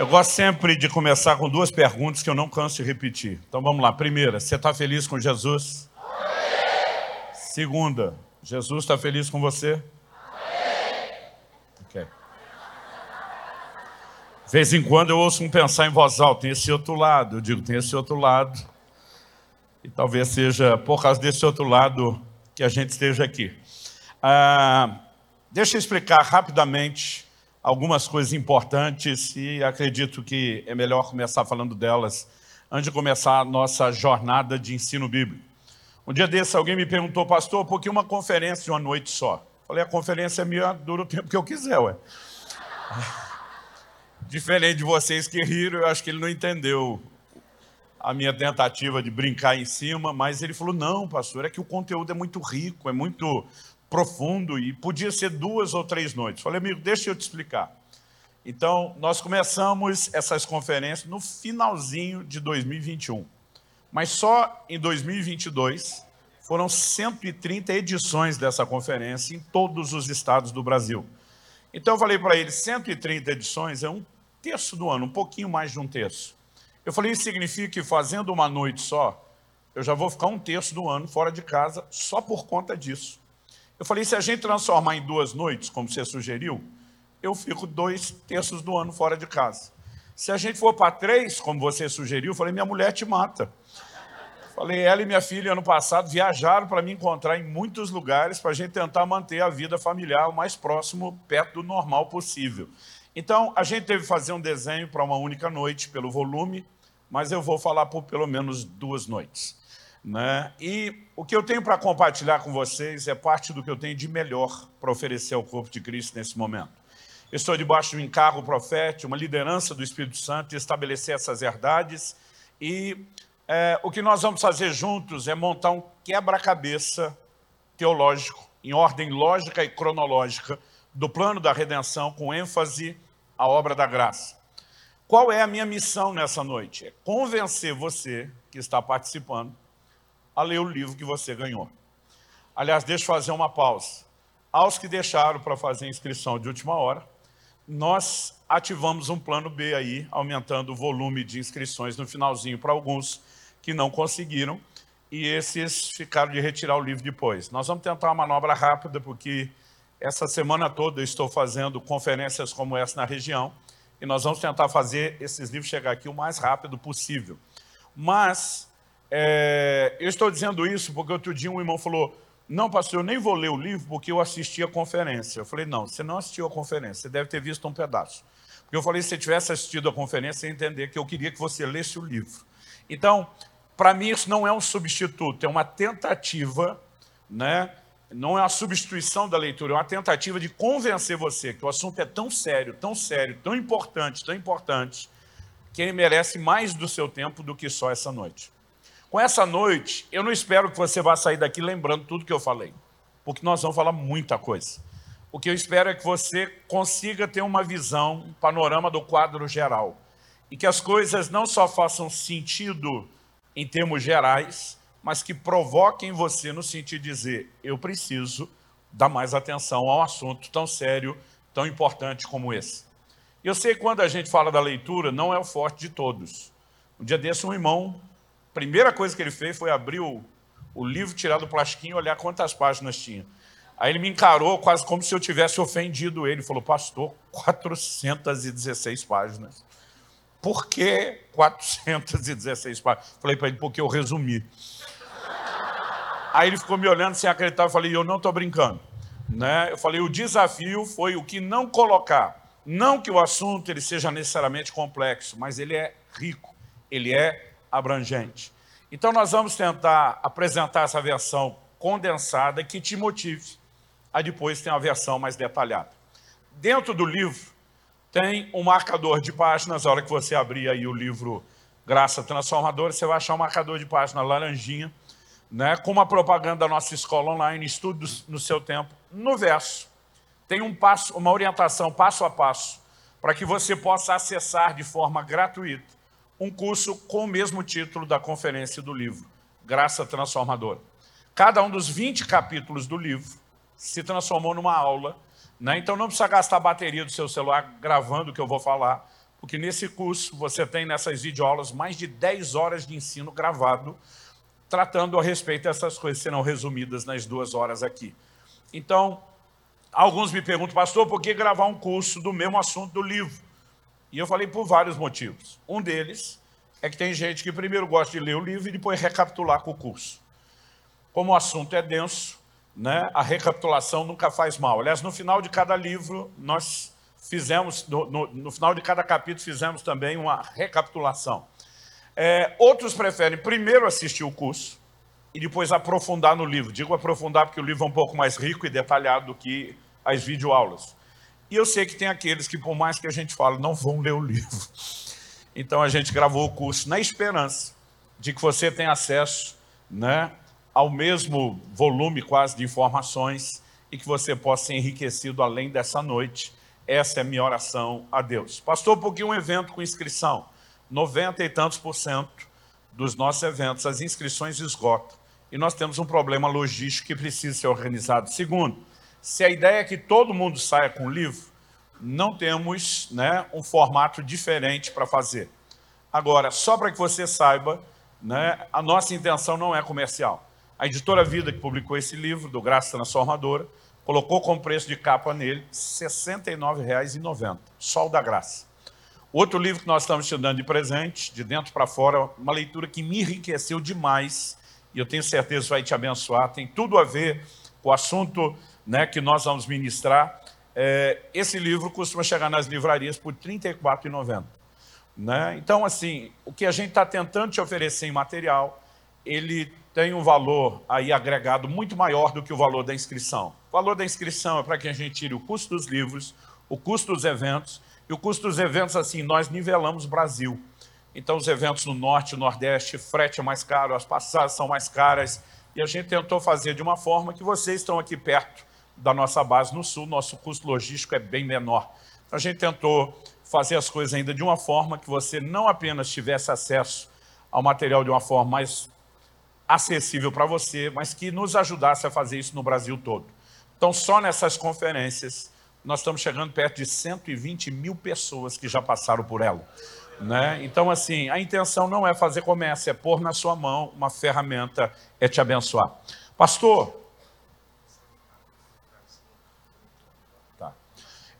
Eu gosto sempre de começar com duas perguntas que eu não canso de repetir. Então vamos lá. Primeira, você está feliz com Jesus? Amém. Segunda, Jesus está feliz com você? Amém. Ok. De vez em quando eu ouço um pensar em voz alta, tem esse outro lado. Eu digo, tem esse outro lado. E talvez seja por causa desse outro lado que a gente esteja aqui. Ah, deixa eu explicar rapidamente algumas coisas importantes e acredito que é melhor começar falando delas antes de começar a nossa jornada de ensino bíblico. Um dia desse alguém me perguntou, pastor, por que uma conferência de uma noite só? Falei, a conferência é minha, dura o tempo que eu quiser, ué. Diferente de vocês que riram, eu acho que ele não entendeu a minha tentativa de brincar em cima, mas ele falou, não, pastor, é que o conteúdo é muito rico, é muito profundo e podia ser duas ou três noites. Falei, amigo, deixa eu te explicar. Então, nós começamos essas conferências no finalzinho de 2021. Mas só em 2022 foram 130 edições dessa conferência em todos os estados do Brasil. Então eu falei para ele, 130 edições é um terço do ano, um pouquinho mais de um terço. Eu falei, isso significa que fazendo uma noite só, eu já vou ficar um terço do ano fora de casa só por conta disso. Eu falei, se a gente transformar em duas noites, como você sugeriu, eu fico dois terços do ano fora de casa. Se a gente for para três, como você sugeriu, eu falei, minha mulher te mata. Falei, ela e minha filha, ano passado, viajaram para me encontrar em muitos lugares para a gente tentar manter a vida familiar o mais próximo, perto do normal possível. Então, a gente teve que fazer um desenho para uma única noite, pelo volume, mas eu vou falar por pelo menos duas noites. Né? E o que eu tenho para compartilhar com vocês é parte do que eu tenho de melhor para oferecer ao corpo de Cristo nesse momento. Eu estou debaixo de um encargo profético, uma liderança do Espírito Santo estabelecer essas verdades e é, o que nós vamos fazer juntos é montar um quebra-cabeça teológico, em ordem lógica e cronológica, do plano da redenção, com ênfase à obra da graça. Qual é a minha missão nessa noite? É convencer você que está participando a ler o livro que você ganhou. Aliás, deixa eu fazer uma pausa. Aos que deixaram para fazer inscrição de última hora, nós ativamos um plano B aí, aumentando o volume de inscrições no finalzinho para alguns que não conseguiram, e esses ficaram de retirar o livro depois. Nós vamos tentar uma manobra rápida, porque essa semana toda eu estou fazendo conferências como essa na região, e nós vamos tentar fazer esses livros chegar aqui o mais rápido possível. Mas é, eu estou dizendo isso porque outro dia um irmão falou, não, pastor, eu nem vou ler o livro porque eu assisti a conferência. Eu falei, não, você não assistiu a conferência, você deve ter visto um pedaço. Porque eu falei, se você tivesse assistido a conferência, você ia entender que eu queria que você lesse o livro. Então, para mim isso não é um substituto, é uma tentativa, né? não é uma substituição da leitura, é uma tentativa de convencer você que o assunto é tão sério, tão sério, tão importante, tão importante, que ele merece mais do seu tempo do que só essa noite. Com essa noite, eu não espero que você vá sair daqui lembrando tudo que eu falei, porque nós vamos falar muita coisa. O que eu espero é que você consiga ter uma visão, um panorama do quadro geral, e que as coisas não só façam sentido em termos gerais, mas que provoquem você no sentido de dizer, eu preciso dar mais atenção a um assunto tão sério, tão importante como esse. Eu sei que quando a gente fala da leitura, não é o forte de todos. Um dia desse, um irmão primeira coisa que ele fez foi abrir o, o livro, tirar do plastiquinho e olhar quantas páginas tinha. Aí ele me encarou quase como se eu tivesse ofendido ele. Falou, pastor, 416 páginas. Por que 416 páginas? Falei para ele, porque eu resumi. Aí ele ficou me olhando sem acreditar. Eu falei, eu não estou brincando. Né? Eu falei, o desafio foi o que não colocar. Não que o assunto ele seja necessariamente complexo, mas ele é rico, ele é abrangente. Então nós vamos tentar apresentar essa versão condensada que te motive a depois ter uma versão mais detalhada. Dentro do livro tem um marcador de páginas, a hora que você abrir aí o livro Graça Transformadora, você vai achar um marcador de página laranjinha, né, com uma propaganda da nossa escola online, estudos no seu tempo. No verso, tem um passo, uma orientação passo a passo, para que você possa acessar de forma gratuita um curso com o mesmo título da conferência do livro, Graça Transformadora. Cada um dos 20 capítulos do livro se transformou numa aula, né? então não precisa gastar a bateria do seu celular gravando o que eu vou falar, porque nesse curso você tem nessas videoaulas mais de 10 horas de ensino gravado, tratando a respeito dessas coisas, serão resumidas nas duas horas aqui. Então, alguns me perguntam, pastor, por que gravar um curso do mesmo assunto do livro? E eu falei por vários motivos. Um deles é que tem gente que primeiro gosta de ler o livro e depois recapitular com o curso. Como o assunto é denso, né, a recapitulação nunca faz mal. Aliás, no final de cada livro, nós fizemos, no, no, no final de cada capítulo, fizemos também uma recapitulação. É, outros preferem primeiro assistir o curso e depois aprofundar no livro. Digo aprofundar porque o livro é um pouco mais rico e detalhado do que as videoaulas. E eu sei que tem aqueles que, por mais que a gente fale, não vão ler o livro. Então a gente gravou o curso na esperança de que você tenha acesso né, ao mesmo volume quase de informações e que você possa ser enriquecido além dessa noite. Essa é a minha oração a Deus. Pastor, por que um evento com inscrição? 90 e tantos por cento dos nossos eventos, as inscrições esgotam. E nós temos um problema logístico que precisa ser organizado. Segundo, se a ideia é que todo mundo saia com o livro, não temos né, um formato diferente para fazer. Agora, só para que você saiba, né, a nossa intenção não é comercial. A editora Vida, que publicou esse livro, do Graça Transformadora, colocou como preço de capa nele R$ 69,90, só o da Graça. Outro livro que nós estamos te dando de presente, de dentro para fora, uma leitura que me enriqueceu demais, e eu tenho certeza vai te abençoar, tem tudo a ver com o assunto né, que nós vamos ministrar. É, esse livro costuma chegar nas livrarias por R$ 34,90. Né? Então, assim, o que a gente está tentando te oferecer em material, ele tem um valor aí agregado muito maior do que o valor da inscrição. O valor da inscrição é para que a gente tire o custo dos livros, o custo dos eventos, e o custo dos eventos, assim, nós nivelamos o Brasil. Então, os eventos no Norte Nordeste, frete é mais caro, as passagens são mais caras, e a gente tentou fazer de uma forma que vocês estão aqui perto da nossa base no Sul, nosso custo logístico é bem menor. A gente tentou fazer as coisas ainda de uma forma que você não apenas tivesse acesso ao material de uma forma mais acessível para você, mas que nos ajudasse a fazer isso no Brasil todo. Então, só nessas conferências, nós estamos chegando perto de 120 mil pessoas que já passaram por ela. Né? Então, assim, a intenção não é fazer comércio, é pôr na sua mão uma ferramenta, é te abençoar. Pastor,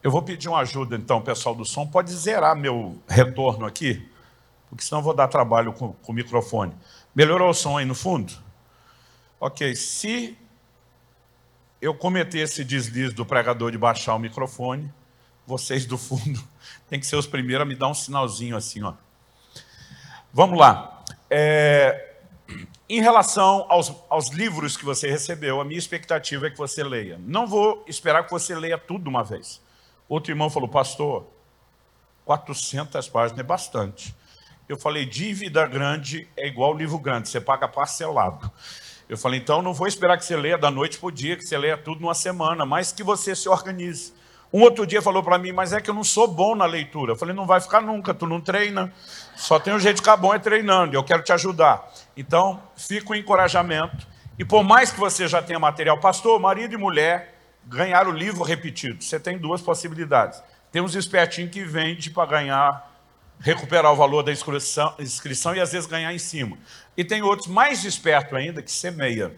eu vou pedir uma ajuda, então, pessoal do som. Pode zerar meu retorno aqui? Porque senão eu vou dar trabalho com, com o microfone. Melhorou o som aí no fundo? Ok, se eu cometer esse deslize do pregador de baixar o microfone, vocês do fundo têm que ser os primeiros a me dar um sinalzinho assim, ó. Vamos lá. É, em relação aos, aos livros que você recebeu, a minha expectativa é que você leia. Não vou esperar que você leia tudo de uma vez. Outro irmão falou, pastor, 400 páginas é bastante. Eu falei, dívida grande é igual livro grande, você paga parcelado. Eu falei, então não vou esperar que você leia da noite para o dia, que você leia tudo numa semana, mas que você se organize. Um outro dia falou para mim, mas é que eu não sou bom na leitura. Eu falei, não vai ficar nunca, tu não treina. Só tem um jeito de ficar bom é treinando, eu quero te ajudar. Então, fica o encorajamento. E por mais que você já tenha material, pastor, marido e mulher ganharam o livro repetido. Você tem duas possibilidades. Tem uns espertinhos que vendem para ganhar recuperar o valor da inscrição, inscrição e às vezes ganhar em cima. E tem outros mais espertos ainda que semeia,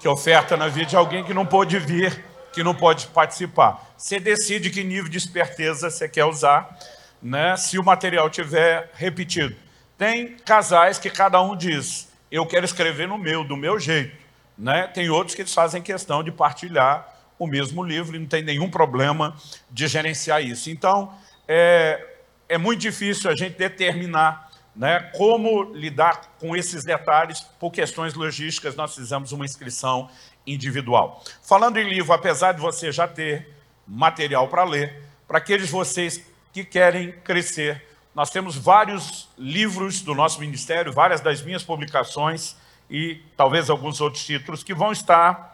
que oferta na vida de alguém que não pôde vir, que não pode participar. Você decide que nível de esperteza você quer usar, né, se o material tiver repetido. Tem casais que cada um diz, eu quero escrever no meu, do meu jeito. Né? Tem outros que fazem questão de partilhar o mesmo livro e não tem nenhum problema de gerenciar isso. Então, é, é muito difícil a gente determinar né, como lidar com esses detalhes, por questões logísticas, nós fizemos uma inscrição individual. Falando em livro, apesar de você já ter material para ler, para aqueles vocês que querem crescer, nós temos vários livros do nosso ministério, várias das minhas publicações e talvez alguns outros títulos que vão estar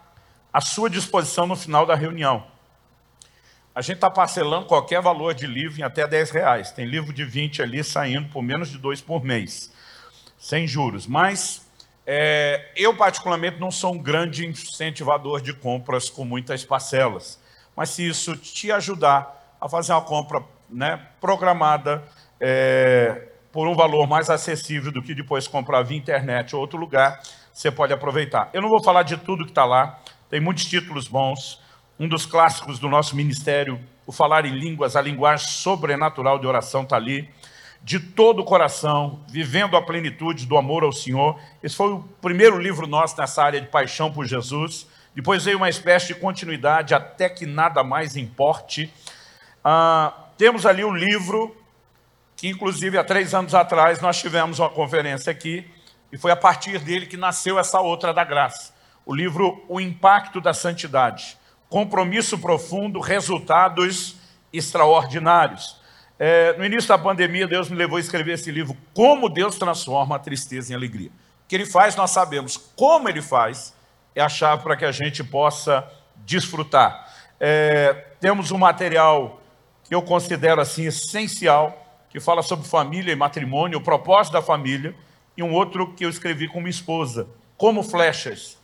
à sua disposição no final da reunião. A gente está parcelando qualquer valor de livro em até 10 reais. Tem livro de 20 ali saindo por menos de dois por mês, sem juros. Mas é, eu, particularmente, não sou um grande incentivador de compras com muitas parcelas. Mas se isso te ajudar a fazer uma compra né, programada é, por um valor mais acessível do que depois comprar via internet ou outro lugar, você pode aproveitar. Eu não vou falar de tudo que está lá, tem muitos títulos bons. Um dos clássicos do nosso ministério, o Falar em Línguas, a linguagem sobrenatural de oração está ali. De todo o coração, vivendo a plenitude do amor ao Senhor. Esse foi o primeiro livro nosso nessa área de paixão por Jesus. Depois veio uma espécie de continuidade, até que nada mais importe. Ah, temos ali um livro que inclusive há três anos atrás nós tivemos uma conferência aqui, e foi a partir dele que nasceu essa outra da graça. O livro O Impacto da Santidade. Compromisso profundo, resultados extraordinários. É, no início da pandemia, Deus me levou a escrever esse livro, Como Deus Transforma a Tristeza em Alegria. O que Ele faz, nós sabemos. Como Ele faz, é a chave para que a gente possa desfrutar. É, temos um material que eu considero assim essencial, que fala sobre família e matrimônio, o propósito da família, e um outro que eu escrevi com minha esposa, como flechas,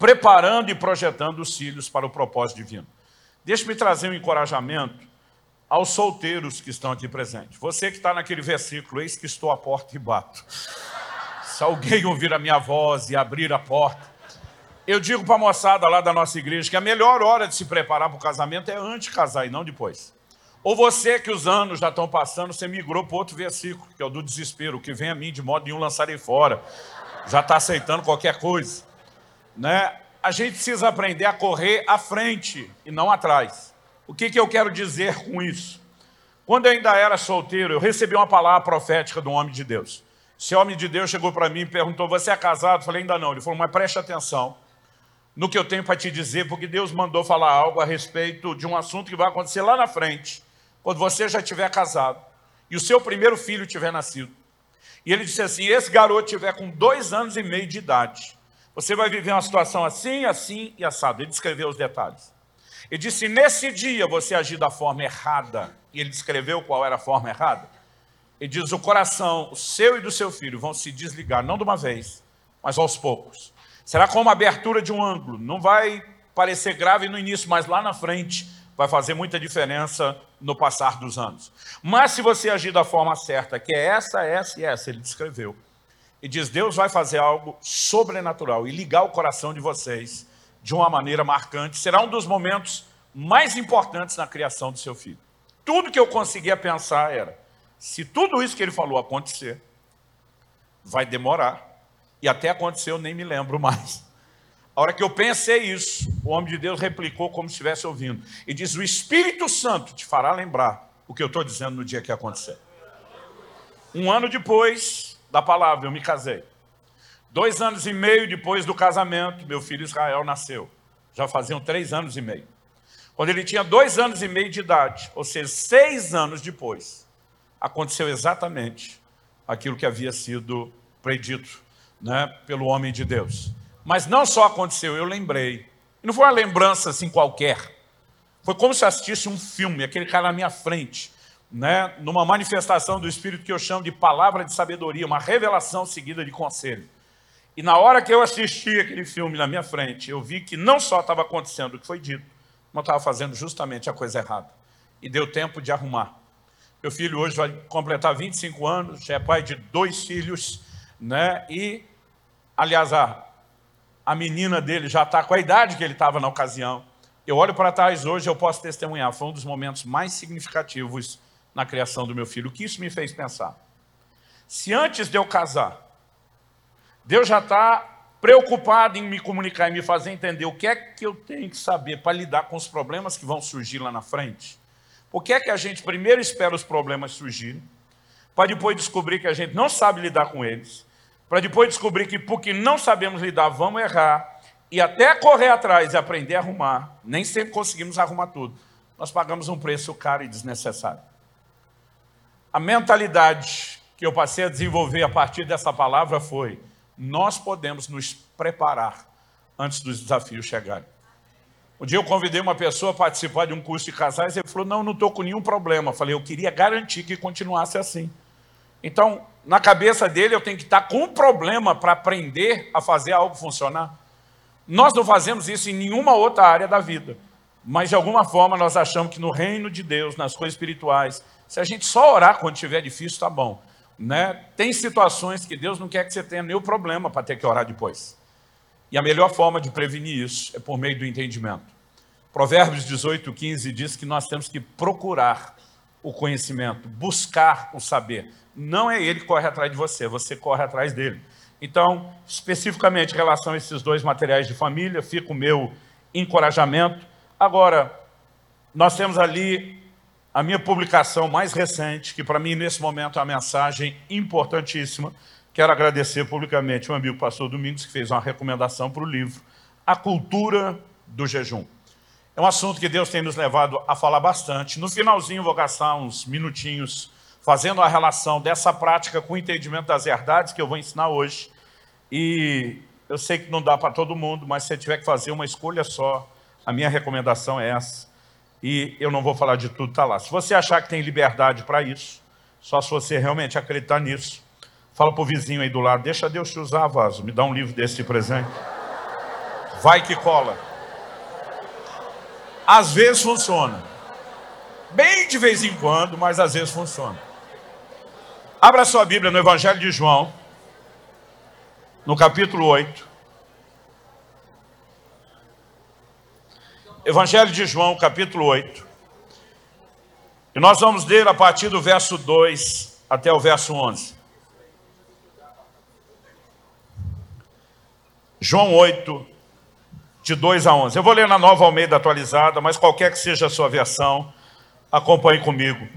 preparando e projetando os filhos para o propósito divino. Deixe-me trazer um encorajamento aos solteiros que estão aqui presentes. Você que está naquele versículo, eis que estou à porta e bato. Se alguém ouvir a minha voz e abrir a porta, eu digo para a moçada lá da nossa igreja que a melhor hora de se preparar para o casamento é antes de casar e não depois. Ou você que os anos já estão passando, você migrou para outro versículo, que é o do desespero, que vem a mim de modo nenhum lançarei fora. Já está aceitando qualquer coisa. Né? A gente precisa aprender a correr à frente e não atrás. O que, que eu quero dizer com isso? Quando eu ainda era solteiro, eu recebi uma palavra profética do homem de Deus. Esse homem de Deus chegou para mim e perguntou, você é casado? Eu falei, ainda não. Ele falou, mas preste atenção no que eu tenho para te dizer, porque Deus mandou falar algo a respeito de um assunto que vai acontecer lá na frente quando você já tiver casado e o seu primeiro filho tiver nascido. E ele disse assim, esse garoto tiver com dois anos e meio de idade, você vai viver uma situação assim, assim e assado. Ele descreveu os detalhes. Ele disse, nesse dia você agir da forma errada, e ele descreveu qual era a forma errada, ele diz, o coração, o seu e do seu filho, vão se desligar, não de uma vez, mas aos poucos. Será como a abertura de um ângulo, não vai parecer grave no início, mas lá na frente vai fazer muita diferença no passar dos anos. Mas se você agir da forma certa, que é essa, essa e essa, ele descreveu, e diz, Deus vai fazer algo sobrenatural e ligar o coração de vocês de uma maneira marcante, será um dos momentos mais importantes na criação do seu filho. Tudo que eu conseguia pensar era, se tudo isso que ele falou acontecer, vai demorar, e até aconteceu, eu nem me lembro mais. A hora que eu pensei isso, o homem de Deus replicou como se estivesse ouvindo. E diz, o Espírito Santo te fará lembrar o que eu estou dizendo no dia que acontecer. Um ano depois da palavra, eu me casei. Dois anos e meio depois do casamento, meu filho Israel nasceu. Já faziam três anos e meio. Quando ele tinha dois anos e meio de idade, ou seja, seis anos depois, aconteceu exatamente aquilo que havia sido predito né, pelo homem de Deus. Mas não só aconteceu, eu lembrei. E não foi uma lembrança assim qualquer. Foi como se assistisse um filme, aquele cara na minha frente, né? numa manifestação do Espírito que eu chamo de palavra de sabedoria, uma revelação seguida de conselho. E na hora que eu assisti aquele filme na minha frente, eu vi que não só estava acontecendo o que foi dito, mas estava fazendo justamente a coisa errada. E deu tempo de arrumar. Meu filho hoje vai completar 25 anos, é pai de dois filhos, né? e, aliás, a a menina dele já está com a idade que ele estava na ocasião. Eu olho para trás hoje, eu posso testemunhar, foi um dos momentos mais significativos na criação do meu filho. O que isso me fez pensar? Se antes de eu casar, Deus já está preocupado em me comunicar e me fazer entender o que é que eu tenho que saber para lidar com os problemas que vão surgir lá na frente, por que é que a gente primeiro espera os problemas surgirem, para depois descobrir que a gente não sabe lidar com eles, para depois descobrir que porque não sabemos lidar, vamos errar, e até correr atrás e aprender a arrumar, nem sempre conseguimos arrumar tudo. Nós pagamos um preço caro e desnecessário. A mentalidade que eu passei a desenvolver a partir dessa palavra foi, nós podemos nos preparar antes dos desafios chegarem. Um dia eu convidei uma pessoa a participar de um curso de casais e ele falou, não, não estou com nenhum problema. Eu falei, eu queria garantir que continuasse assim. Então, na cabeça dele, eu tenho que estar com um problema para aprender a fazer algo funcionar. Nós não fazemos isso em nenhuma outra área da vida. mas de alguma forma nós achamos que no reino de Deus, nas coisas espirituais, se a gente só orar quando estiver difícil, está bom. Né? Tem situações que Deus não quer que você tenha nenhum problema para ter que orar depois. E a melhor forma de prevenir isso é por meio do entendimento. Provérbios 18, 15 diz que nós temos que procurar o conhecimento, buscar o saber. Não é ele que corre atrás de você, você corre atrás dele. Então, especificamente em relação a esses dois materiais de família, fica o meu encorajamento. Agora, nós temos ali a minha publicação mais recente, que para mim nesse momento é uma mensagem importantíssima. Quero agradecer publicamente o amigo pastor Domingos, que fez uma recomendação para o livro A Cultura do Jejum. É um assunto que Deus tem nos levado a falar bastante. No finalzinho vou gastar uns minutinhos fazendo a relação dessa prática com o entendimento das verdades que eu vou ensinar hoje. E eu sei que não dá para todo mundo, mas se você tiver que fazer uma escolha só, a minha recomendação é essa. E eu não vou falar de tudo, está lá. Se você achar que tem liberdade para isso, só se você realmente acreditar nisso, fala para o vizinho aí do lado, deixa Deus te usar, vaso, me dá um livro desse de presente. Vai que cola. Às vezes funciona. Bem de vez em quando, mas às vezes funciona. Abra sua Bíblia no Evangelho de João, no capítulo 8. Evangelho de João, capítulo 8. E nós vamos ler a partir do verso 2 até o verso 11. João 8, de 2 a 11. Eu vou ler na nova Almeida atualizada, mas qualquer que seja a sua versão, acompanhe comigo.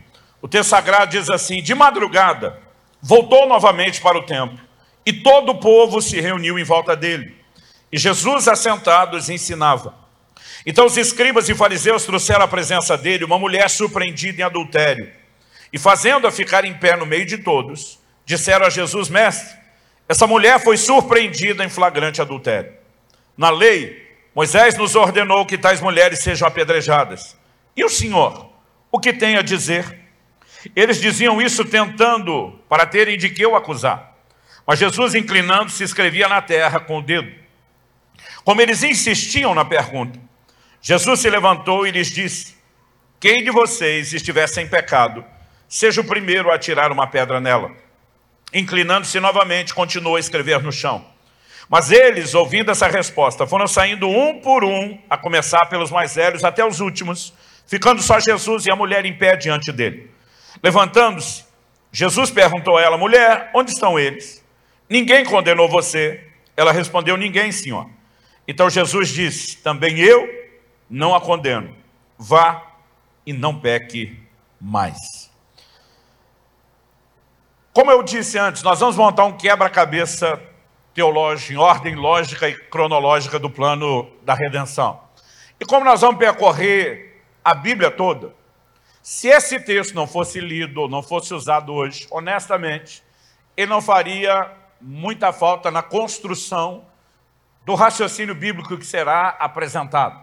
O texto sagrado diz assim: De madrugada, voltou novamente para o templo, e todo o povo se reuniu em volta dele. E Jesus, assentado, os ensinava. Então os escribas e fariseus trouxeram à presença dele uma mulher surpreendida em adultério. E fazendo-a ficar em pé no meio de todos, disseram a Jesus, mestre, essa mulher foi surpreendida em flagrante adultério. Na lei, Moisés nos ordenou que tais mulheres sejam apedrejadas. E o Senhor, o que tem a dizer? Eles diziam isso tentando para terem de que o acusar. Mas Jesus, inclinando-se, escrevia na terra com o dedo. Como eles insistiam na pergunta, Jesus se levantou e lhes disse, quem de vocês estiver sem pecado, seja o primeiro a tirar uma pedra nela. Inclinando-se novamente, continuou a escrever no chão. Mas eles, ouvindo essa resposta, foram saindo um por um, a começar pelos mais velhos até os últimos, ficando só Jesus e a mulher em pé diante dele. Levantando-se, Jesus perguntou a ela, mulher, onde estão eles? Ninguém condenou você. Ela respondeu, ninguém, senhor. Então Jesus disse, também eu não a condeno. Vá e não peque mais. Como eu disse antes, nós vamos montar um quebra-cabeça teológico, em ordem lógica e cronológica do plano da redenção. E como nós vamos percorrer a Bíblia toda, se esse texto não fosse lido não fosse usado hoje, honestamente, ele não faria muita falta na construção do raciocínio bíblico que será apresentado.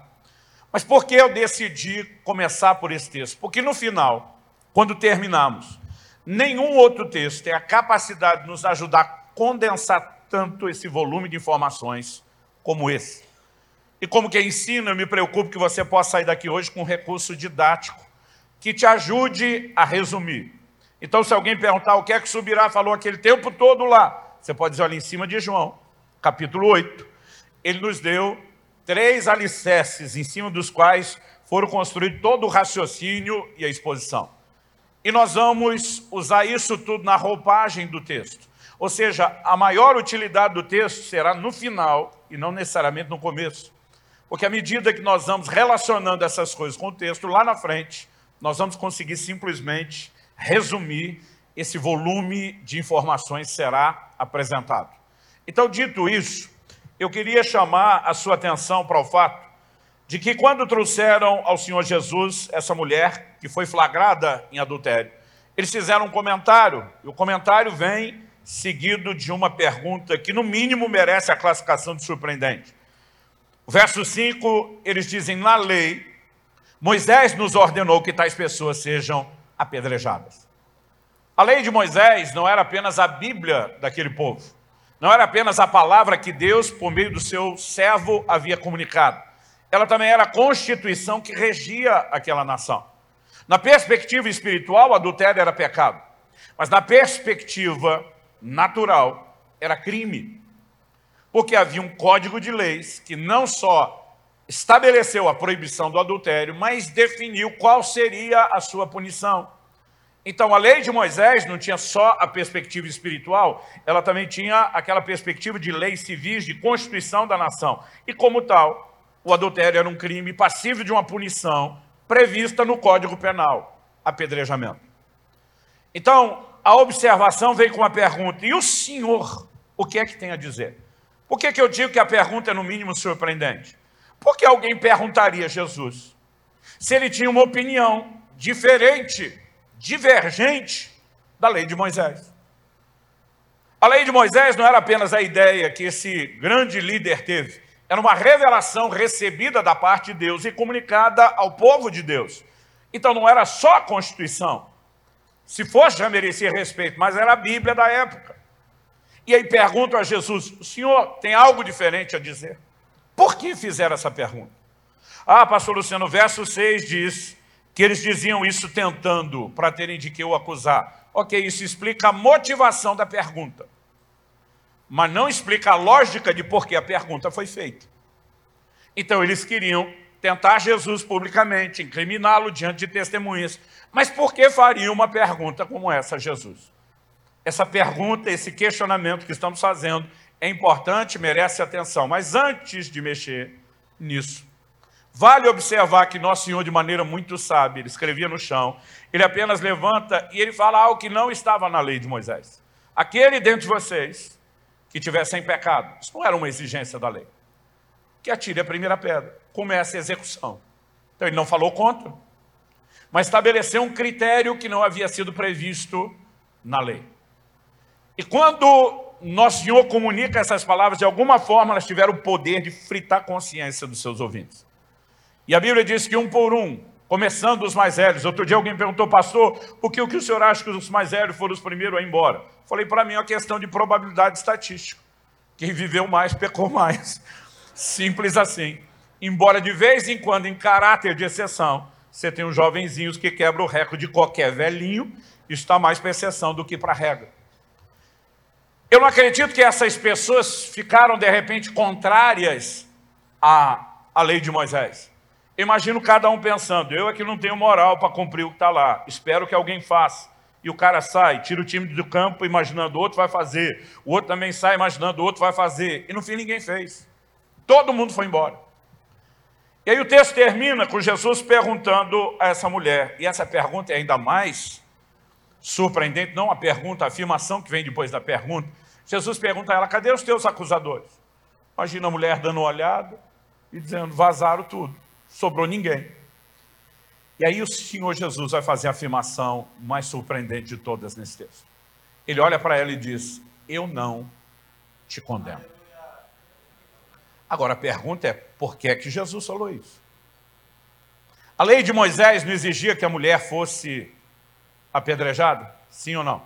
Mas por que eu decidi começar por esse texto? Porque no final, quando terminamos, nenhum outro texto tem a capacidade de nos ajudar a condensar tanto esse volume de informações como esse. E como que ensina, eu me preocupo que você possa sair daqui hoje com um recurso didático que te ajude a resumir. Então, se alguém perguntar o que é que subirá, falou aquele tempo todo lá, você pode dizer, olha, em cima de João, capítulo 8, ele nos deu três alicerces em cima dos quais foram construídos todo o raciocínio e a exposição. E nós vamos usar isso tudo na roupagem do texto. Ou seja, a maior utilidade do texto será no final e não necessariamente no começo. Porque à medida que nós vamos relacionando essas coisas com o texto, lá na frente, nós vamos conseguir simplesmente resumir esse volume de informações que será apresentado. Então, dito isso, eu queria chamar a sua atenção para o fato de que quando trouxeram ao Senhor Jesus essa mulher que foi flagrada em adultério, eles fizeram um comentário, e o comentário vem seguido de uma pergunta que no mínimo merece a classificação de surpreendente. Verso 5, eles dizem, na lei, Moisés nos ordenou que tais pessoas sejam apedrejadas. A lei de Moisés não era apenas a Bíblia daquele povo. Não era apenas a palavra que Deus, por meio do seu servo, havia comunicado. ela também era a constituição que regia aquela nação. Na perspectiva espiritual, adultério era pecado. Mas na perspectiva natural, era crime. Porque havia um código de leis que não só estabeleceu a proibição do adultério, mas definiu qual seria a sua punição. Então, a lei de Moisés não tinha só a perspectiva espiritual, ela também tinha aquela perspectiva de leis civis, de constituição da nação. E, como tal, o adultério era um crime passível de uma punição prevista no Código Penal, apedrejamento. Então, a observação vem com a pergunta, e o senhor, o que é que tem a dizer? Por que, que eu digo que a pergunta é no mínimo surpreendente? Porque alguém perguntaria a Jesus se ele tinha uma opinião diferente, divergente da lei de Moisés. A lei de Moisés não era apenas a ideia que esse grande líder teve, era uma revelação recebida da parte de Deus e comunicada ao povo de Deus. Então não era só a Constituição. Se fosse, já merecia respeito, mas era a Bíblia da época. E aí pergunto a Jesus, o senhor tem algo diferente a dizer? Por que fizeram essa pergunta? Ah, pastor Luciano, o verso 6 diz que eles diziam isso tentando, para terem de que o acusar. Ok, isso explica a motivação da pergunta. Mas não explica a lógica de por que a pergunta foi feita. Então eles queriam tentar Jesus publicamente, incriminá-lo diante de testemunhas. Mas por que fariam uma pergunta como essa a Jesus? Essa pergunta, esse questionamento que estamos fazendo, é importante, merece atenção. Mas antes de mexer nisso, vale observar que Nosso Senhor, de maneira muito sábia, ele escrevia no chão, ele apenas levanta e ele fala algo que não estava na lei de Moisés. Aquele dentre vocês que tiver sem pecado, isso não era uma exigência da lei, que atire a primeira pedra, comece a execução. Então ele não falou contra, mas estabeleceu um critério que não havia sido previsto na lei. E quando nosso Senhor comunica essas palavras, de alguma forma elas tiveram o poder de fritar a consciência dos seus ouvintes. E a Bíblia diz que um por um, começando os mais velhos. Outro dia alguém perguntou, pastor, por que o que o senhor acha que os mais velhos foram os primeiros a ir embora? Falei, para mim é uma questão de probabilidade estatística. Quem viveu mais, pecou mais. Simples assim. Embora de vez em quando, em caráter de exceção, você tem os jovenzinhos que quebram o recorde de qualquer velhinho, está mais para exceção do que para regra. Eu não acredito que essas pessoas ficaram, de repente, contrárias à, à lei de Moisés. Imagino cada um pensando, eu aqui não tenho moral para cumprir o que está lá, espero que alguém faça. E o cara sai, tira o time do campo imaginando o outro vai fazer, o outro também sai imaginando o outro vai fazer, e no fim ninguém fez. Todo mundo foi embora. E aí o texto termina com Jesus perguntando a essa mulher, e essa pergunta é ainda mais surpreendente, não a pergunta, a afirmação que vem depois da pergunta, Jesus pergunta a ela, cadê os teus acusadores? Imagina a mulher dando uma olhada e dizendo, vazaram tudo, sobrou ninguém. E aí o Senhor Jesus vai fazer a afirmação mais surpreendente de todas nesse texto. Ele olha para ela e diz, eu não te condeno. Agora a pergunta é, por que é que Jesus falou isso? A lei de Moisés não exigia que a mulher fosse apedrejada? Sim ou não?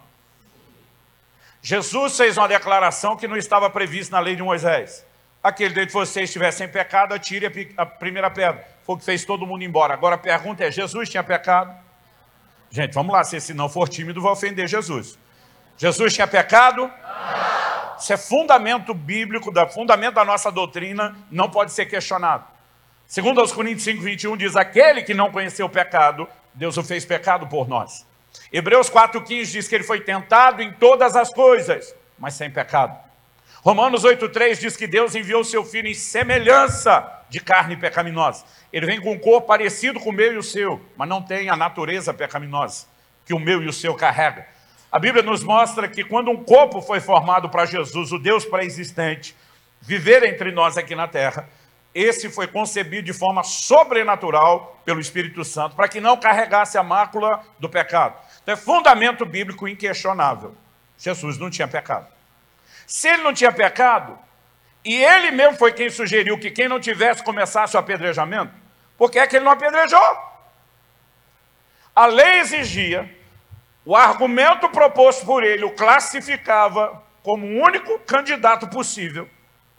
Jesus fez uma declaração que não estava prevista na lei de Moisés. Aquele dentre vocês estiver sem pecado, atire a primeira pedra. Foi o que fez todo mundo embora. Agora a pergunta é, Jesus tinha pecado? Gente, vamos lá, se esse não for tímido, vai ofender Jesus. Jesus tinha pecado? Não. Isso é fundamento bíblico, da, fundamento da nossa doutrina, não pode ser questionado. Segundo aos Coríntios 5, 21, diz, aquele que não conheceu o pecado, Deus o fez pecado por nós. Hebreus 4,15 diz que ele foi tentado em todas as coisas, mas sem pecado. Romanos 8,3 diz que Deus enviou seu Filho em semelhança de carne pecaminosa. Ele vem com um corpo parecido com o meu e o seu, mas não tem a natureza pecaminosa que o meu e o seu carrega. A Bíblia nos mostra que quando um corpo foi formado para Jesus, o Deus pré-existente, viver entre nós aqui na terra, esse foi concebido de forma sobrenatural pelo Espírito Santo, para que não carregasse a mácula do pecado. Então é fundamento bíblico inquestionável. Jesus não tinha pecado. Se ele não tinha pecado, e ele mesmo foi quem sugeriu que quem não tivesse começasse o apedrejamento, por que é que ele não apedrejou? A lei exigia, o argumento proposto por ele o classificava como o único candidato possível,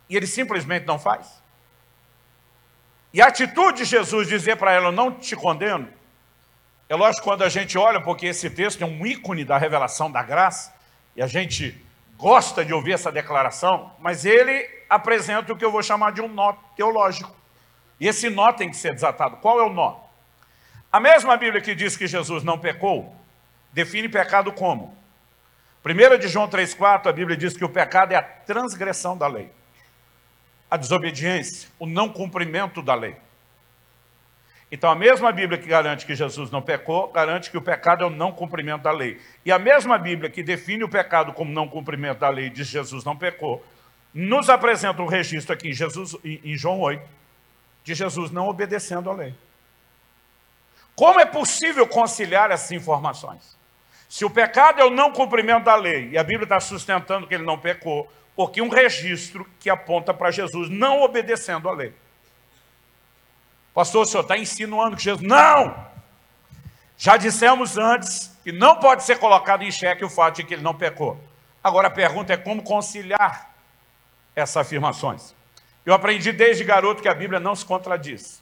e ele simplesmente não faz. E a atitude de Jesus dizer para ela, não te condeno, é lógico quando a gente olha, porque esse texto é um ícone da revelação da graça, e a gente gosta de ouvir essa declaração, mas ele apresenta o que eu vou chamar de um nó teológico. E esse nó tem que ser desatado. Qual é o nó? A mesma Bíblia que diz que Jesus não pecou, define pecado como? 1 de João 3,4, a Bíblia diz que o pecado é a transgressão da lei. A desobediência, o não cumprimento da lei. Então a mesma Bíblia que garante que Jesus não pecou, garante que o pecado é o não cumprimento da lei. E a mesma Bíblia que define o pecado como não cumprimento da lei, diz Jesus não pecou, nos apresenta um registro aqui em, Jesus, em João 8, de Jesus não obedecendo à lei. Como é possível conciliar essas informações? Se o pecado é o não cumprimento da lei, e a Bíblia está sustentando que ele não pecou, porque um registro que aponta para Jesus não obedecendo à lei. Pastor, o senhor está insinuando que Jesus... Não! Já dissemos antes que não pode ser colocado em xeque o fato de que ele não pecou. Agora a pergunta é como conciliar essas afirmações. Eu aprendi desde garoto que a Bíblia não se contradiz.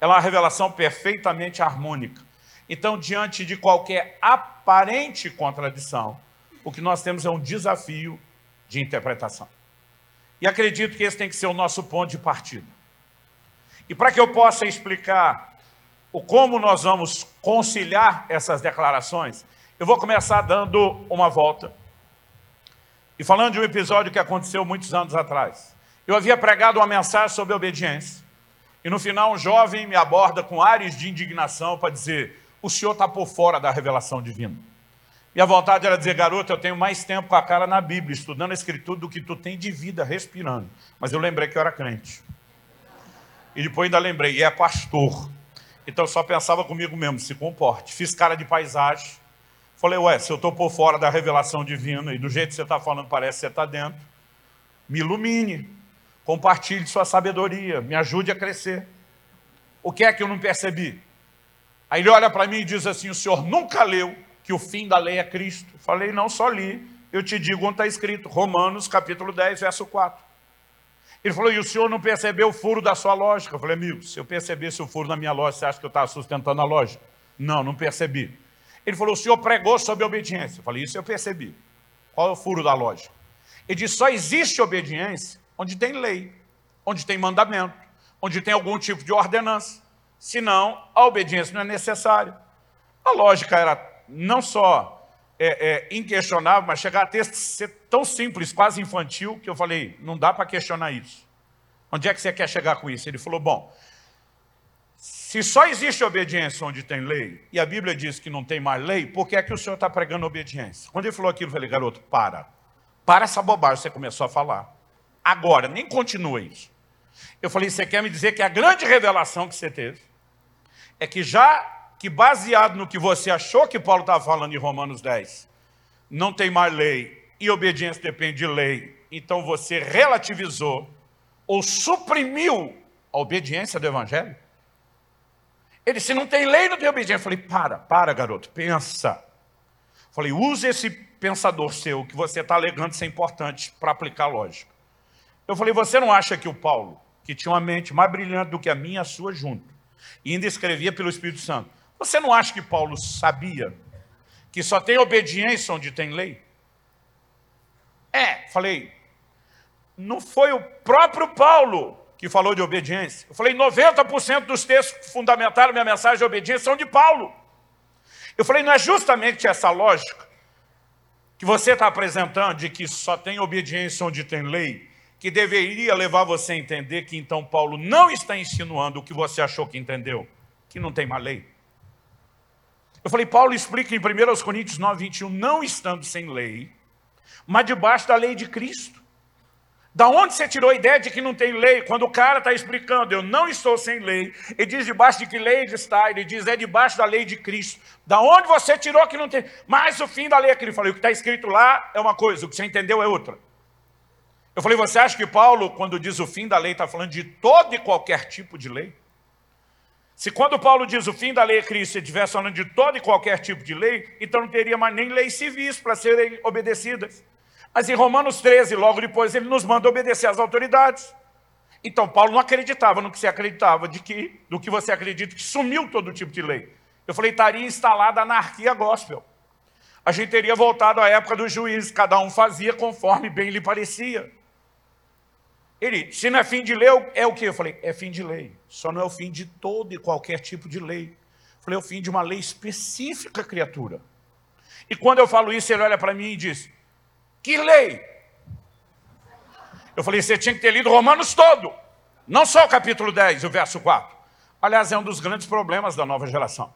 Ela é uma revelação perfeitamente harmônica. Então, diante de qualquer aparente contradição, o que nós temos é um desafio de interpretação. E acredito que esse tem que ser o nosso ponto de partida. E para que eu possa explicar o como nós vamos conciliar essas declarações, eu vou começar dando uma volta. E falando de um episódio que aconteceu muitos anos atrás. Eu havia pregado uma mensagem sobre obediência. E no final um jovem me aborda com ares de indignação para dizer, o senhor está por fora da revelação divina. E a vontade era dizer, garoto, eu tenho mais tempo com a cara na Bíblia, estudando a Escritura, do que tu tem de vida respirando. Mas eu lembrei que eu era crente. E depois ainda lembrei, é pastor. Então eu só pensava comigo mesmo, se comporte. Fiz cara de paisagem. Falei, ué, se eu estou por fora da revelação divina e do jeito que você está falando parece que você está dentro, me ilumine, compartilhe sua sabedoria, me ajude a crescer. O que é que eu não percebi? Aí ele olha para mim e diz assim, o senhor nunca leu que o fim da lei é Cristo? Falei, não, só li. Eu te digo onde está escrito, Romanos capítulo 10, verso 4. Ele falou, e o senhor não percebeu o furo da sua lógica? Eu falei, amigo, se eu percebesse o furo da minha lógica, você acha que eu estava sustentando a lógica? Não, não percebi. Ele falou, o senhor pregou sobre obediência. Eu falei, isso eu percebi. Qual é o furo da lógica? Ele disse, só existe obediência onde tem lei, onde tem mandamento, onde tem algum tipo de ordenança. Senão, a obediência não é necessária. A lógica era não só é, é, inquestionável, mas chegar a ter, ser tão simples, quase infantil, que eu falei, não dá para questionar isso. Onde é que você quer chegar com isso? Ele falou, bom, se só existe obediência onde tem lei, e a Bíblia diz que não tem mais lei, por que é que o senhor está pregando obediência? Quando ele falou aquilo, eu falei, garoto, para. Para essa bobagem, você começou a falar. Agora, nem continua isso. Eu falei, você quer me dizer que a grande revelação que você teve é que já que baseado no que você achou que Paulo estava falando em Romanos 10, não tem mais lei e obediência depende de lei, então você relativizou ou suprimiu a obediência do Evangelho? Ele disse, não tem lei, não tem obediência. Eu falei, para, para garoto, pensa. Eu falei, use esse pensador seu, que você está alegando ser importante para aplicar lógica. Eu falei, você não acha que o Paulo, que tinha uma mente mais brilhante do que a minha, a sua junto, e ainda escrevia pelo Espírito Santo, você não acha que Paulo sabia que só tem obediência onde tem lei? É, falei, não foi o próprio Paulo que falou de obediência. Eu falei, 90% dos textos que fundamentaram minha mensagem de obediência são de Paulo. Eu falei, não é justamente essa lógica que você está apresentando de que só tem obediência onde tem lei, que deveria levar você a entender que então Paulo não está insinuando o que você achou que entendeu, que não tem mais lei. Eu falei, Paulo explica em 1 Coríntios 9, 21, não estando sem lei, mas debaixo da lei de Cristo. Da onde você tirou a ideia de que não tem lei? Quando o cara está explicando, eu não estou sem lei, ele diz debaixo de que lei está, ele diz é debaixo da lei de Cristo. Da onde você tirou que não tem? Mas o fim da lei é aquele. Eu falei, o que está escrito lá é uma coisa, o que você entendeu é outra. Eu falei, você acha que Paulo, quando diz o fim da lei, está falando de todo e qualquer tipo de lei? Se quando Paulo diz o fim da lei é Cristo, ele estivesse falando de todo e qualquer tipo de lei, então não teria mais nem leis civis para serem obedecidas. Mas em Romanos 13, logo depois, ele nos manda obedecer às autoridades. Então, Paulo não acreditava no que você acreditava, de que, do que você acredita, que sumiu todo tipo de lei. Eu falei, estaria instalada a anarquia gospel. A gente teria voltado à época dos juízes, cada um fazia conforme bem lhe parecia. Ele, se não é fim de lei, é o quê? Eu falei, é fim de lei. Só não é o fim de todo e qualquer tipo de lei. Eu falei, é o fim de uma lei específica, criatura. E quando eu falo isso, ele olha para mim e diz, que lei? Eu falei, você tinha que ter lido Romanos todo, não só o capítulo 10, o verso 4. Aliás, é um dos grandes problemas da nova geração.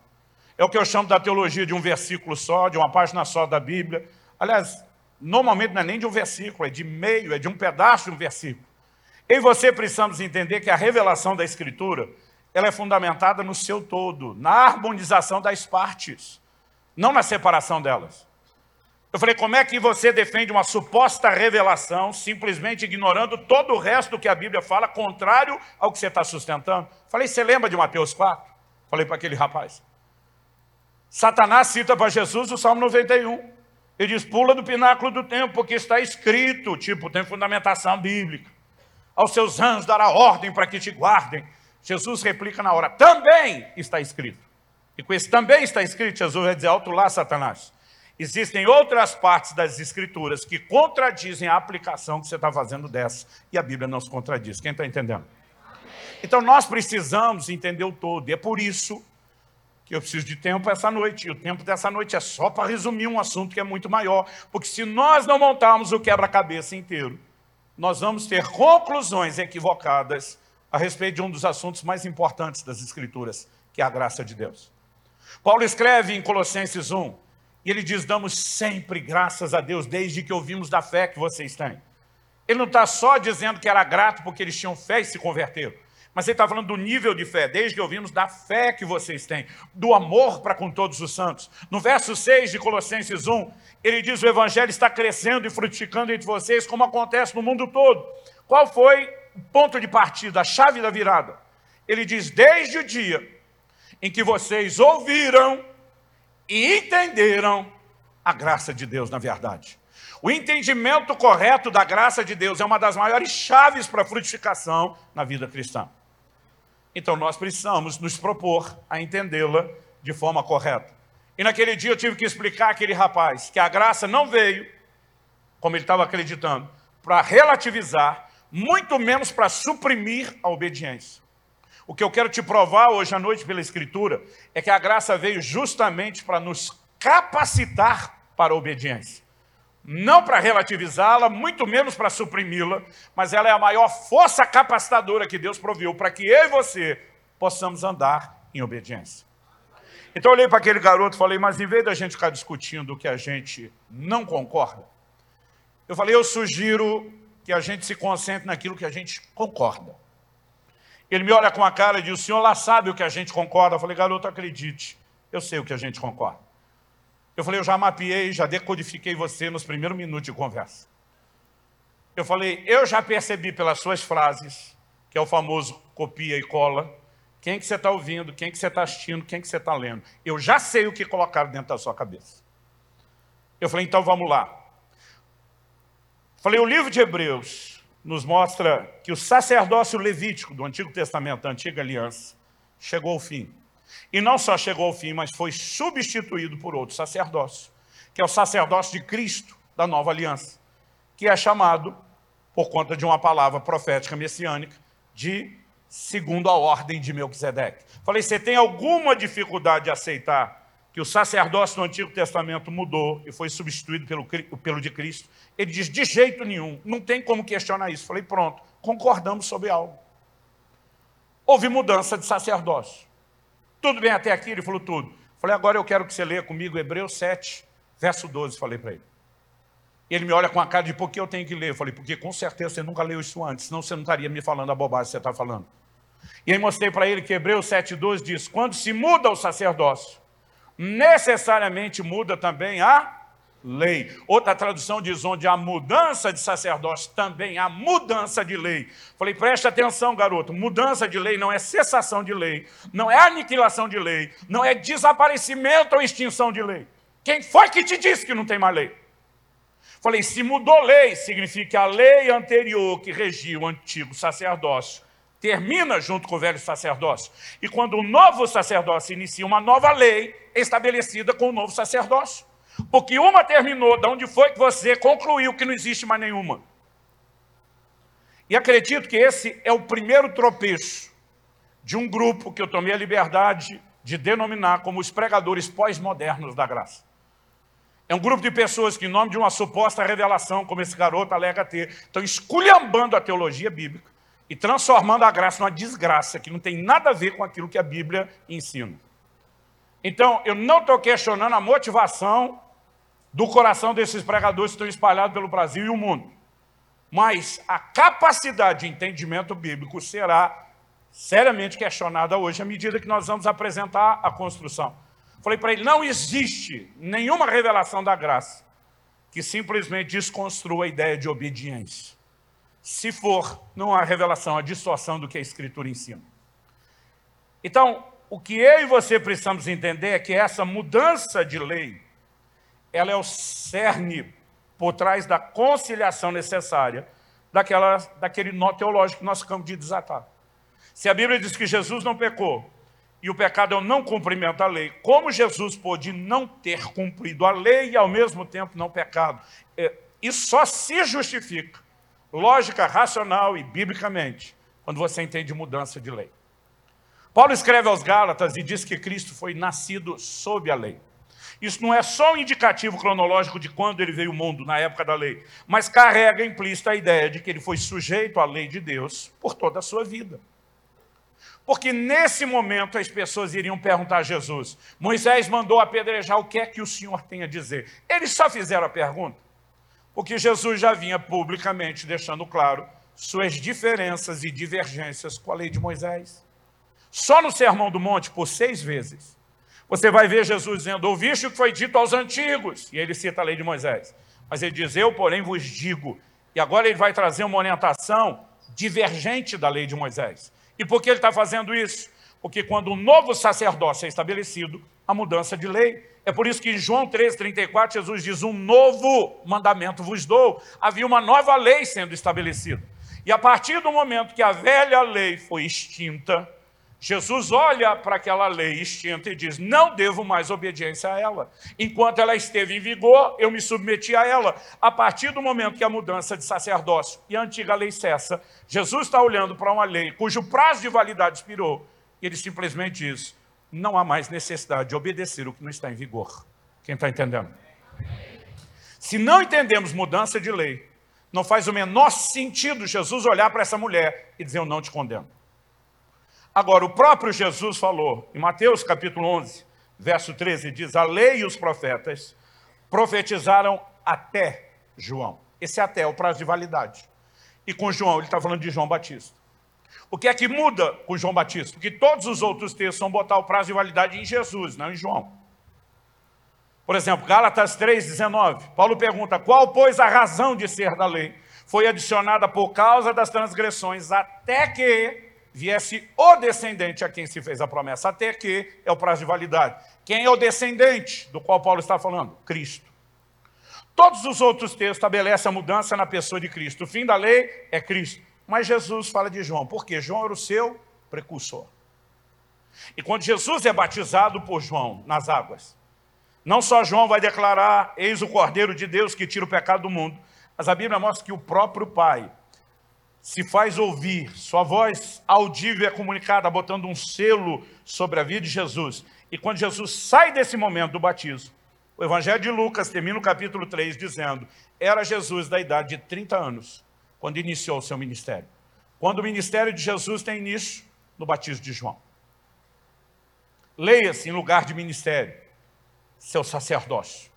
É o que eu chamo da teologia de um versículo só, de uma página só da Bíblia. Aliás, normalmente não é nem de um versículo, é de meio, é de um pedaço de um versículo. Eu e você precisamos entender que a revelação da Escritura ela é fundamentada no seu todo, na harmonização das partes, não na separação delas. Eu falei, como é que você defende uma suposta revelação, simplesmente ignorando todo o resto que a Bíblia fala, contrário ao que você está sustentando? Falei, você lembra de Mateus 4? Falei para aquele rapaz. Satanás cita para Jesus o Salmo 91. Ele diz, pula do pináculo do templo, porque está escrito, tipo, tem fundamentação bíblica aos seus anjos dará ordem para que te guardem. Jesus replica na hora, também está escrito. E com esse também está escrito, Jesus vai dizer, alto lá, Satanás. Existem outras partes das escrituras que contradizem a aplicação que você está fazendo dessa. E a Bíblia não se contradiz. Quem está entendendo? Então nós precisamos entender o todo. E é por isso que eu preciso de tempo essa noite. E o tempo dessa noite é só para resumir um assunto que é muito maior. Porque se nós não montarmos o quebra-cabeça inteiro, nós vamos ter conclusões equivocadas a respeito de um dos assuntos mais importantes das Escrituras, que é a graça de Deus. Paulo escreve em Colossenses 1, e ele diz, damos sempre graças a Deus, desde que ouvimos da fé que vocês têm. Ele não está só dizendo que era grato porque eles tinham fé e se converteram. Mas ele está falando do nível de fé, desde que ouvimos da fé que vocês têm, do amor para com todos os santos. No verso 6 de Colossenses 1, ele diz o evangelho está crescendo e frutificando entre vocês, como acontece no mundo todo. Qual foi o ponto de partida, a chave da virada? Ele diz, desde o dia em que vocês ouviram e entenderam a graça de Deus na verdade. O entendimento correto da graça de Deus é uma das maiores chaves para a frutificação na vida cristã. Então nós precisamos nos propor a entendê-la de forma correta. E naquele dia eu tive que explicar àquele rapaz que a graça não veio, como ele estava acreditando, para relativizar, muito menos para suprimir a obediência. O que eu quero te provar hoje à noite pela Escritura é que a graça veio justamente para nos capacitar para a obediência não para relativizá-la, muito menos para suprimi-la, mas ela é a maior força capacitadora que Deus proviu para que eu e você possamos andar em obediência. Então eu olhei para aquele garoto e falei, mas em vez da gente ficar discutindo o que a gente não concorda, eu falei, eu sugiro que a gente se concentre naquilo que a gente concorda. Ele me olha com a cara e diz, o senhor lá sabe o que a gente concorda. Eu falei, garoto, acredite, eu sei o que a gente concorda. Eu falei, eu já mapeei, já decodifiquei você nos primeiros minutos de conversa. Eu falei, eu já percebi pelas suas frases, que é o famoso copia e cola, quem que você está ouvindo, quem que você está assistindo, quem que você está lendo. Eu já sei o que colocaram dentro da sua cabeça. Eu falei, então vamos lá. Falei, o livro de Hebreus nos mostra que o sacerdócio levítico do Antigo Testamento, da Antiga Aliança, chegou ao fim. E não só chegou ao fim, mas foi substituído por outro sacerdócio, que é o sacerdócio de Cristo, da nova aliança, que é chamado, por conta de uma palavra profética messiânica, de segundo a ordem de Melquisedeque. Falei, você tem alguma dificuldade de aceitar que o sacerdócio do Antigo Testamento mudou e foi substituído pelo, pelo de Cristo? Ele diz, de jeito nenhum, não tem como questionar isso. Falei, pronto, concordamos sobre algo. Houve mudança de sacerdócio. Tudo bem até aqui? Ele falou tudo. Falei, agora eu quero que você leia comigo Hebreus 7, verso 12, falei para ele. Ele me olha com a cara de por que eu tenho que ler? Eu falei, porque com certeza você nunca leu isso antes, senão você não estaria me falando a bobagem que você está falando. E aí mostrei para ele que Hebreus 7,12 diz, quando se muda o sacerdócio, necessariamente muda também a lei. Outra tradução diz, onde há mudança de sacerdócio, também há mudança de lei. Falei, preste atenção, garoto, mudança de lei não é cessação de lei, não é aniquilação de lei, não é desaparecimento ou extinção de lei. Quem foi que te disse que não tem mais lei? Falei, se mudou lei, significa que a lei anterior que regia o antigo sacerdócio termina junto com o velho sacerdócio. E quando o novo sacerdócio inicia uma nova lei estabelecida com o novo sacerdócio. Porque uma terminou, de onde foi que você concluiu que não existe mais nenhuma. E acredito que esse é o primeiro tropeço de um grupo que eu tomei a liberdade de denominar como os pregadores pós-modernos da graça. É um grupo de pessoas que, em nome de uma suposta revelação, como esse garoto alega ter, estão esculhambando a teologia bíblica e transformando a graça numa desgraça, que não tem nada a ver com aquilo que a Bíblia ensina. Então, eu não estou questionando a motivação do coração desses pregadores que estão espalhados pelo Brasil e o mundo. Mas a capacidade de entendimento bíblico será seriamente questionada hoje, à medida que nós vamos apresentar a construção. Falei para ele, não existe nenhuma revelação da graça que simplesmente desconstrua a ideia de obediência. Se for, não há revelação, a distorção do que a Escritura ensina. Então, o que eu e você precisamos entender é que essa mudança de lei, ela é o cerne por trás da conciliação necessária daquela, daquele nó teológico que nós ficamos de desatar. Se a Bíblia diz que Jesus não pecou, e o pecado é o não cumprimento da lei, como Jesus pôde não ter cumprido a lei e ao mesmo tempo não pecado? É, isso só se justifica, lógica racional e biblicamente, quando você entende mudança de lei. Paulo escreve aos Gálatas e diz que Cristo foi nascido sob a lei. Isso não é só um indicativo cronológico de quando ele veio ao mundo, na época da lei, mas carrega implícita a ideia de que ele foi sujeito à lei de Deus por toda a sua vida. Porque nesse momento as pessoas iriam perguntar a Jesus, Moisés mandou apedrejar, o que é que o Senhor tem a dizer? Eles só fizeram a pergunta, porque Jesus já vinha publicamente deixando claro suas diferenças e divergências com a lei de Moisés. Só no Sermão do Monte, por seis vezes, você vai ver Jesus dizendo, ouviste o que foi dito aos antigos, e ele cita a lei de Moisés. Mas ele diz, eu porém vos digo, e agora ele vai trazer uma orientação divergente da lei de Moisés. E por que ele está fazendo isso? Porque quando um novo sacerdócio é estabelecido, a mudança de lei. É por isso que em João 3,34, Jesus diz, um novo mandamento vos dou. Havia uma nova lei sendo estabelecida. E a partir do momento que a velha lei foi extinta, Jesus olha para aquela lei extinta e diz, não devo mais obediência a ela. Enquanto ela esteve em vigor, eu me submeti a ela. A partir do momento que a mudança de sacerdócio e a antiga lei cessa, Jesus está olhando para uma lei cujo prazo de validade expirou, e ele simplesmente diz, não há mais necessidade de obedecer o que não está em vigor. Quem está entendendo? Se não entendemos mudança de lei, não faz o menor sentido Jesus olhar para essa mulher e dizer, eu não te condeno. Agora, o próprio Jesus falou, em Mateus capítulo 11, verso 13, diz, a lei e os profetas profetizaram até João. Esse até é o prazo de validade. E com João, ele está falando de João Batista. O que é que muda com João Batista? Porque todos os outros textos vão botar o prazo de validade em Jesus, não em João. Por exemplo, Gálatas 3,19. Paulo pergunta, qual, pois, a razão de ser da lei? Foi adicionada por causa das transgressões, até que viesse o descendente a quem se fez a promessa, até que é o prazo de validade. Quem é o descendente do qual Paulo está falando? Cristo. Todos os outros textos estabelecem a mudança na pessoa de Cristo. O fim da lei é Cristo. Mas Jesus fala de João, porque João era o seu precursor. E quando Jesus é batizado por João nas águas, não só João vai declarar, eis o Cordeiro de Deus que tira o pecado do mundo, mas a Bíblia mostra que o próprio Pai se faz ouvir, sua voz audível é comunicada, botando um selo sobre a vida de Jesus. E quando Jesus sai desse momento do batismo, o Evangelho de Lucas termina o capítulo 3 dizendo, era Jesus da idade de 30 anos, quando iniciou o seu ministério. Quando o ministério de Jesus tem início, no batismo de João. Leia-se em lugar de ministério, seu sacerdócio.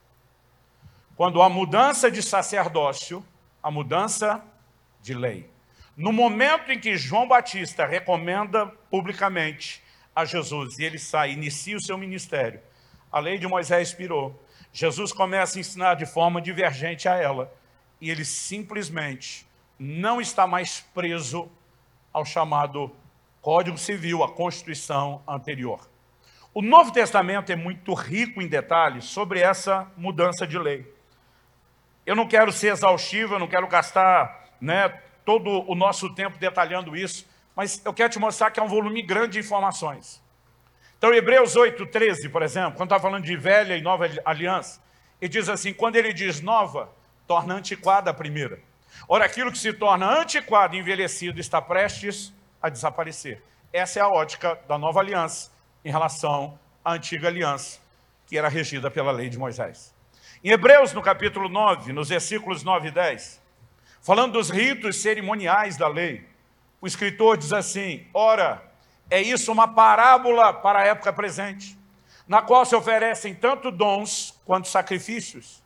Quando há mudança de sacerdócio, a mudança de lei. No momento em que João Batista recomenda publicamente a Jesus e ele sai, inicia o seu ministério, a lei de Moisés expirou. Jesus começa a ensinar de forma divergente a ela e ele simplesmente não está mais preso ao chamado Código Civil, a Constituição anterior. O Novo Testamento é muito rico em detalhes sobre essa mudança de lei. Eu não quero ser exaustivo, eu não quero gastar né, todo o nosso tempo detalhando isso, mas eu quero te mostrar que é um volume grande de informações. Então, Hebreus 8, 13, por exemplo, quando está falando de velha e nova aliança, ele diz assim, quando ele diz nova, torna antiquada a primeira. Ora, aquilo que se torna antiquado e envelhecido está prestes a desaparecer. Essa é a ótica da nova aliança em relação à antiga aliança, que era regida pela lei de Moisés. Em Hebreus, no capítulo 9, nos versículos 9 e 10, falando dos ritos cerimoniais da lei, o escritor diz assim, ora, é isso uma parábola para a época presente, na qual se oferecem tanto dons quanto sacrifícios,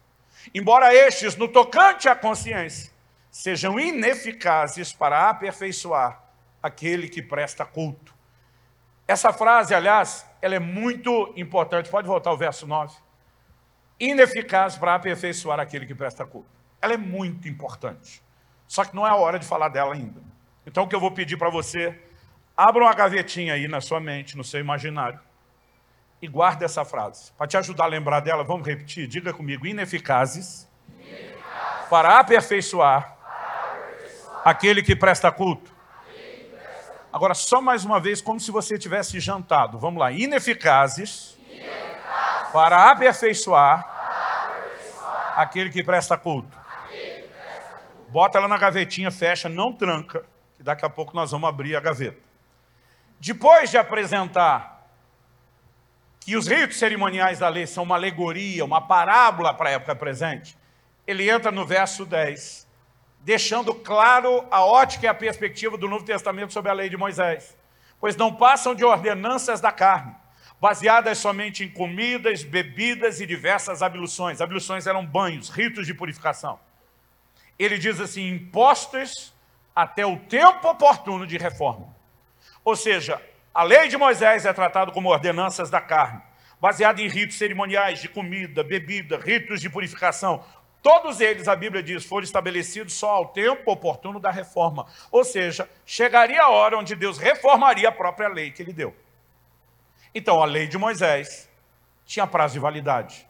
embora estes, no tocante à consciência, sejam ineficazes para aperfeiçoar aquele que presta culto. Essa frase, aliás, ela é muito importante. Pode voltar ao verso 9. Ineficaz para aperfeiçoar aquele que presta culto. Ela é muito importante. Só que não é a hora de falar dela ainda. Então, o que eu vou pedir para você Abra uma gavetinha aí na sua mente, no seu imaginário, e guarde essa frase. Para te ajudar a lembrar dela, vamos repetir? Diga comigo, ineficazes, ineficazes. Para, aperfeiçoar para aperfeiçoar aquele que presta culto. Agora, só mais uma vez, como se você tivesse jantado. Vamos lá, ineficazes, ineficazes. Para, aperfeiçoar para aperfeiçoar aquele que presta culto. Bota ela na gavetinha, fecha, não tranca, que daqui a pouco nós vamos abrir a gaveta. Depois de apresentar que os ritos cerimoniais da lei são uma alegoria, uma parábola para a época presente, ele entra no verso 10, deixando claro a ótica e a perspectiva do Novo Testamento sobre a lei de Moisés. Pois não passam de ordenanças da carne, baseadas somente em comidas, bebidas e diversas abluções. Abluções eram banhos, ritos de purificação. Ele diz assim, impostos até o tempo oportuno de reforma. Ou seja, a lei de Moisés é tratada como ordenanças da carne, baseada em ritos cerimoniais de comida, bebida, ritos de purificação. Todos eles, a Bíblia diz, foram estabelecidos só ao tempo oportuno da reforma. Ou seja, chegaria a hora onde Deus reformaria a própria lei que ele deu. Então, a lei de Moisés tinha prazo de validade.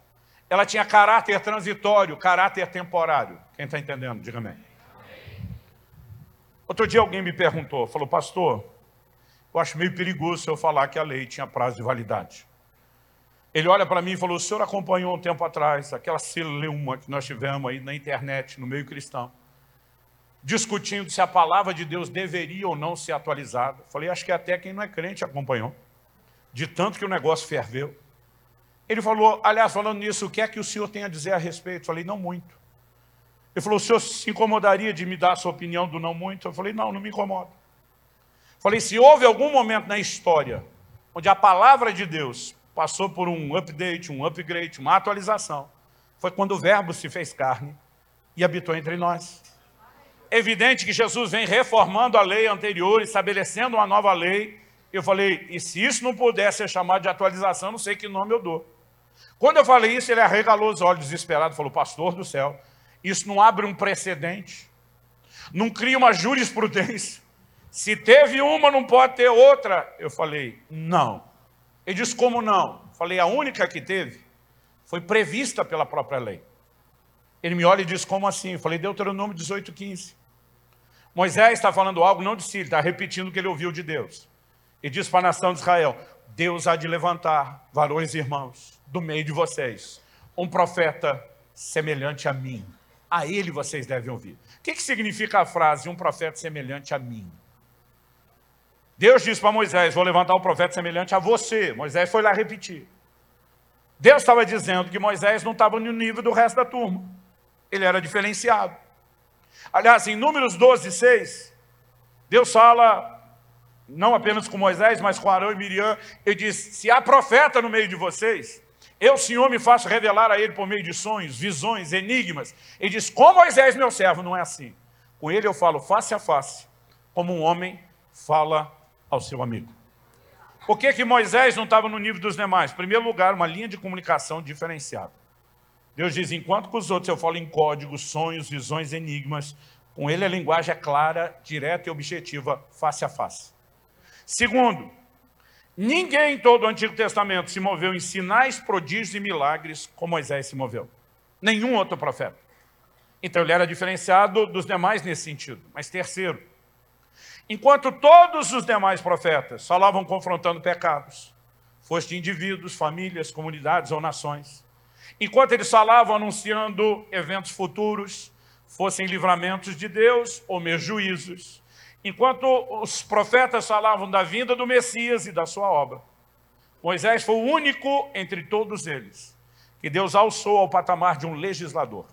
Ela tinha caráter transitório, caráter temporário. Quem está entendendo, diga amém. Outro dia alguém me perguntou, falou, pastor, eu acho meio perigoso eu falar que a lei tinha prazo de validade. Ele olha para mim e falou, o senhor acompanhou um tempo atrás aquela celeuma que nós tivemos aí na internet, no meio cristão, discutindo se a palavra de Deus deveria ou não ser atualizada. Falei, acho que até quem não é crente acompanhou, de tanto que o negócio ferveu. Ele falou, aliás, falando nisso, o que é que o senhor tem a dizer a respeito? Falei, não muito. Ele falou, o senhor se incomodaria de me dar a sua opinião do não muito? Eu falei, não, não me incomoda. Falei, se houve algum momento na história onde a palavra de Deus passou por um update, um upgrade, uma atualização, foi quando o verbo se fez carne e habitou entre nós. É evidente que Jesus vem reformando a lei anterior, estabelecendo uma nova lei. Eu falei, e se isso não puder ser chamado de atualização, não sei que nome eu dou. Quando eu falei isso, ele arregalou os olhos desesperado, falou, pastor do céu, isso não abre um precedente, não cria uma jurisprudência, se teve uma, não pode ter outra. Eu falei, não. Ele disse, como não? Falei, a única que teve foi prevista pela própria lei. Ele me olha e diz, como assim? Eu falei, Deuteronômio 18, 15. Moisés está falando algo não de si, ele está repetindo o que ele ouviu de Deus. E diz para a nação de Israel, Deus há de levantar, varões e irmãos, do meio de vocês, um profeta semelhante a mim. A ele vocês devem ouvir. O que, que significa a frase, um profeta semelhante a mim? Deus disse para Moisés, vou levantar um profeta semelhante a você. Moisés foi lá repetir. Deus estava dizendo que Moisés não estava no nível do resto da turma. Ele era diferenciado. Aliás, em Números 12, 6, Deus fala, não apenas com Moisés, mas com Arão e Miriam, ele diz, se há profeta no meio de vocês, eu, Senhor, me faço revelar a ele por meio de sonhos, visões, enigmas. Ele diz, com Moisés, meu servo, não é assim. Com ele eu falo face a face, como um homem fala ao seu amigo. Por que, que Moisés não estava no nível dos demais? Em primeiro lugar, uma linha de comunicação diferenciada. Deus diz, enquanto com os outros eu falo em códigos, sonhos, visões, enigmas, com ele a linguagem é clara, direta e objetiva, face a face. Segundo, ninguém em todo o Antigo Testamento se moveu em sinais, prodígios e milagres como Moisés se moveu. Nenhum outro profeta. Então ele era diferenciado dos demais nesse sentido. Mas terceiro, enquanto todos os demais profetas falavam confrontando pecados, fosse de indivíduos, famílias, comunidades ou nações, enquanto eles falavam anunciando eventos futuros, fossem livramentos de Deus ou meus juízos, enquanto os profetas falavam da vinda do Messias e da sua obra, Moisés foi o único entre todos eles que Deus alçou ao patamar de um legislador.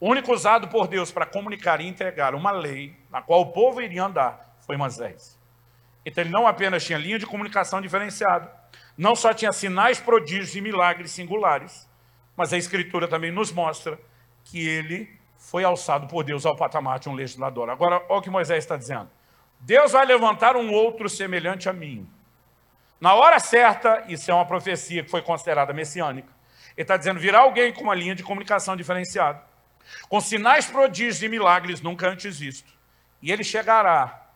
O único usado por Deus para comunicar e entregar uma lei na qual o povo iria andar foi Moisés. Então ele não apenas tinha linha de comunicação diferenciada, não só tinha sinais, prodígios e milagres singulares, mas a Escritura também nos mostra que ele foi alçado por Deus ao patamar de um legislador. Agora, olha o que Moisés está dizendo. Deus vai levantar um outro semelhante a mim. Na hora certa, isso é uma profecia que foi considerada messiânica, ele está dizendo, virá alguém com uma linha de comunicação diferenciada, com sinais, prodígios e milagres nunca antes vistos. E ele chegará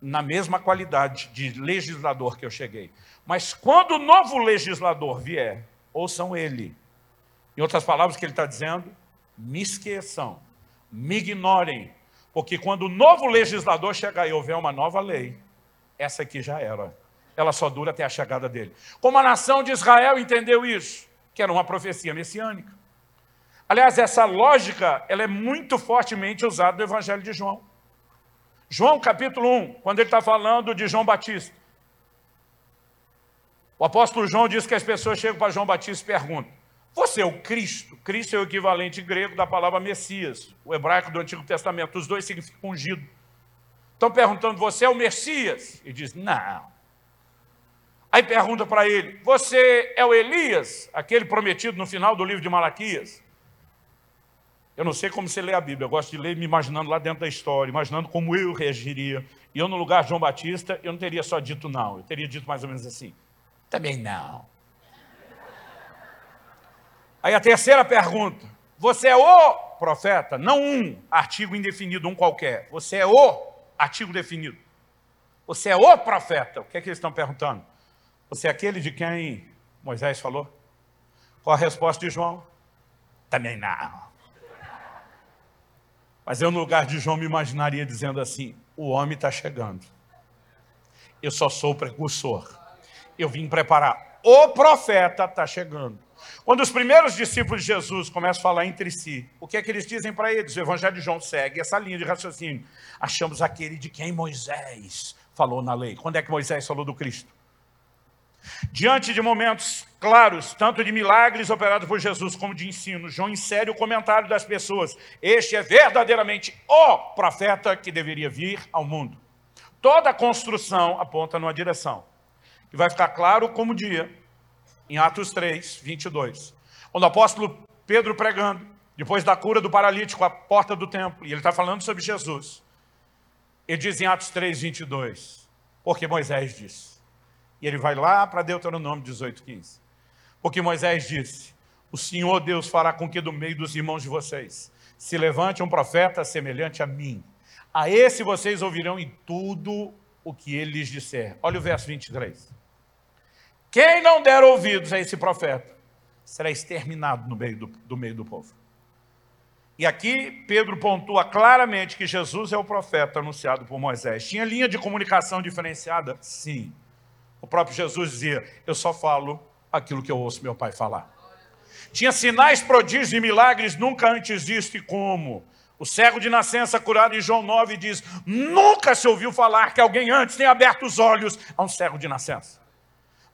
na mesma qualidade de legislador que eu cheguei. Mas quando o novo legislador vier, ouçam ele. Em outras palavras, o que ele está dizendo? Me esqueçam, me ignorem, porque quando o novo legislador chegar e houver uma nova lei, essa aqui já era. Ela só dura até a chegada dele. Como a nação de Israel entendeu isso? Que era uma profecia messiânica. Aliás, essa lógica ela é muito fortemente usada no Evangelho de João. João capítulo 1, quando ele está falando de João Batista. O apóstolo João diz que as pessoas chegam para João Batista e perguntam, você é o Cristo? Cristo é o equivalente grego da palavra Messias, o hebraico do Antigo Testamento. Os dois significam ungido. Estão perguntando, você é o Messias? E diz, não. Aí pergunta para ele, você é o Elias, aquele prometido no final do livro de Malaquias? Eu não sei como você lê a Bíblia, eu gosto de ler me imaginando lá dentro da história, imaginando como eu reagiria. E eu, no lugar de João Batista, eu não teria só dito não, eu teria dito mais ou menos assim, também não. Aí a terceira pergunta, você é o profeta? Não um artigo indefinido, um qualquer. Você é o artigo definido. Você é o profeta. O que é que eles estão perguntando? Você é aquele de quem Moisés falou? Qual a resposta de João? Também não. Mas eu, no lugar de João, me imaginaria dizendo assim, o homem está chegando. Eu só sou o precursor. Eu vim preparar. O profeta está chegando. Quando os primeiros discípulos de Jesus começam a falar entre si, o que é que eles dizem para eles? O Evangelho de João segue essa linha de raciocínio. Achamos aquele de quem Moisés falou na lei. Quando é que Moisés falou do Cristo? Diante de momentos claros, tanto de milagres operados por Jesus como de ensino, João insere o comentário das pessoas. Este é verdadeiramente o profeta que deveria vir ao mundo. Toda a construção aponta numa direção. E vai ficar claro como dia, em Atos 3, 22. Quando o apóstolo Pedro pregando, depois da cura do paralítico à porta do templo, e ele está falando sobre Jesus. Ele diz em Atos 3, 22, porque Moisés disse, e ele vai lá para Deuteronômio 18, 15. Porque Moisés disse, o Senhor Deus fará com que do meio dos irmãos de vocês se levante um profeta semelhante a mim. A esse vocês ouvirão em tudo o que ele lhes disser. Olha o verso 23. Quem não der ouvidos a esse profeta será exterminado no meio do, do meio do povo. E aqui Pedro pontua claramente que Jesus é o profeta anunciado por Moisés. Tinha linha de comunicação diferenciada? Sim. O próprio Jesus dizia, eu só falo aquilo que eu ouço meu pai falar. Tinha sinais, prodígios e milagres nunca antes visto e como. O cego de nascença curado em João 9 diz, nunca se ouviu falar que alguém antes tenha aberto os olhos a um cego de nascença.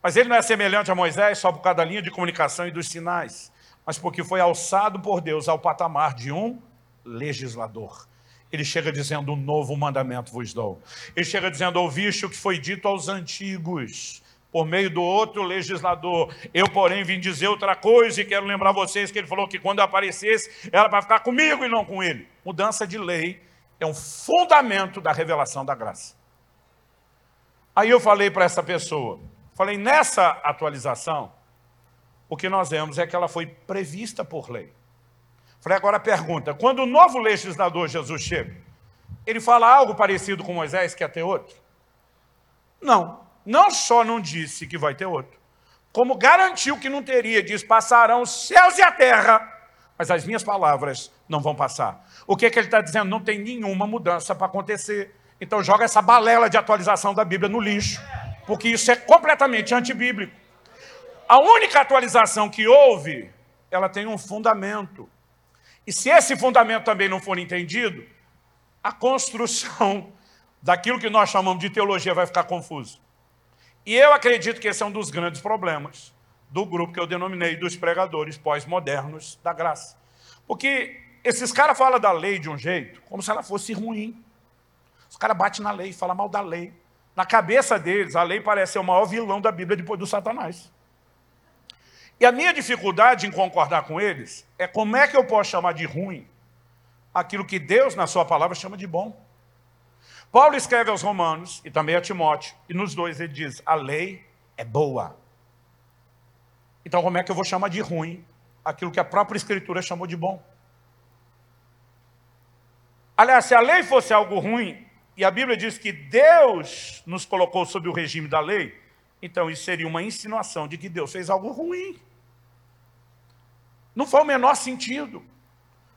Mas ele não é semelhante a Moisés só por causa da linha de comunicação e dos sinais, mas porque foi alçado por Deus ao patamar de um legislador. Ele chega dizendo, um novo mandamento vos dou. Ele chega dizendo, ouviste o que foi dito aos antigos, por meio do outro legislador. Eu, porém, vim dizer outra coisa e quero lembrar vocês que ele falou que quando aparecesse, era para ficar comigo e não com ele. Mudança de lei é um fundamento da revelação da graça. Aí eu falei para essa pessoa, falei, nessa atualização, o que nós vemos é que ela foi prevista por lei. Falei, agora pergunta, quando o novo legislador Jesus chega, ele fala algo parecido com Moisés, que ia ter outro? Não, não só não disse que vai ter outro, como garantiu que não teria, diz, passarão os céus e a terra, mas as minhas palavras não vão passar. O que, é que ele está dizendo? Não tem nenhuma mudança para acontecer. Então joga essa balela de atualização da Bíblia no lixo, porque isso é completamente antibíblico. A única atualização que houve, ela tem um fundamento. E se esse fundamento também não for entendido, a construção daquilo que nós chamamos de teologia vai ficar confuso. E eu acredito que esse é um dos grandes problemas do grupo que eu denominei dos pregadores pós-modernos da graça. Porque esses caras falam da lei de um jeito, como se ela fosse ruim. Os caras batem na lei, falam mal da lei. Na cabeça deles, a lei parece ser o maior vilão da Bíblia depois do Satanás. E a minha dificuldade em concordar com eles é como é que eu posso chamar de ruim aquilo que Deus, na sua palavra, chama de bom. Paulo escreve aos Romanos e também a Timóteo, e nos dois ele diz: a lei é boa. Então, como é que eu vou chamar de ruim aquilo que a própria Escritura chamou de bom? Aliás, se a lei fosse algo ruim, e a Bíblia diz que Deus nos colocou sob o regime da lei, então isso seria uma insinuação de que Deus fez algo ruim. Não foi o menor sentido.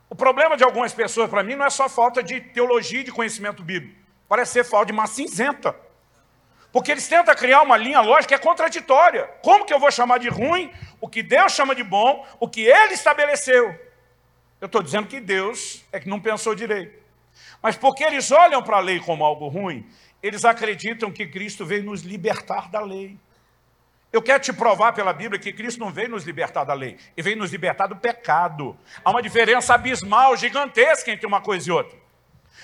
O problema de algumas pessoas, para mim, não é só falta de teologia e de conhecimento bíblico. Parece ser falta de uma cinzenta. Porque eles tentam criar uma linha lógica que é contraditória. Como que eu vou chamar de ruim o que Deus chama de bom, o que Ele estabeleceu? Eu estou dizendo que Deus é que não pensou direito. Mas porque eles olham para a lei como algo ruim, eles acreditam que Cristo veio nos libertar da lei. Eu quero te provar pela Bíblia que Cristo não veio nos libertar da lei, ele veio nos libertar do pecado. Há uma diferença abismal, gigantesca entre uma coisa e outra.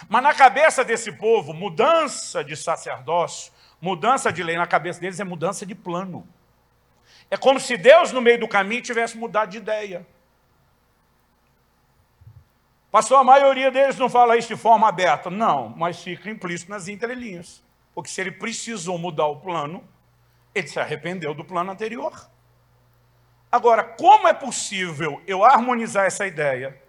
Mas na cabeça desse povo, mudança de sacerdócio, mudança de lei na cabeça deles é mudança de plano. É como se Deus, no meio do caminho, tivesse mudado de ideia. Pastor, a maioria deles não fala isso de forma aberta. Não, mas fica implícito nas entrelinhas. Porque se ele precisou mudar o plano, ele se arrependeu do plano anterior. Agora, como é possível eu harmonizar essa ideia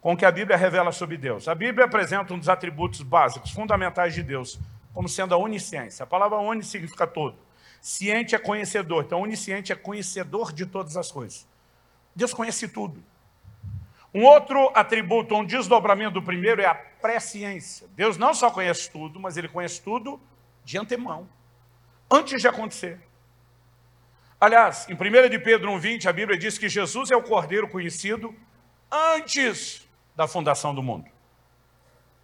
com o que a Bíblia revela sobre Deus? A Bíblia apresenta um dos atributos básicos, fundamentais de Deus, como sendo a onisciência. A palavra oni significa todo. Ciente é conhecedor, então onisciente é conhecedor de todas as coisas. Deus conhece tudo. Um outro atributo, um desdobramento do primeiro é a presciência. Deus não só conhece tudo, mas ele conhece tudo de antemão, antes de acontecer. Aliás, em 1 de Pedro 1,20, a Bíblia diz que Jesus é o Cordeiro conhecido antes da fundação do mundo.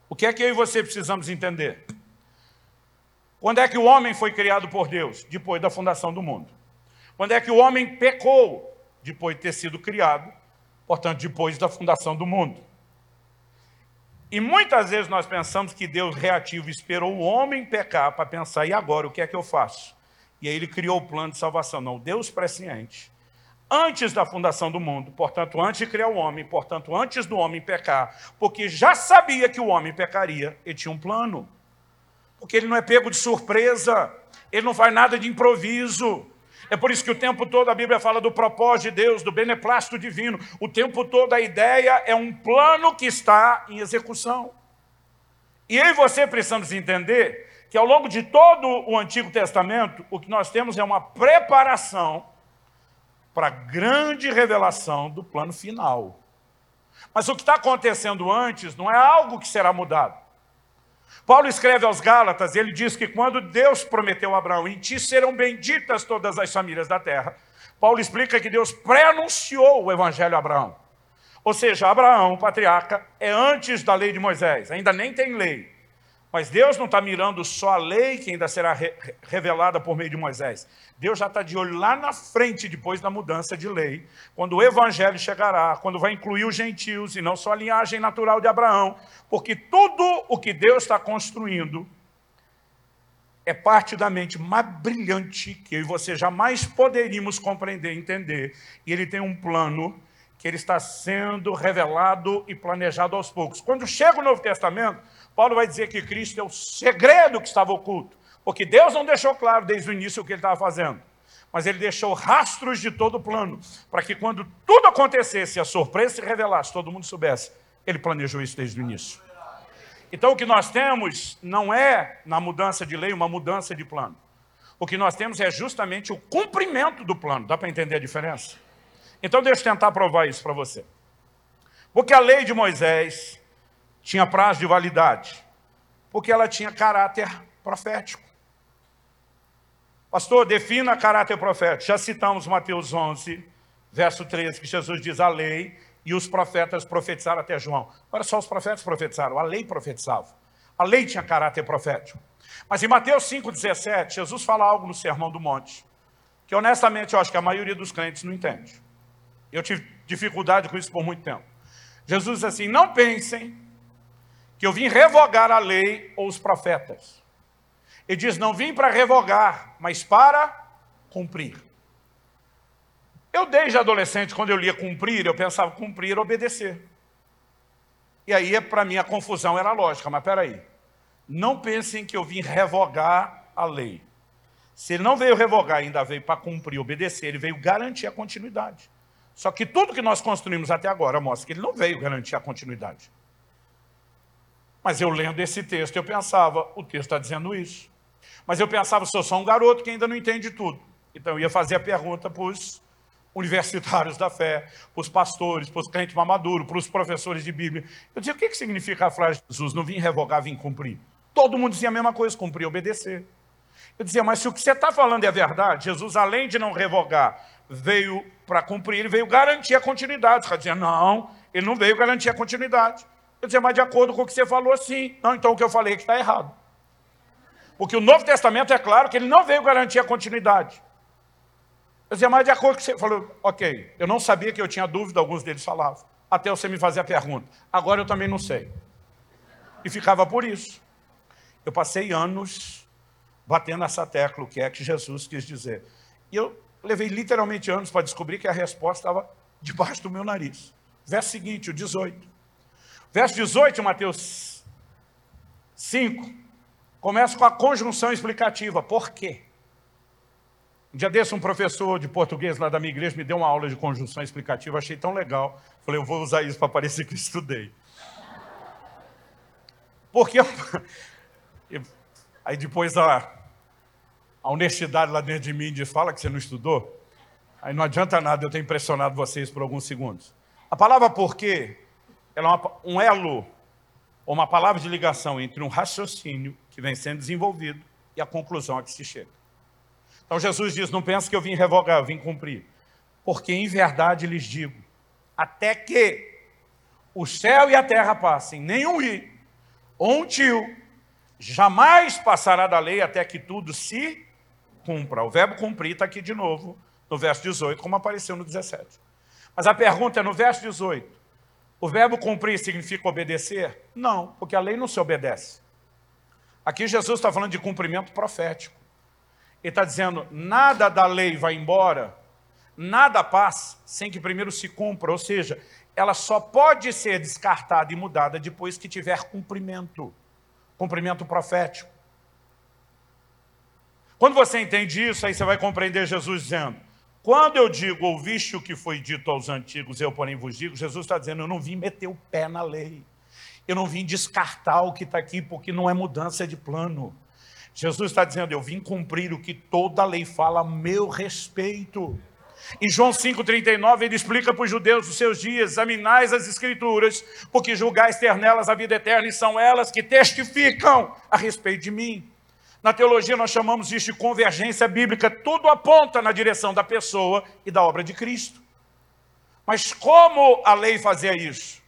O que é que eu e você precisamos entender? Quando é que o homem foi criado por Deus? Depois da fundação do mundo. Quando é que o homem pecou? Depois de ter sido criado portanto, depois da fundação do mundo. E muitas vezes nós pensamos que Deus reativo esperou o homem pecar para pensar, e agora, o que é que eu faço? E aí ele criou o plano de salvação. Não, Deus presciente. Antes da fundação do mundo, portanto, antes de criar o homem, portanto, antes do homem pecar, porque já sabia que o homem pecaria, ele tinha um plano. Porque ele não é pego de surpresa, ele não faz nada de improviso, é por isso que o tempo todo a Bíblia fala do propósito de Deus, do beneplácito divino. O tempo todo a ideia é um plano que está em execução. E eu e você precisamos entender que ao longo de todo o Antigo Testamento, o que nós temos é uma preparação para a grande revelação do plano final. Mas o que está acontecendo antes não é algo que será mudado. Paulo escreve aos Gálatas, ele diz que quando Deus prometeu a Abraão, em ti serão benditas todas as famílias da terra, Paulo explica que Deus pré-anunciou o evangelho a Abraão. Ou seja, Abraão, patriarca, é antes da lei de Moisés, ainda nem tem lei. Mas Deus não está mirando só a lei que ainda será re revelada por meio de Moisés. Deus já está de olho lá na frente, depois da mudança de lei, quando o evangelho chegará, quando vai incluir os gentios e não só a linhagem natural de Abraão, porque tudo o que Deus está construindo é parte da mente mais brilhante que eu e você jamais poderíamos compreender entender. E ele tem um plano que ele está sendo revelado e planejado aos poucos. Quando chega o Novo Testamento, Paulo vai dizer que Cristo é o segredo que estava oculto, porque Deus não deixou claro desde o início o que ele estava fazendo, mas ele deixou rastros de todo o plano, para que quando tudo acontecesse, a surpresa se revelasse, todo mundo soubesse, ele planejou isso desde o início. Então o que nós temos não é, na mudança de lei, uma mudança de plano. O que nós temos é justamente o cumprimento do plano. Dá para entender a diferença? Então deixa eu tentar provar isso para você. Porque a lei de Moisés tinha prazo de validade. Porque ela tinha caráter profético. Pastor, defina caráter profético. Já citamos Mateus 11, verso 13, que Jesus diz a lei e os profetas profetizaram até João. Olha só, os profetas profetizaram, a lei profetizava. A lei tinha caráter profético. Mas em Mateus 5,17, Jesus fala algo no Sermão do Monte, que honestamente eu acho que a maioria dos crentes não entende. Eu tive dificuldade com isso por muito tempo. Jesus diz assim: não pensem que eu vim revogar a lei ou os profetas. Ele diz: não vim para revogar, mas para cumprir. Eu, desde adolescente, quando eu lia cumprir, eu pensava cumprir, obedecer. E aí, para mim, a confusão era lógica, mas peraí. Não pensem que eu vim revogar a lei. Se ele não veio revogar, ainda veio para cumprir, obedecer, ele veio garantir a continuidade. Só que tudo que nós construímos até agora mostra que ele não veio garantir a continuidade. Mas eu lendo esse texto, eu pensava, o texto está dizendo isso. Mas eu pensava, sou só um garoto que ainda não entende tudo. Então eu ia fazer a pergunta para os universitários da fé, para os pastores, para os crentes mamaduros, para os professores de Bíblia. Eu dizia, o que, que significa a frase de Jesus? Não vim revogar, vim cumprir. Todo mundo dizia a mesma coisa, cumprir, obedecer. Eu dizia, mas se o que você está falando é verdade, Jesus, além de não revogar, veio para cumprir, ele veio garantir a continuidade. Você dizia, não, ele não veio garantir a continuidade. Eu dizia, mas de acordo com o que você falou, sim. Não, então o que eu falei é que está errado. Porque o Novo Testamento é claro que ele não veio garantir a continuidade. Eu dizia, mas de acordo com o que você falou, ok, eu não sabia que eu tinha dúvida, alguns deles falavam. Até você me fazer a pergunta. Agora eu também não sei. E ficava por isso. Eu passei anos batendo essa tecla, o que é que Jesus quis dizer. E eu levei literalmente anos para descobrir que a resposta estava debaixo do meu nariz. Verso seguinte, o 18. Verso 18, Mateus 5, começa com a conjunção explicativa. Por quê? Um dia desse, um professor de português lá da minha igreja me deu uma aula de conjunção explicativa, achei tão legal. Falei, eu vou usar isso para parecer que estudei. Porque Aí depois a, a honestidade lá dentro de mim diz, fala que você não estudou. Aí não adianta nada eu ter impressionado vocês por alguns segundos. A palavra porquê, ela é uma, um elo, ou uma palavra de ligação entre um raciocínio que vem sendo desenvolvido e a conclusão a que se chega. Então Jesus diz, não pense que eu vim revogar, eu vim cumprir. Porque em verdade lhes digo, até que o céu e a terra passem, nenhum rio ou um tio jamais passará da lei até que tudo se cumpra. O verbo cumprir está aqui de novo, no verso 18, como apareceu no 17. Mas a pergunta é, no verso 18, o verbo cumprir significa obedecer? Não, porque a lei não se obedece. Aqui Jesus está falando de cumprimento profético. Ele está dizendo, nada da lei vai embora, nada passa sem que primeiro se cumpra. Ou seja, ela só pode ser descartada e mudada depois que tiver cumprimento cumprimento profético. Quando você entende isso, aí você vai compreender Jesus dizendo, quando eu digo, ouviste o que foi dito aos antigos, eu porém vos digo, Jesus está dizendo, eu não vim meter o pé na lei. Eu não vim descartar o que está aqui, porque não é mudança de plano. Jesus está dizendo, eu vim cumprir o que toda a lei fala a meu respeito. Em João 5,39, ele explica para os judeus os seus dias, examinais as escrituras, porque julgais ter nelas a vida eterna, e são elas que testificam a respeito de mim. Na teologia nós chamamos isso de convergência bíblica, tudo aponta na direção da pessoa e da obra de Cristo. Mas como a lei fazia isso?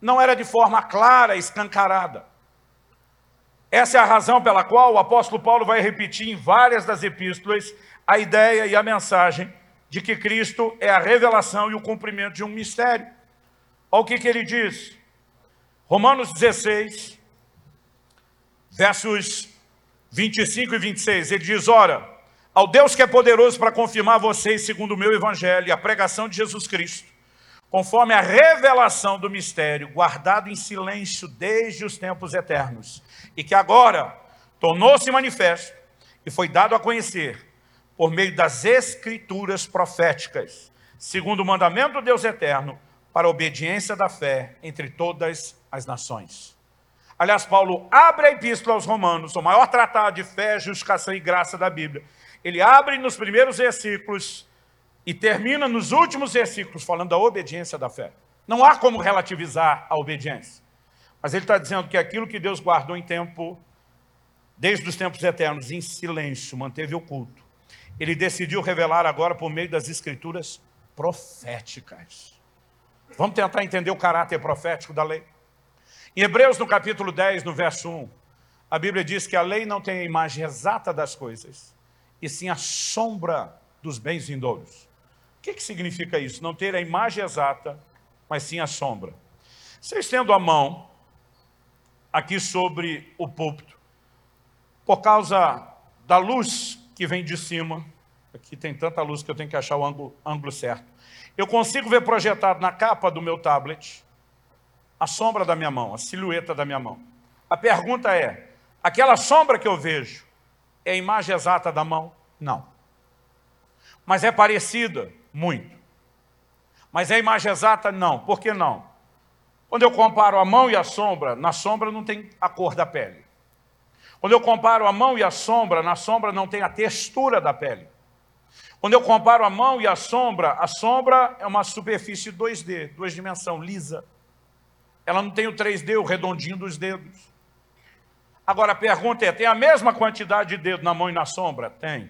Não era de forma clara, escancarada. Essa é a razão pela qual o apóstolo Paulo vai repetir em várias das epístolas a ideia e a mensagem de que Cristo é a revelação e o cumprimento de um mistério. Olha o que, que ele diz. Romanos 16, versos 25 e 26, ele diz, ora, ao Deus que é poderoso para confirmar vocês segundo o meu evangelho e a pregação de Jesus Cristo, conforme a revelação do mistério, guardado em silêncio desde os tempos eternos, e que agora tornou-se manifesto e foi dado a conhecer por meio das escrituras proféticas, segundo o mandamento do Deus eterno, para a obediência da fé entre todas as nações. Aliás, Paulo abre a epístola aos romanos, o maior tratado de fé, justificação e graça da Bíblia. Ele abre nos primeiros versículos e termina nos últimos versículos falando da obediência da fé. Não há como relativizar a obediência. Mas ele está dizendo que aquilo que Deus guardou em tempo, desde os tempos eternos, em silêncio, manteve oculto. Ele decidiu revelar agora por meio das escrituras proféticas. Vamos tentar entender o caráter profético da lei. Em Hebreus, no capítulo 10, no verso 1, a Bíblia diz que a lei não tem a imagem exata das coisas, e sim a sombra dos bens vindouros. O que, que significa isso? Não ter a imagem exata, mas sim a sombra. Você estendo a mão aqui sobre o púlpito, por causa da luz que vem de cima, aqui tem tanta luz que eu tenho que achar o ângulo, ângulo certo. Eu consigo ver projetado na capa do meu tablet a sombra da minha mão, a silhueta da minha mão. A pergunta é, aquela sombra que eu vejo é a imagem exata da mão? Não. Mas é parecida? Muito. Mas é a imagem exata? Não. Por que não? Quando eu comparo a mão e a sombra, na sombra não tem a cor da pele. Quando eu comparo a mão e a sombra, na sombra não tem a textura da pele. Quando eu comparo a mão e a sombra, a sombra é uma superfície 2D, duas dimensões, lisa. Ela não tem o 3D, o redondinho dos dedos. Agora a pergunta é, tem a mesma quantidade de dedo na mão e na sombra? Tem.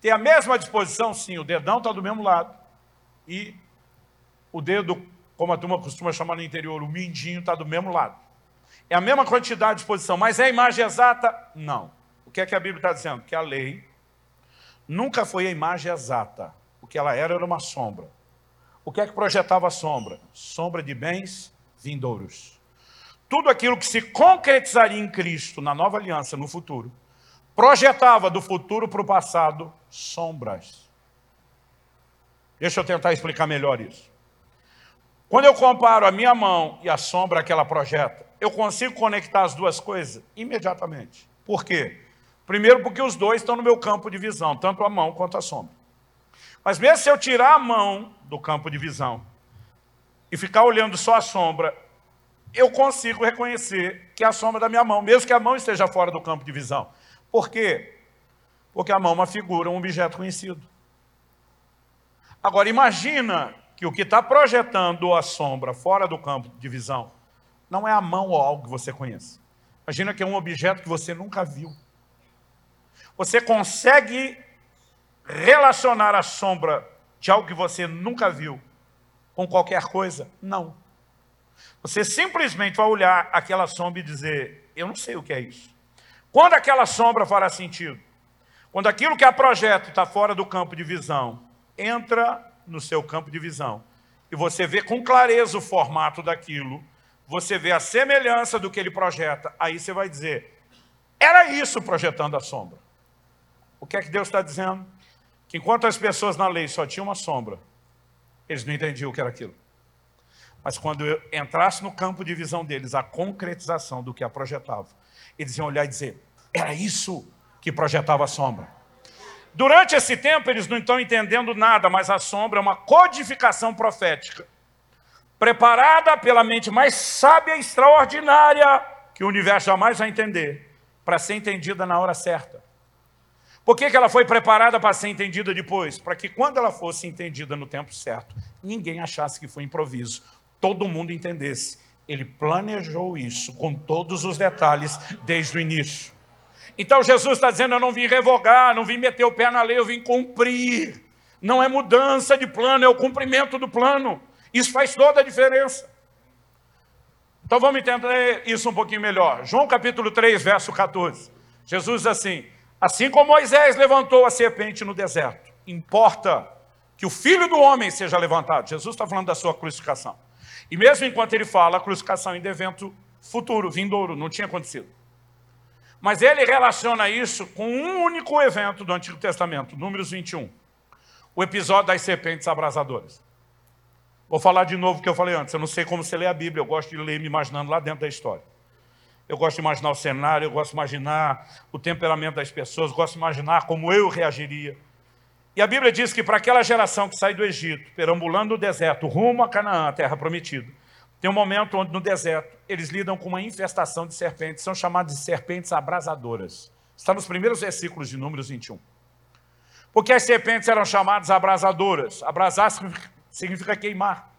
Tem a mesma disposição? Sim, o dedão está do mesmo lado. E o dedo, como a turma costuma chamar no interior, o mindinho está do mesmo lado. É a mesma quantidade de disposição, mas é a imagem exata? Não. O que é que a Bíblia está dizendo? Que a lei nunca foi a imagem exata. O que ela era era uma sombra. O que é que projetava a sombra? Sombra de bens vindouros. Tudo aquilo que se concretizaria em Cristo, na nova aliança, no futuro, projetava do futuro para o passado sombras. Deixa eu tentar explicar melhor isso. Quando eu comparo a minha mão e a sombra que ela projeta, eu consigo conectar as duas coisas imediatamente. Por quê? Primeiro porque os dois estão no meu campo de visão, tanto a mão quanto a sombra. Mas mesmo se eu tirar a mão do campo de visão e ficar olhando só a sombra, eu consigo reconhecer que é a sombra da minha mão, mesmo que a mão esteja fora do campo de visão. Por quê? Porque a mão é uma figura, um objeto conhecido. Agora, imagina que o que está projetando a sombra fora do campo de visão não é a mão ou algo que você conhece. Imagina que é um objeto que você nunca viu. Você consegue relacionar a sombra de algo que você nunca viu com qualquer coisa? Não. Você simplesmente vai olhar aquela sombra e dizer, eu não sei o que é isso. Quando aquela sombra fará sentido? Quando aquilo que é projeto está fora do campo de visão, entra no seu campo de visão e você vê com clareza o formato daquilo, você vê a semelhança do que ele projeta, aí você vai dizer, era isso projetando a sombra. O que é que Deus está dizendo? Que enquanto as pessoas na lei só tinham uma sombra, eles não entendiam o que era aquilo. Mas quando eu entrasse no campo de visão deles, a concretização do que a projetava, eles iam olhar e dizer, era isso que projetava a sombra. Durante esse tempo, eles não estão entendendo nada, mas a sombra é uma codificação profética, preparada pela mente mais sábia e extraordinária que o universo jamais vai entender, para ser entendida na hora certa. Por que, que ela foi preparada para ser entendida depois? Para que quando ela fosse entendida no tempo certo, ninguém achasse que foi improviso, todo mundo entendesse ele planejou isso com todos os detalhes desde o início. Então Jesus está dizendo, eu não vim revogar, não vim meter o pé na lei, eu vim cumprir. Não é mudança de plano, é o cumprimento do plano. Isso faz toda a diferença. Então vamos entender isso um pouquinho melhor. João capítulo 3, verso 14. Jesus diz assim, assim como Moisés levantou a serpente no deserto, importa que o Filho do Homem seja levantado. Jesus está falando da sua crucificação. E mesmo enquanto ele fala, a crucificação ainda é evento futuro, vindouro, não tinha acontecido. Mas ele relaciona isso com um único evento do Antigo Testamento, Números 21. O episódio das serpentes abrasadoras. Vou falar de novo o que eu falei antes. Eu não sei como você lê a Bíblia, eu gosto de ler me imaginando lá dentro da história. Eu gosto de imaginar o cenário, eu gosto de imaginar o temperamento das pessoas, gosto de imaginar como eu reagiria. E a Bíblia diz que para aquela geração que sai do Egito, perambulando no deserto, rumo a Canaã, a terra prometida, tem um momento onde no deserto eles lidam com uma infestação de serpentes, são chamadas de serpentes abrasadoras. Está nos primeiros versículos de Números 21. Porque as serpentes eram chamadas abrasadoras. Abrasar significa queimar.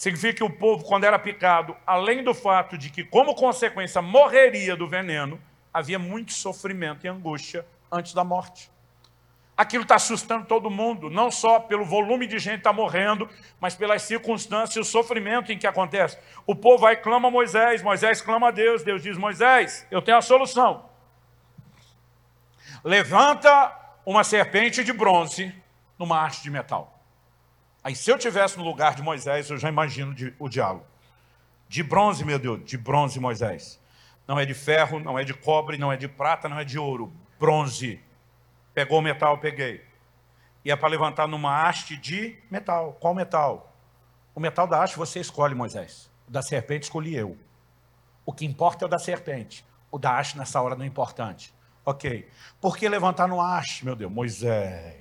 Significa que o povo, quando era picado, além do fato de que, como consequência, morreria do veneno, havia muito sofrimento e angústia antes da morte. Aquilo está assustando todo mundo, não só pelo volume de gente que está morrendo, mas pelas circunstâncias e o sofrimento em que acontece. O povo vai e clama a Moisés, Moisés clama a Deus, Deus diz, Moisés, eu tenho a solução. Levanta uma serpente de bronze numa haste de metal. Aí se eu tivesse no lugar de Moisés, eu já imagino o diálogo. De bronze, meu Deus, de bronze, Moisés. Não é de ferro, não é de cobre, não é de prata, não é de ouro. Bronze. Pegou o metal, peguei. E é para levantar numa haste de metal. Qual metal? O metal da haste você escolhe, Moisés. O da serpente escolhi eu. O que importa é o da serpente. O da haste nessa hora não é importante. Ok. Por que levantar no haste, meu Deus? Moisés.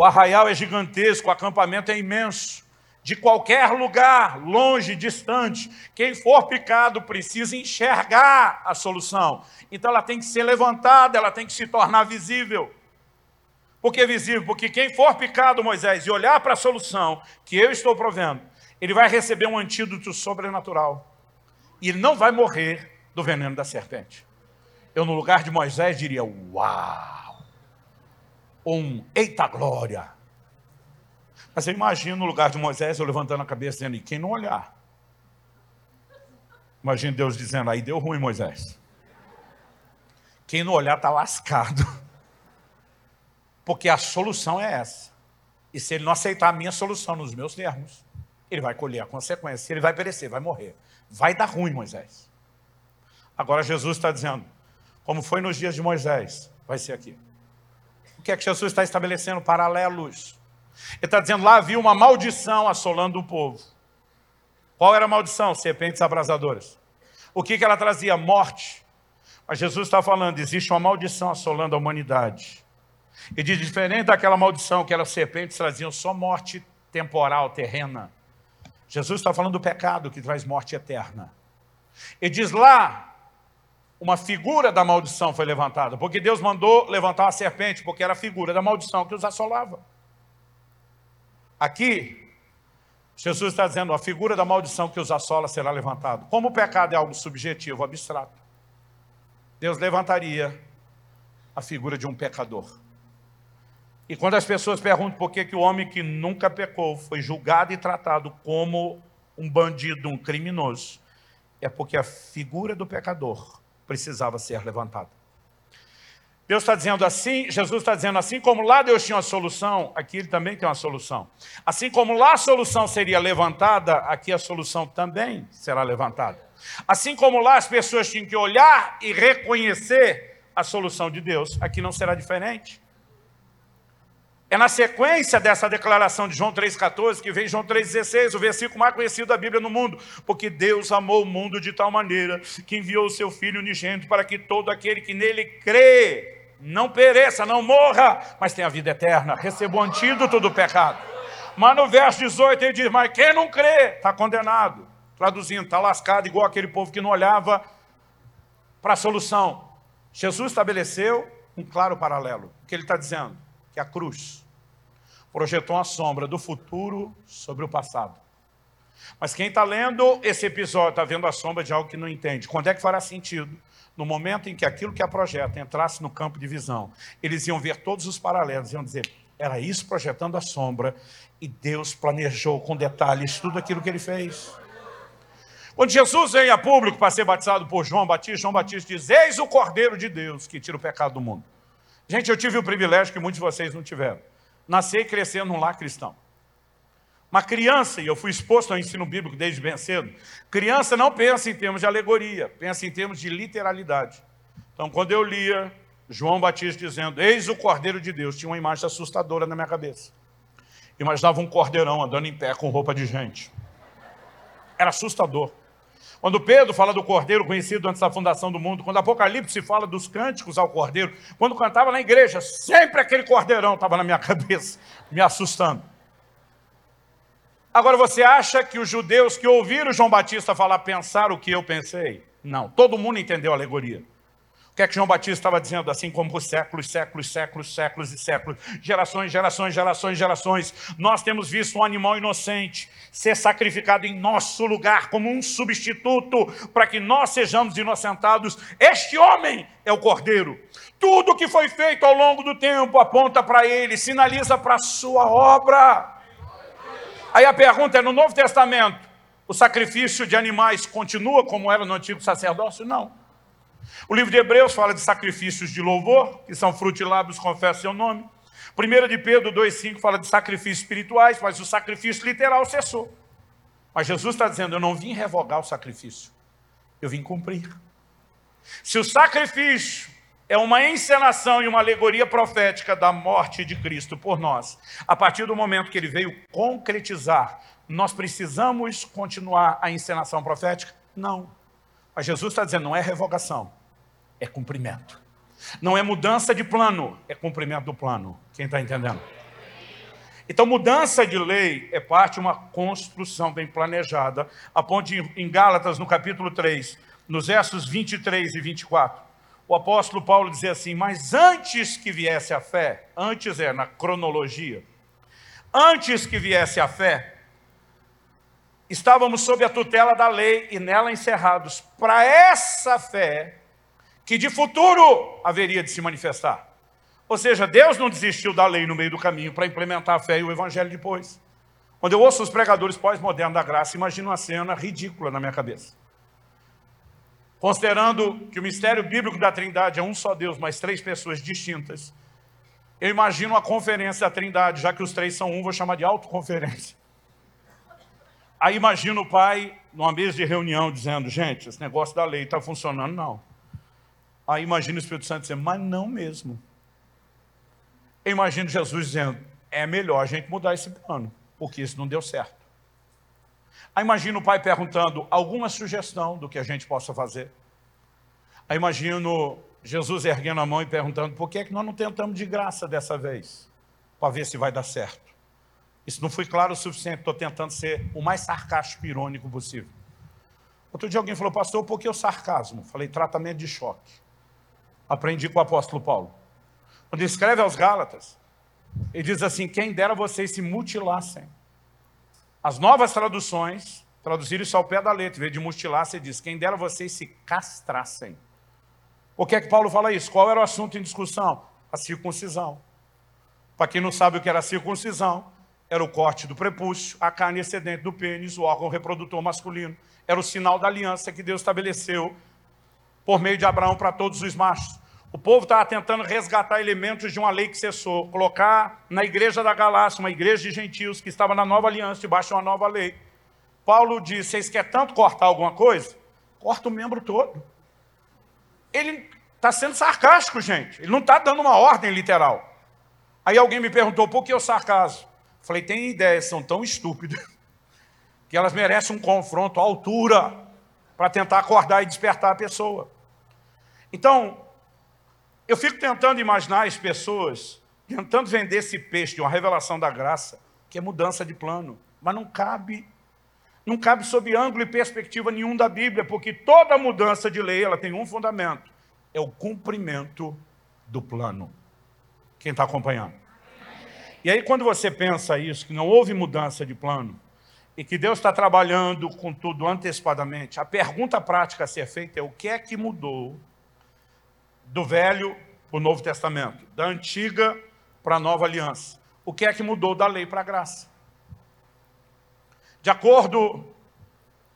O arraial é gigantesco, o acampamento é imenso. De qualquer lugar, longe, distante, quem for picado precisa enxergar a solução. Então ela tem que ser levantada, ela tem que se tornar visível. Por que visível? Porque quem for picado, Moisés, e olhar para a solução que eu estou provendo, ele vai receber um antídoto sobrenatural. E ele não vai morrer do veneno da serpente. Eu, no lugar de Moisés, diria: Uau! Um eita glória. Mas eu imagino no lugar de Moisés, eu levantando a cabeça, dizendo, e quem não olhar? Imagina Deus dizendo, aí deu ruim, Moisés. Quem não olhar está lascado. Porque a solução é essa. E se ele não aceitar a minha solução nos meus termos, ele vai colher a consequência, ele vai perecer, vai morrer. Vai dar ruim, Moisés. Agora Jesus está dizendo, como foi nos dias de Moisés, vai ser aqui. O que é que Jesus está estabelecendo? Paralelos. Ele está dizendo, lá havia uma maldição assolando o povo. Qual era a maldição? Serpentes abrasadoras. O que, que ela trazia? Morte. Mas Jesus está falando, existe uma maldição assolando a humanidade. E de diferente daquela maldição que as serpentes traziam só morte temporal, terrena. Jesus está falando do pecado que traz morte eterna. E diz lá, uma figura da maldição foi levantada, porque Deus mandou levantar uma serpente, porque era a figura da maldição que os assolava. Aqui, Jesus está dizendo, a figura da maldição que os assola será levantada. Como o pecado é algo subjetivo, abstrato, Deus levantaria a figura de um pecador. E quando as pessoas perguntam por que, que o homem que nunca pecou foi julgado e tratado como um bandido, um criminoso, é porque a figura do pecador precisava ser levantada. Deus está dizendo assim, Jesus está dizendo assim como lá Deus tinha uma solução, aqui ele também tem uma solução. Assim como lá a solução seria levantada, aqui a solução também será levantada. Assim como lá as pessoas tinham que olhar e reconhecer a solução de Deus, aqui não será diferente. É na sequência dessa declaração de João 3,14 que vem João 3,16, o versículo mais conhecido da Bíblia no mundo. Porque Deus amou o mundo de tal maneira que enviou o seu Filho unigênito para que todo aquele que nele crê não pereça, não morra, mas tenha vida eterna, receba o antídoto do pecado. Mas no verso 18 ele diz, mas quem não crê está condenado. Traduzindo, está lascado igual aquele povo que não olhava para a solução. Jesus estabeleceu um claro paralelo. O que ele está dizendo? Que a cruz projetou uma sombra do futuro sobre o passado. Mas quem está lendo esse episódio está vendo a sombra de algo que não entende. Quando é que fará sentido? No momento em que aquilo que a projeta entrasse no campo de visão, eles iam ver todos os paralelos, iam dizer, era isso projetando a sombra, e Deus planejou com detalhes tudo aquilo que ele fez. Quando Jesus vem a público para ser batizado por João Batista, João Batista diz, eis o Cordeiro de Deus que tira o pecado do mundo. Gente, eu tive o privilégio que muitos de vocês não tiveram nascer e crescer num lar cristão. Uma criança, e eu fui exposto ao ensino bíblico desde bem cedo, criança não pensa em termos de alegoria, pensa em termos de literalidade. Então, quando eu lia João Batista dizendo, eis o Cordeiro de Deus, tinha uma imagem assustadora na minha cabeça. Imaginava um cordeirão andando em pé com roupa de gente. Era assustador. Quando Pedro fala do cordeiro conhecido antes da fundação do mundo, quando Apocalipse fala dos cânticos ao cordeiro, quando cantava na igreja, sempre aquele cordeirão estava na minha cabeça, me assustando. Agora, você acha que os judeus que ouviram João Batista falar pensaram o que eu pensei? Não, todo mundo entendeu a alegoria. Que é que João Batista estava dizendo? Assim como por séculos, séculos, séculos, séculos e séculos, gerações, gerações, gerações, gerações, nós temos visto um animal inocente ser sacrificado em nosso lugar como um substituto para que nós sejamos inocentados. Este homem é o Cordeiro. Tudo que foi feito ao longo do tempo aponta para ele, sinaliza para a sua obra. Aí a pergunta é: no Novo Testamento, o sacrifício de animais continua como era no antigo sacerdócio? Não. O livro de Hebreus fala de sacrifícios de louvor, que são lábios, confessa seu nome. 1 de Pedro 2,5 fala de sacrifícios espirituais, mas o sacrifício literal cessou. Mas Jesus está dizendo, eu não vim revogar o sacrifício, eu vim cumprir. Se o sacrifício é uma encenação e uma alegoria profética da morte de Cristo por nós, a partir do momento que ele veio concretizar, nós precisamos continuar a encenação profética? Não. Mas Jesus está dizendo, não é revogação, é cumprimento. Não é mudança de plano, é cumprimento do plano. Quem está entendendo? Então, mudança de lei é parte de uma construção bem planejada, a ponto em Gálatas, no capítulo 3, nos versos 23 e 24, o apóstolo Paulo dizia assim, mas antes que viesse a fé, antes é na cronologia, antes que viesse a fé, estávamos sob a tutela da lei e nela encerrados para essa fé que de futuro haveria de se manifestar. Ou seja, Deus não desistiu da lei no meio do caminho para implementar a fé e o evangelho depois. Quando eu ouço os pregadores pós-modernos da graça, imagino uma cena ridícula na minha cabeça. Considerando que o mistério bíblico da Trindade é um só Deus, mas três pessoas distintas, eu imagino uma conferência da Trindade, já que os três são um, vou chamar de autoconferência. Aí imagina o pai, numa mesa de reunião, dizendo, gente, esse negócio da lei está funcionando, não. Aí imagina o Espírito Santo dizendo, mas não mesmo. Eu imagino Jesus dizendo, é melhor a gente mudar esse plano, porque isso não deu certo. Aí imagino o pai perguntando, alguma sugestão do que a gente possa fazer? Aí imagino Jesus erguendo a mão e perguntando, por que, é que nós não tentamos de graça dessa vez? Para ver se vai dar certo. Isso não foi claro o suficiente, estou tentando ser o mais sarcástico e irônico possível. Outro dia alguém falou, pastor, por que o sarcasmo? Falei, tratamento de choque. Aprendi com o apóstolo Paulo. Quando escreve aos Gálatas, ele diz assim, quem dera vocês se mutilassem. As novas traduções traduziram isso ao pé da letra, em vez de mutilar, você diz, quem dera vocês se castrassem. Por que é que Paulo fala isso? Qual era o assunto em discussão? A circuncisão. Para quem não sabe o que era a circuncisão, era o corte do prepúcio, a carne excedente do pênis, o órgão reprodutor masculino. Era o sinal da aliança que Deus estabeleceu por meio de Abraão para todos os machos. O povo estava tentando resgatar elementos de uma lei que cessou, colocar na igreja da Galácia, uma igreja de gentios que estava na nova aliança, debaixo de uma nova lei. Paulo diz, vocês querem tanto cortar alguma coisa? Corta o membro todo. Ele está sendo sarcástico, gente. Ele não está dando uma ordem literal. Aí alguém me perguntou, por que o sarcasmo? Falei, tem ideias, são tão estúpidas, que elas merecem um confronto à altura, para tentar acordar e despertar a pessoa. Então, eu fico tentando imaginar as pessoas, tentando vender esse peixe de uma revelação da graça, que é mudança de plano, mas não cabe, não cabe sob ângulo e perspectiva nenhum da Bíblia, porque toda mudança de lei, ela tem um fundamento, é o cumprimento do plano. Quem está acompanhando? E aí, quando você pensa isso, que não houve mudança de plano, e que Deus está trabalhando com tudo antecipadamente, a pergunta prática a ser feita é o que é que mudou do Velho para o Novo Testamento, da Antiga para a Nova Aliança? O que é que mudou da lei para a graça? De acordo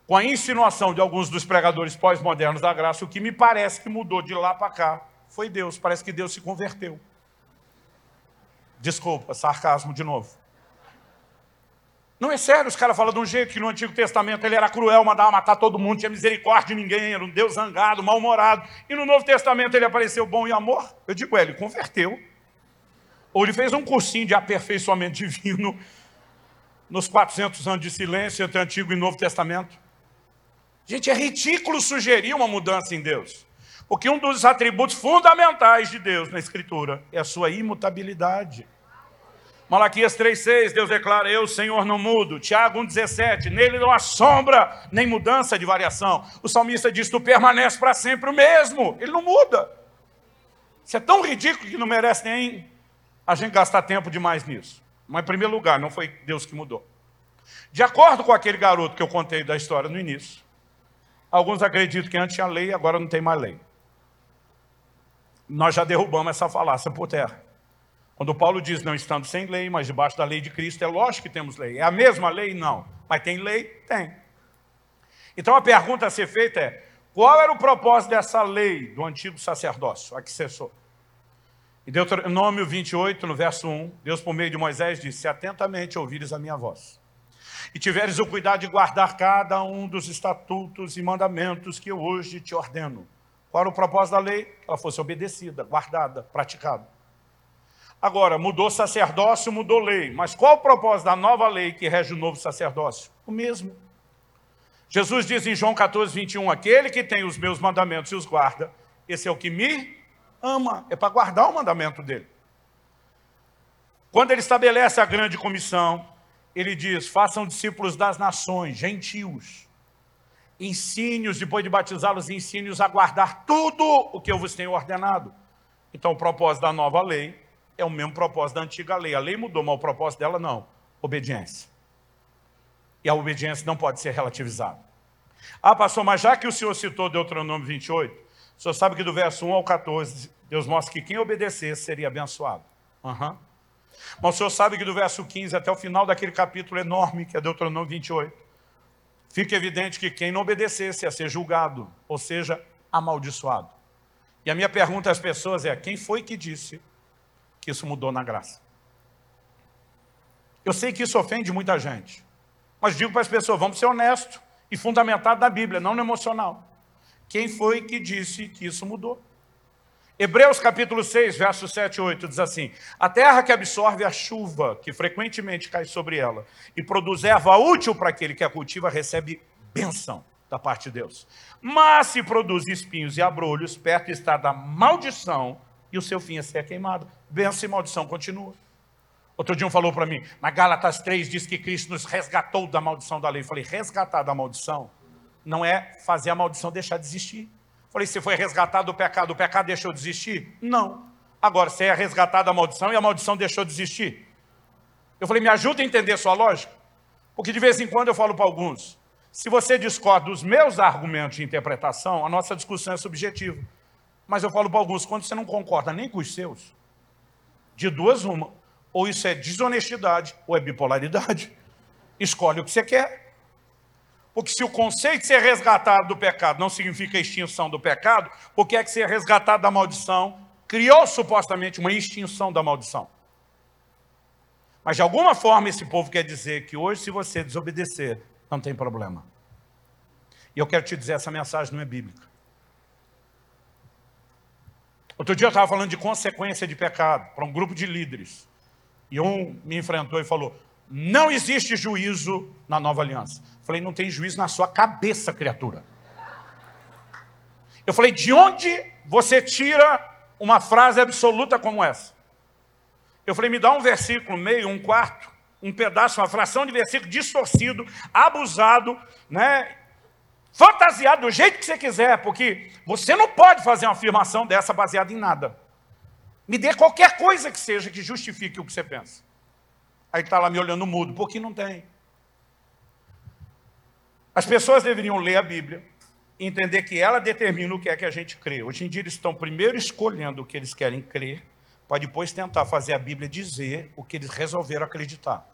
com a insinuação de alguns dos pregadores pós-modernos da graça, o que me parece que mudou de lá para cá foi Deus. Parece que Deus se converteu. Desculpa, sarcasmo de novo. Não é sério, os caras falam de um jeito que no Antigo Testamento ele era cruel, mandava matar todo mundo, tinha misericórdia de ninguém, era um Deus zangado, mal-humorado. E no Novo Testamento ele apareceu bom e amor. Eu digo, é, ele converteu. Ou ele fez um cursinho de aperfeiçoamento divino nos 400 anos de silêncio entre Antigo e Novo Testamento. Gente, é ridículo sugerir uma mudança em Deus. Porque um dos atributos fundamentais de Deus na Escritura é a sua imutabilidade. Malaquias 3,6, Deus declara, eu, Senhor, não mudo. Tiago 1,17, nele não há sombra, nem mudança de variação. O salmista diz, tu permanece para sempre o mesmo, ele não muda. Isso é tão ridículo que não merece nem a gente gastar tempo demais nisso. Mas, em primeiro lugar, não foi Deus que mudou. De acordo com aquele garoto que eu contei da história no início, alguns acreditam que antes tinha lei, agora não tem mais lei. Nós já derrubamos essa falácia por terra. Quando Paulo diz não estando sem lei, mas debaixo da lei de Cristo, é lógico que temos lei. É a mesma lei? Não. Mas tem lei? Tem. Então a pergunta a ser feita é, qual era o propósito dessa lei do antigo sacerdócio, a que cessou? Em Deuteronômio 28, no verso 1, Deus por meio de Moisés disse, atentamente ouvires a minha voz, e tiveres o cuidado de guardar cada um dos estatutos e mandamentos que eu hoje te ordeno. Qual era o propósito da lei? Que ela fosse obedecida, guardada, praticada. Agora, mudou sacerdócio, mudou lei. Mas qual o propósito da nova lei que rege o novo sacerdócio? O mesmo. Jesus diz em João 14, 21, aquele que tem os meus mandamentos e os guarda, esse é o que me ama. É para guardar o mandamento dele. Quando ele estabelece a grande comissão, ele diz, façam discípulos das nações, gentios. Ensine-os, depois de batizá-los, ensine-os a guardar tudo o que eu vos tenho ordenado. Então o propósito da nova lei é o mesmo propósito da antiga lei. A lei mudou, mas o propósito dela não. Obediência. E a obediência não pode ser relativizada. Ah, pastor, mas já que o senhor citou Deuteronômio 28, o senhor sabe que do verso 1 ao 14, Deus mostra que quem obedecesse seria abençoado. Uhum. Mas o senhor sabe que do verso 15 até o final daquele capítulo enorme, que é Deuteronômio 28, fica evidente que quem não obedecesse ia ser julgado, ou seja, amaldiçoado. E a minha pergunta às pessoas é, quem foi que disse que isso mudou na graça. Eu sei que isso ofende muita gente, mas digo para as pessoas, vamos ser honestos e fundamentado na Bíblia, não no emocional. Quem foi que disse que isso mudou? Hebreus capítulo 6, versos 7 e 8 diz assim, a terra que absorve a chuva que frequentemente cai sobre ela e produz erva útil para aquele que a cultiva recebe bênção da parte de Deus. Mas se produz espinhos e abrolhos, perto está da maldição e o seu fim é ser queimado. Bênção e maldição continua. Outro dia um falou para mim, na Gálatas 3 diz que Cristo nos resgatou da maldição da lei. Eu falei, resgatar da maldição não é fazer a maldição deixar de existir. Eu falei, se foi resgatado do pecado, o pecado deixou de existir? Não. Agora, se é resgatado da maldição e a maldição deixou de existir. Eu falei, me ajuda a entender sua lógica. Porque de vez em quando eu falo para alguns, se você discorda dos meus argumentos de interpretação, a nossa discussão é subjetiva. Mas eu falo para alguns, quando você não concorda nem com os seus, de duas uma, ou isso é desonestidade, ou é bipolaridade. Escolhe o que você quer. Porque se o conceito de ser resgatado do pecado não significa extinção do pecado, o que é que ser resgatado da maldição criou supostamente uma extinção da maldição. Mas de alguma forma esse povo quer dizer que hoje se você desobedecer, não tem problema. E eu quero te dizer, essa mensagem não é bíblica. Outro dia eu estava falando de consequência de pecado para um grupo de líderes. E um me enfrentou e falou, não existe juízo na nova aliança. Eu falei, não tem juízo na sua cabeça, criatura. Eu falei, de onde você tira uma frase absoluta como essa? Eu falei, me dá um versículo, meio, um quarto, um pedaço, uma fração de versículo distorcido, abusado, né? Fantasiado do jeito que você quiser, porque você não pode fazer uma afirmação dessa baseada em nada. Me dê qualquer coisa que seja que justifique o que você pensa. Aí está lá me olhando mudo, porque não tem. As pessoas deveriam ler a Bíblia e entender que ela determina o que é que a gente crê. Hoje em dia eles estão primeiro escolhendo o que eles querem crer, para depois tentar fazer a Bíblia dizer o que eles resolveram acreditar.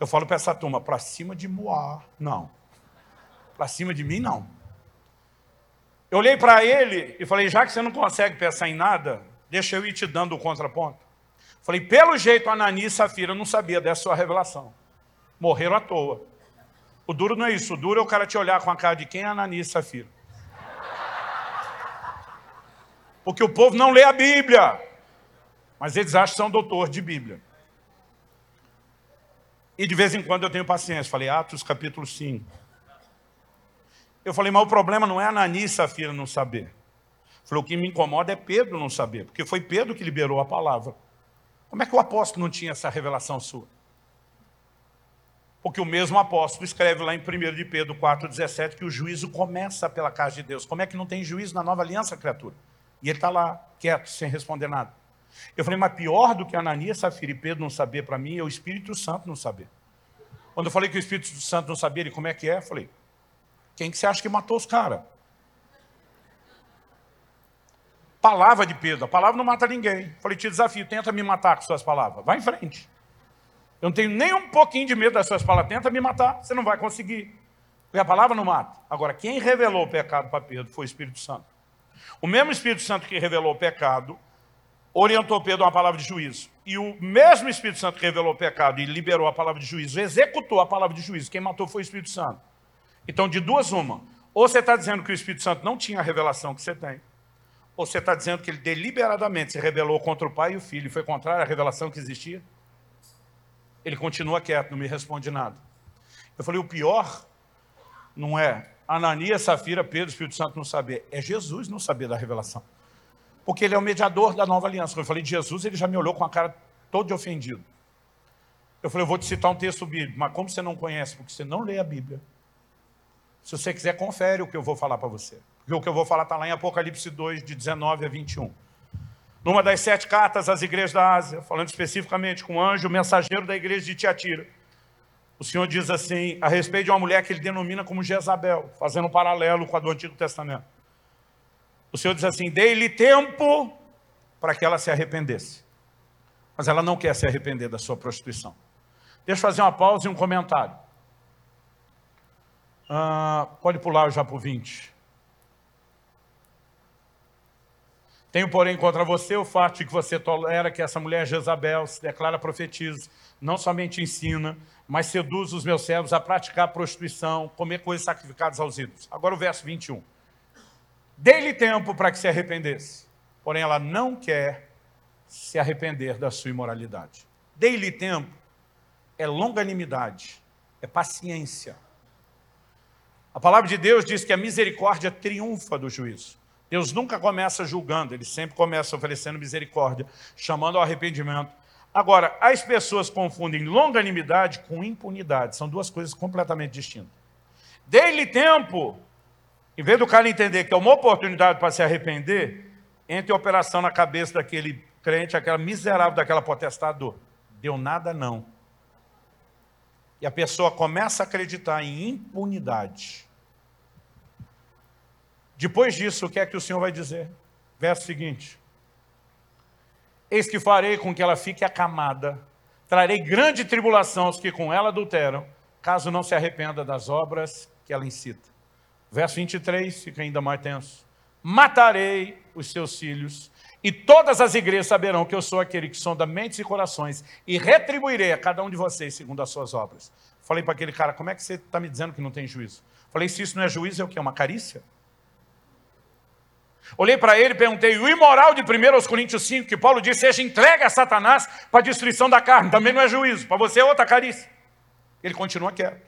Eu falo para essa turma, para cima de Moá, não. Para cima de mim, não. Eu olhei para ele e falei, já que você não consegue pensar em nada, deixa eu ir te dando o contraponto. Falei, pelo jeito, Anani e Safira não sabia dessa sua revelação. Morreram à toa. O duro não é isso. O duro é o cara te olhar com a cara de quem é Anani e Safira. Porque o povo não lê a Bíblia. Mas eles acham que são doutor de Bíblia. E de vez em quando eu tenho paciência. Falei, Atos capítulo 5. Eu falei, mas o problema não é Anani e Safira não saber. Falei, o que me incomoda é Pedro não saber, porque foi Pedro que liberou a palavra. Como é que o apóstolo não tinha essa revelação sua? Porque o mesmo apóstolo escreve lá em 1 de Pedro 4,17 que o juízo começa pela casa de Deus. Como é que não tem juízo na nova aliança, criatura? E ele está lá, quieto, sem responder nada. Eu falei, mas pior do que Ananias, Safira e Pedro não saber para mim é o Espírito Santo não saber. Quando eu falei que o Espírito Santo não sabia, ele como é que é? Eu falei, quem que você acha que matou os caras? Palavra de Pedro, a palavra não mata ninguém. Falei, te desafio, tenta me matar com suas palavras. Vai em frente. Eu não tenho nem um pouquinho de medo das suas palavras. Tenta me matar, você não vai conseguir. Porque a palavra não mata. Agora, quem revelou o pecado para Pedro foi o Espírito Santo. O mesmo Espírito Santo que revelou o pecado orientou Pedro a uma palavra de juízo. E o mesmo Espírito Santo que revelou o pecado e liberou a palavra de juízo, executou a palavra de juízo. Quem matou foi o Espírito Santo. Então, de duas, uma. Ou você está dizendo que o Espírito Santo não tinha a revelação que você tem, ou você está dizendo que ele deliberadamente se rebelou contra o pai e o filho e foi contrário à revelação que existia? Ele continua quieto, não me responde nada. Eu falei, o pior não é Ananias, Safira, Pedro, Espírito Santo não saber, é Jesus não saber da revelação. Porque ele é o mediador da nova aliança. Quando eu falei de Jesus, ele já me olhou com a cara todo ofendido. Eu falei, eu vou te citar um texto bíblico, mas como você não conhece? Porque você não lê a Bíblia. Se você quiser, confere o que eu vou falar para você. Porque o que eu vou falar está lá em Apocalipse 2, de 19 a 21. Numa das sete cartas às igrejas da Ásia, falando especificamente com o anjo, mensageiro da igreja de Tiatira. O Senhor diz assim, a respeito de uma mulher que ele denomina como Jezabel, fazendo um paralelo com a do Antigo Testamento. O Senhor diz assim: dei-lhe tempo para que ela se arrependesse. Mas ela não quer se arrepender da sua prostituição. Deixa eu fazer uma pausa e um comentário. Ah, pode pular já para o 20. Tenho, porém, contra você o fato de que você tolera que essa mulher Jezabel se declara profetiza, não somente ensina, mas seduz os meus servos a praticar prostituição, comer coisas sacrificadas aos ídolos. Agora o verso 21. Dei-lhe tempo para que se arrependesse, porém ela não quer se arrepender da sua imoralidade. Dei-lhe tempo é longanimidade, é paciência. A palavra de Deus diz que a misericórdia triunfa do juízo. Deus nunca começa julgando, ele sempre começa oferecendo misericórdia, chamando ao arrependimento. Agora, as pessoas confundem longanimidade com impunidade, são duas coisas completamente distintas. Dei-lhe tempo em vez do cara entender que é uma oportunidade para se arrepender, entre a operação na cabeça daquele crente, aquela miserável daquela potestade deu nada não. E a pessoa começa a acreditar em impunidade. Depois disso, o que é que o Senhor vai dizer? Verso seguinte. Eis que farei com que ela fique acamada, trarei grande tribulação aos que com ela adulteram, caso não se arrependa das obras que ela incita. Verso 23 fica ainda mais tenso. Matarei os seus filhos, e todas as igrejas saberão que eu sou aquele que sonda mentes e corações, e retribuirei a cada um de vocês segundo as suas obras. Falei para aquele cara, como é que você está me dizendo que não tem juízo? Falei, se isso não é juízo, é o que? É uma carícia? Olhei para ele e perguntei, o imoral de 1 Coríntios 5, que Paulo disse, seja entregue a Satanás para a destruição da carne, também não é juízo, para você é outra carícia. Ele continua quieto.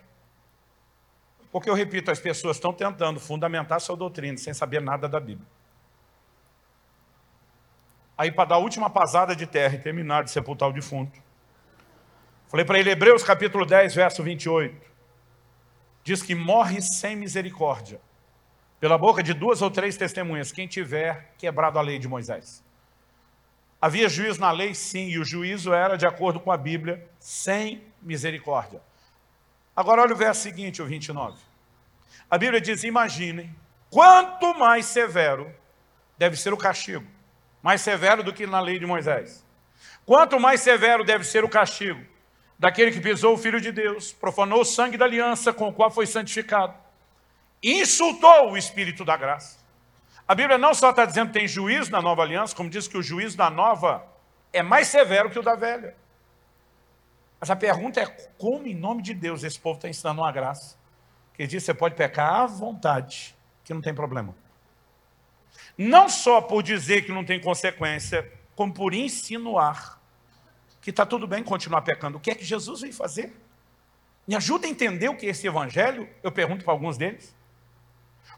Porque eu repito, as pessoas estão tentando fundamentar sua doutrina sem saber nada da Bíblia. Aí, para dar a última pasada de terra e terminar de sepultar o defunto, falei para ele, Hebreus capítulo 10, verso 28, diz que morre sem misericórdia, pela boca de duas ou três testemunhas, quem tiver quebrado a lei de Moisés. Havia juízo na lei, sim, e o juízo era, de acordo com a Bíblia, sem misericórdia. Agora olha o verso seguinte, o 29. A Bíblia diz, imaginem, quanto mais severo deve ser o castigo. Mais severo do que na lei de Moisés. Quanto mais severo deve ser o castigo daquele que pisou o Filho de Deus, profanou o sangue da aliança com o qual foi santificado, insultou o Espírito da graça. A Bíblia não só está dizendo que tem juízo na nova aliança, como diz que o juízo da nova é mais severo que o da velha. Mas a pergunta é como, em nome de Deus, esse povo está ensinando uma graça? Que diz que você pode pecar à vontade, que não tem problema. Não só por dizer que não tem consequência, como por insinuar que está tudo bem continuar pecando. O que é que Jesus veio fazer? Me ajuda a entender o que é esse evangelho? Eu pergunto para alguns deles.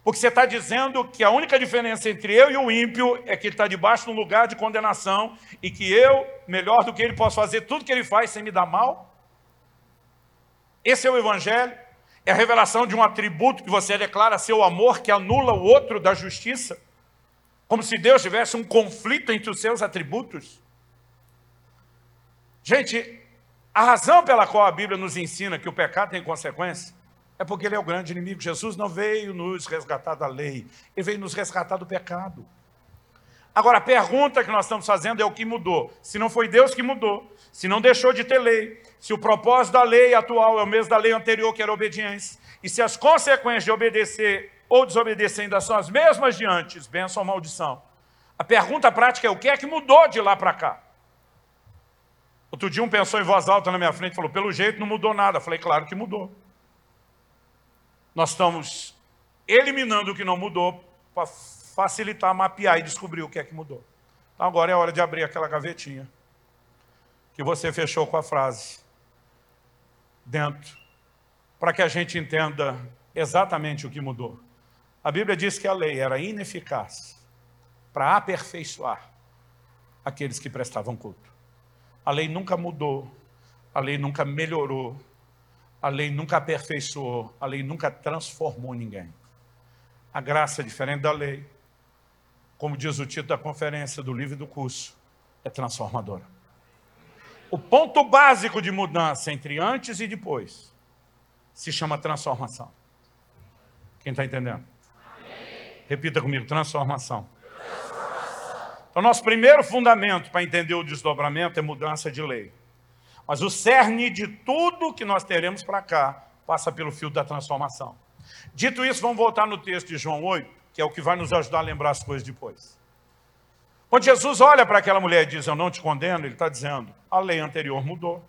Porque você está dizendo que a única diferença entre eu e o ímpio é que ele está debaixo de um lugar de condenação e que eu, melhor do que ele, posso fazer tudo que ele faz sem me dar mal? Esse é o Evangelho? É a revelação de um atributo que você declara ser o amor que anula o outro da justiça? Como se Deus tivesse um conflito entre os seus atributos. Gente, a razão pela qual a Bíblia nos ensina que o pecado tem consequência é porque ele é o grande inimigo. Jesus não veio nos resgatar da lei, ele veio nos resgatar do pecado. Agora, a pergunta que nós estamos fazendo é o que mudou. Se não foi Deus que mudou, se não deixou de ter lei, se o propósito da lei atual é o mesmo da lei anterior, que era obediência, e se as consequências de obedecer ou desobedecer ainda são as mesmas de antes, bênção ou maldição. A pergunta prática é o que é que mudou de lá para cá? Outro dia um pensou em voz alta na minha frente e falou, pelo jeito não mudou nada. Eu falei, claro que mudou. Nós estamos eliminando o que não mudou para facilitar, mapear e descobrir o que é que mudou. Então agora é hora de abrir aquela gavetinha que você fechou com a frase dentro, para que a gente entenda exatamente o que mudou. A Bíblia diz que a lei era ineficaz para aperfeiçoar aqueles que prestavam culto. A lei nunca mudou, a lei nunca melhorou, a lei nunca aperfeiçoou, a lei nunca transformou ninguém. A graça é diferente da lei, como diz o título da conferência, do livro e do curso, é transformadora. O ponto básico de mudança entre antes e depois se chama transformação. Quem está entendendo? Amém. Repita comigo, transformação. transformação. Então, nosso primeiro fundamento para entender o desdobramento é mudança de lei. Mas o cerne de tudo que nós teremos para cá passa pelo fio da transformação. Dito isso, vamos voltar no texto de João 8, que é o que vai nos ajudar a lembrar as coisas depois. Quando Jesus olha para aquela mulher e diz, eu não te condeno, ele está dizendo, a lei anterior mudou,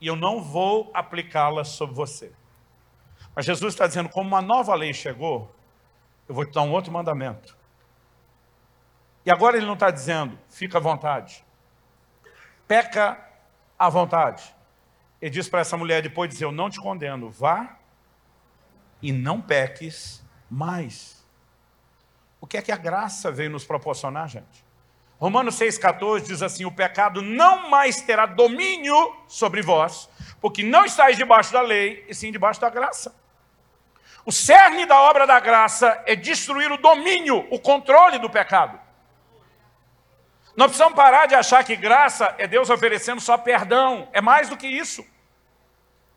e eu não vou aplicá-la sobre você. Mas Jesus está dizendo, como uma nova lei chegou, eu vou te dar um outro mandamento. E agora ele não está dizendo, fica à vontade. Peca à vontade. Ele diz para essa mulher depois dizer, eu não te condeno, vá e não peques mais. O que é que a graça veio nos proporcionar, gente? Romanos 6,14 diz assim, o pecado não mais terá domínio sobre vós, porque não estáis debaixo da lei, e sim debaixo da graça. O cerne da obra da graça é destruir o domínio, o controle do pecado. Nós precisamos parar de achar que graça é Deus oferecendo só perdão. É mais do que isso.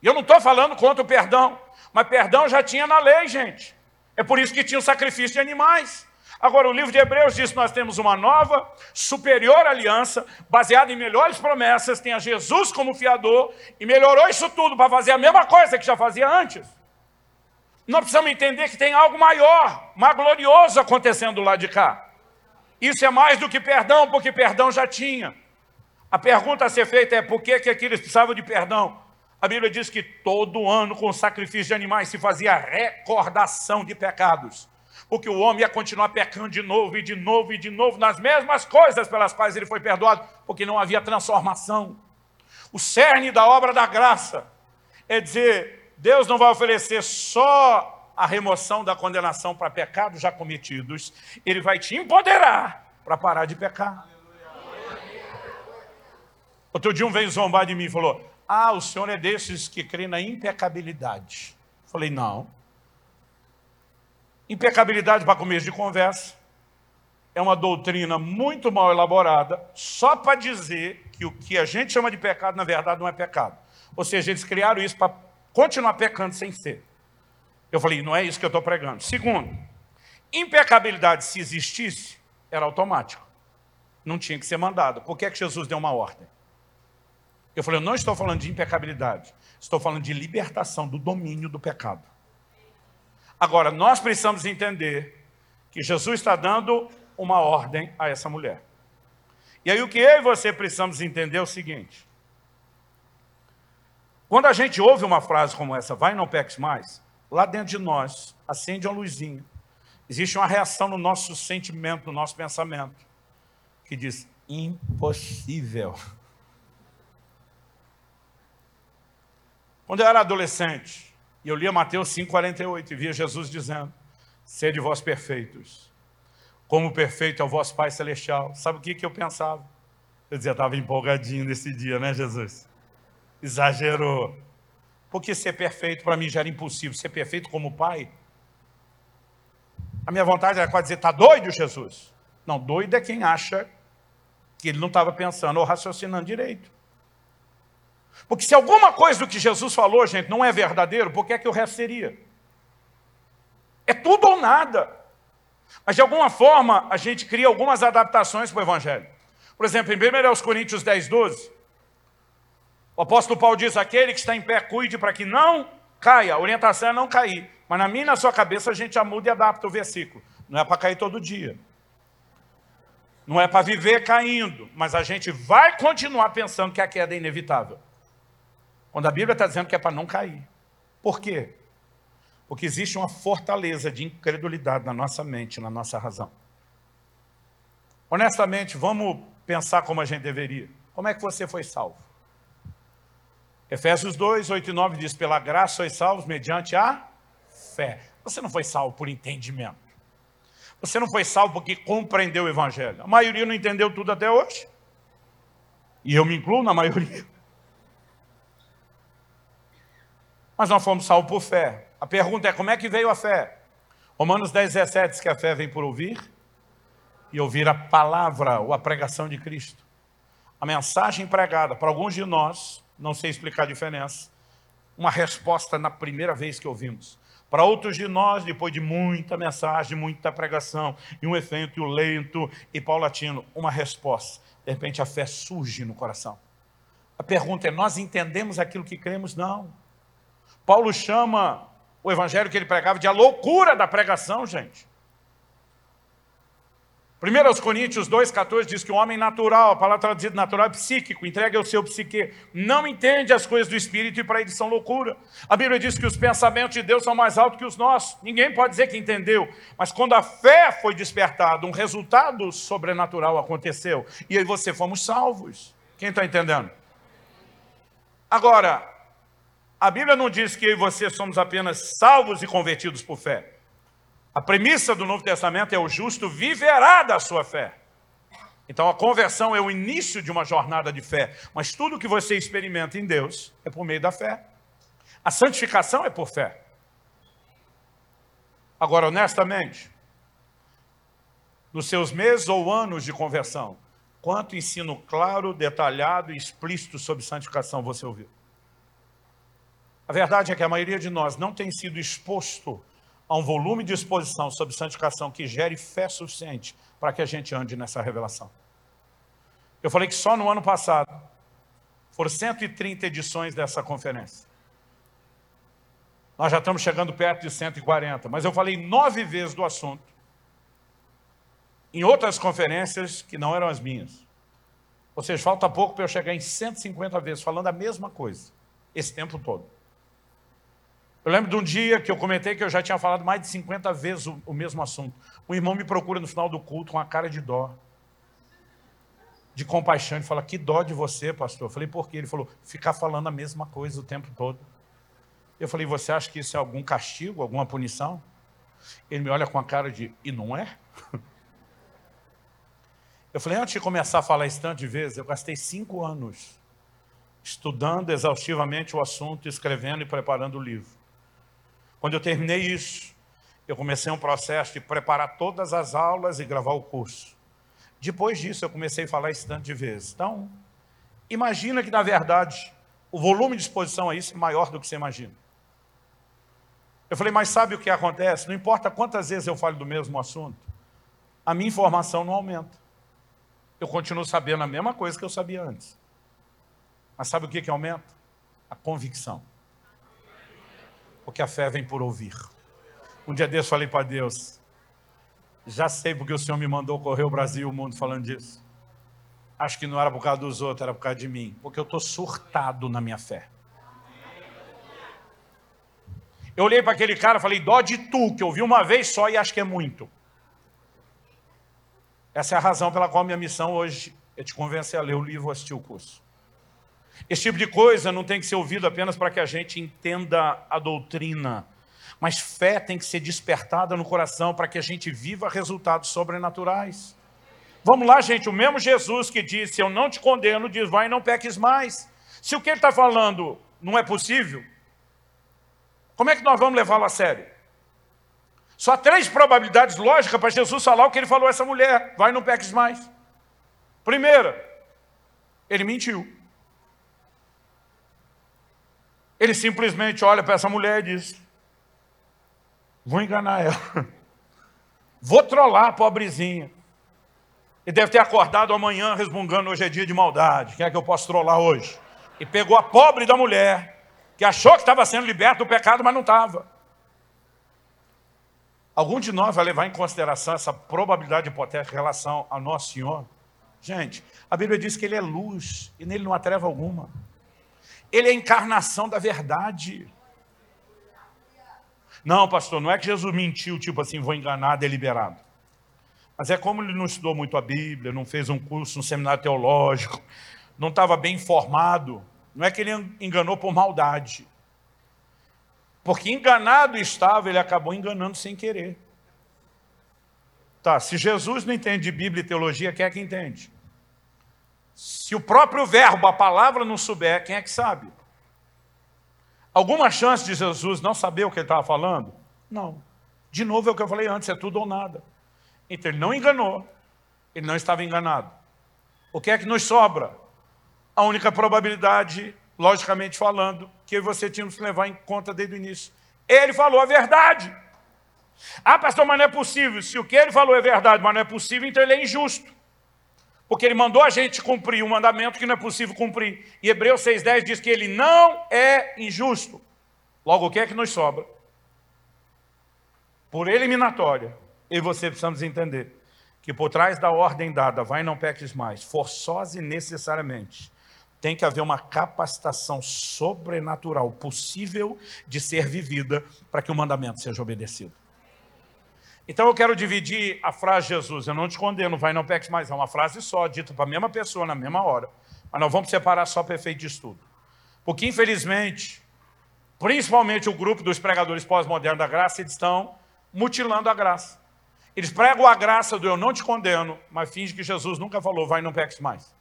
E eu não estou falando contra o perdão, mas perdão já tinha na lei, gente. É por isso que tinha o sacrifício de animais. Agora, o livro de Hebreus diz que nós temos uma nova, superior aliança, baseada em melhores promessas, tem a Jesus como fiador, e melhorou isso tudo para fazer a mesma coisa que já fazia antes. Nós precisamos entender que tem algo maior, mais glorioso acontecendo lá de cá. Isso é mais do que perdão, porque perdão já tinha. A pergunta a ser feita é por que, que aqueles precisavam de perdão? A Bíblia diz que todo ano, com o sacrifício de animais, se fazia recordação de pecados. Porque o homem ia continuar pecando de novo, e de novo, e de novo, nas mesmas coisas pelas quais ele foi perdoado, porque não havia transformação. O cerne da obra da graça é dizer, Deus não vai oferecer só a remoção da condenação para pecados já cometidos, ele vai te empoderar para parar de pecar. Outro dia um veio zombar de mim e falou, ah, o senhor é desses que crê na impecabilidade. Falei, não. Impecabilidade para começo de conversa é uma doutrina muito mal elaborada, só para dizer que o que a gente chama de pecado, na verdade, não é pecado. Ou seja, eles criaram isso para continuar pecando sem ser. Eu falei, não é isso que eu estou pregando. Segundo, impecabilidade, se existisse, era automático. Não tinha que ser mandado. Por que, é que Jesus deu uma ordem? Eu falei, eu não estou falando de impecabilidade. Estou falando de libertação do domínio do pecado. Agora, nós precisamos entender que Jesus está dando uma ordem a essa mulher. E aí o que eu e você precisamos entender é o seguinte. Quando a gente ouve uma frase como essa, vai e não peques mais, lá dentro de nós, acende uma luzinha. Existe uma reação no nosso sentimento, no nosso pensamento, que diz, impossível. Quando eu era adolescente, e eu lia Mateus 5,48 e via Jesus dizendo, sede vós perfeitos, como perfeito é o vosso Pai Celestial. Sabe o que, que eu pensava? Eu dizia, estava empolgadinho nesse dia, né, Jesus? Exagerou. Porque ser perfeito para mim já era impossível. Ser perfeito como pai. A minha vontade era quase dizer, está doido, Jesus? Não, doido é quem acha que ele não estava pensando ou raciocinando direito. Porque se alguma coisa do que Jesus falou, gente, não é verdadeiro, por que é que o resto seria? É tudo ou nada. Mas de alguma forma a gente cria algumas adaptações para o Evangelho. Por exemplo, em 1 Coríntios 10, 12, o apóstolo Paulo diz, aquele que está em pé, cuide para que não caia. A orientação é não cair. Mas na minha e na sua cabeça a gente já muda e adapta o versículo. Não é para cair todo dia. Não é para viver caindo. Mas a gente vai continuar pensando que a queda é inevitável. Quando a Bíblia está dizendo que é para não cair. Por quê? Porque existe uma fortaleza de incredulidade na nossa mente, na nossa razão. Honestamente, vamos pensar como a gente deveria. Como é que você foi salvo? Efésios 2, 8 e 9 diz, pela graça sois salvos mediante a fé. Você não foi salvo por entendimento. Você não foi salvo porque compreendeu o Evangelho. A maioria não entendeu tudo até hoje. E eu me incluo na maioria. Mas nós fomos salvos por fé. A pergunta é, como é que veio a fé? Romanos 10, 17 diz que a fé vem por ouvir e ouvir a palavra ou a pregação de Cristo. A mensagem pregada, para alguns de nós, não sei explicar a diferença, uma resposta na primeira vez que ouvimos. Para outros de nós, depois de muita mensagem, muita pregação, e um efeito lento e paulatino, uma resposta. De repente a fé surge no coração. A pergunta é, nós entendemos aquilo que cremos? Não. Paulo chama o evangelho que ele pregava de a loucura da pregação, gente. 1 Coríntios 2,14 diz que o homem natural, a palavra traduzida natural é psíquico, entrega ao seu psique, não entende as coisas do Espírito e para eles são loucura. A Bíblia diz que os pensamentos de Deus são mais altos que os nossos. Ninguém pode dizer que entendeu, mas quando a fé foi despertada, um resultado sobrenatural aconteceu. E aí você fomos salvos. Quem está entendendo? Agora, a Bíblia não diz que eu e você somos apenas salvos e convertidos por fé. A premissa do Novo Testamento é o justo viverá da sua fé. Então a conversão é o início de uma jornada de fé, mas tudo que você experimenta em Deus é por meio da fé. A santificação é por fé. Agora, honestamente, nos seus meses ou anos de conversão, quanto ensino claro, detalhado e explícito sobre santificação você ouviu? A verdade é que a maioria de nós não tem sido exposto a um volume de exposição sobre santificação que gere fé suficiente para que a gente ande nessa revelação. Eu falei que só no ano passado foram 130 edições dessa conferência. Nós já estamos chegando perto de 140, mas eu falei nove vezes do assunto em outras conferências que não eram as minhas. Ou seja, falta pouco para eu chegar em 150 vezes falando a mesma coisa, esse tempo todo. Eu lembro de um dia que eu comentei que eu já tinha falado mais de 50 vezes o, o mesmo assunto. Um irmão me procura no final do culto com a cara de dó. De compaixão. Ele fala, que dó de você, pastor. Eu falei, por quê? Ele falou, ficar falando a mesma coisa o tempo todo. Eu falei, você acha que isso é algum castigo, alguma punição? Ele me olha com a cara de, e não é? Eu falei, antes de começar a falar isso tanto de vezes, eu gastei cinco anos estudando exaustivamente o assunto, escrevendo e preparando o livro. Quando eu terminei isso, eu comecei um processo de preparar todas as aulas e gravar o curso. Depois disso, eu comecei a falar isso tanto de vezes. Então, imagina que, na verdade, o volume de exposição a isso é maior do que você imagina. Eu falei, mas sabe o que acontece? Não importa quantas vezes eu falo do mesmo assunto, a minha informação não aumenta. Eu continuo sabendo a mesma coisa que eu sabia antes. Mas sabe o que, que aumenta? A convicção porque a fé vem por ouvir. Um dia desse falei para Deus, já sei porque o Senhor me mandou correr o Brasil e o mundo falando disso. Acho que não era por causa dos outros, era por causa de mim. Porque eu estou surtado na minha fé. Eu olhei para aquele cara e falei, dó de tu, que eu vi uma vez só e acho que é muito. Essa é a razão pela qual minha missão hoje é te convencer a ler o livro ou assistir o curso. Esse tipo de coisa não tem que ser ouvido apenas para que a gente entenda a doutrina, mas fé tem que ser despertada no coração para que a gente viva resultados sobrenaturais. Vamos lá, gente, o mesmo Jesus que disse, eu não te condeno, diz, vai e não peques mais. Se o que ele está falando não é possível, como é que nós vamos levá-lo a sério? Só três probabilidades lógicas para Jesus falar o que ele falou a essa mulher. Vai, não peques mais. Primeira, ele mentiu. Ele simplesmente olha para essa mulher e diz: Vou enganar ela. Vou trollar a pobrezinha. Ele deve ter acordado amanhã resmungando: hoje é dia de maldade. Quem é que eu posso trollar hoje? E pegou a pobre da mulher, que achou que estava sendo liberto do pecado, mas não estava. Algum de nós vai levar em consideração essa probabilidade hipotética em relação a Nosso Senhor? Gente, a Bíblia diz que Ele é luz e nele não há treva alguma. Ele é a encarnação da verdade. Não, pastor, não é que Jesus mentiu, tipo assim, vou enganar deliberado. Mas é como ele não estudou muito a Bíblia, não fez um curso, um seminário teológico, não estava bem informado. Não é que ele enganou por maldade. Porque enganado estava, ele acabou enganando sem querer. Tá, se Jesus não entende de Bíblia e teologia, quem é que entende? Se o próprio verbo, a palavra não souber, quem é que sabe? Alguma chance de Jesus não saber o que ele estava falando? Não. De novo é o que eu falei antes, é tudo ou nada. Então ele não enganou, ele não estava enganado. O que é que nos sobra? A única probabilidade logicamente falando, que você tinha que levar em conta desde o início. Ele falou a verdade. Ah, pastor, mas não é possível. Se o que ele falou é verdade, mas não é possível, então ele é injusto. Porque ele mandou a gente cumprir um mandamento que não é possível cumprir. E Hebreus 6,10 diz que ele não é injusto. Logo, o que é que nos sobra? Por eliminatória, eu e você precisamos entender que por trás da ordem dada, vai não peques mais, forçosa e necessariamente, tem que haver uma capacitação sobrenatural possível de ser vivida para que o mandamento seja obedecido. Então eu quero dividir a frase Jesus, eu não te condeno, vai não peques mais, é uma frase só, dita para a mesma pessoa na mesma hora. Mas nós vamos separar só para efeito de estudo. Porque infelizmente, principalmente o grupo dos pregadores pós-modernos da graça, eles estão mutilando a graça. Eles pregam a graça do eu não te condeno, mas fingem que Jesus nunca falou, vai não peques mais.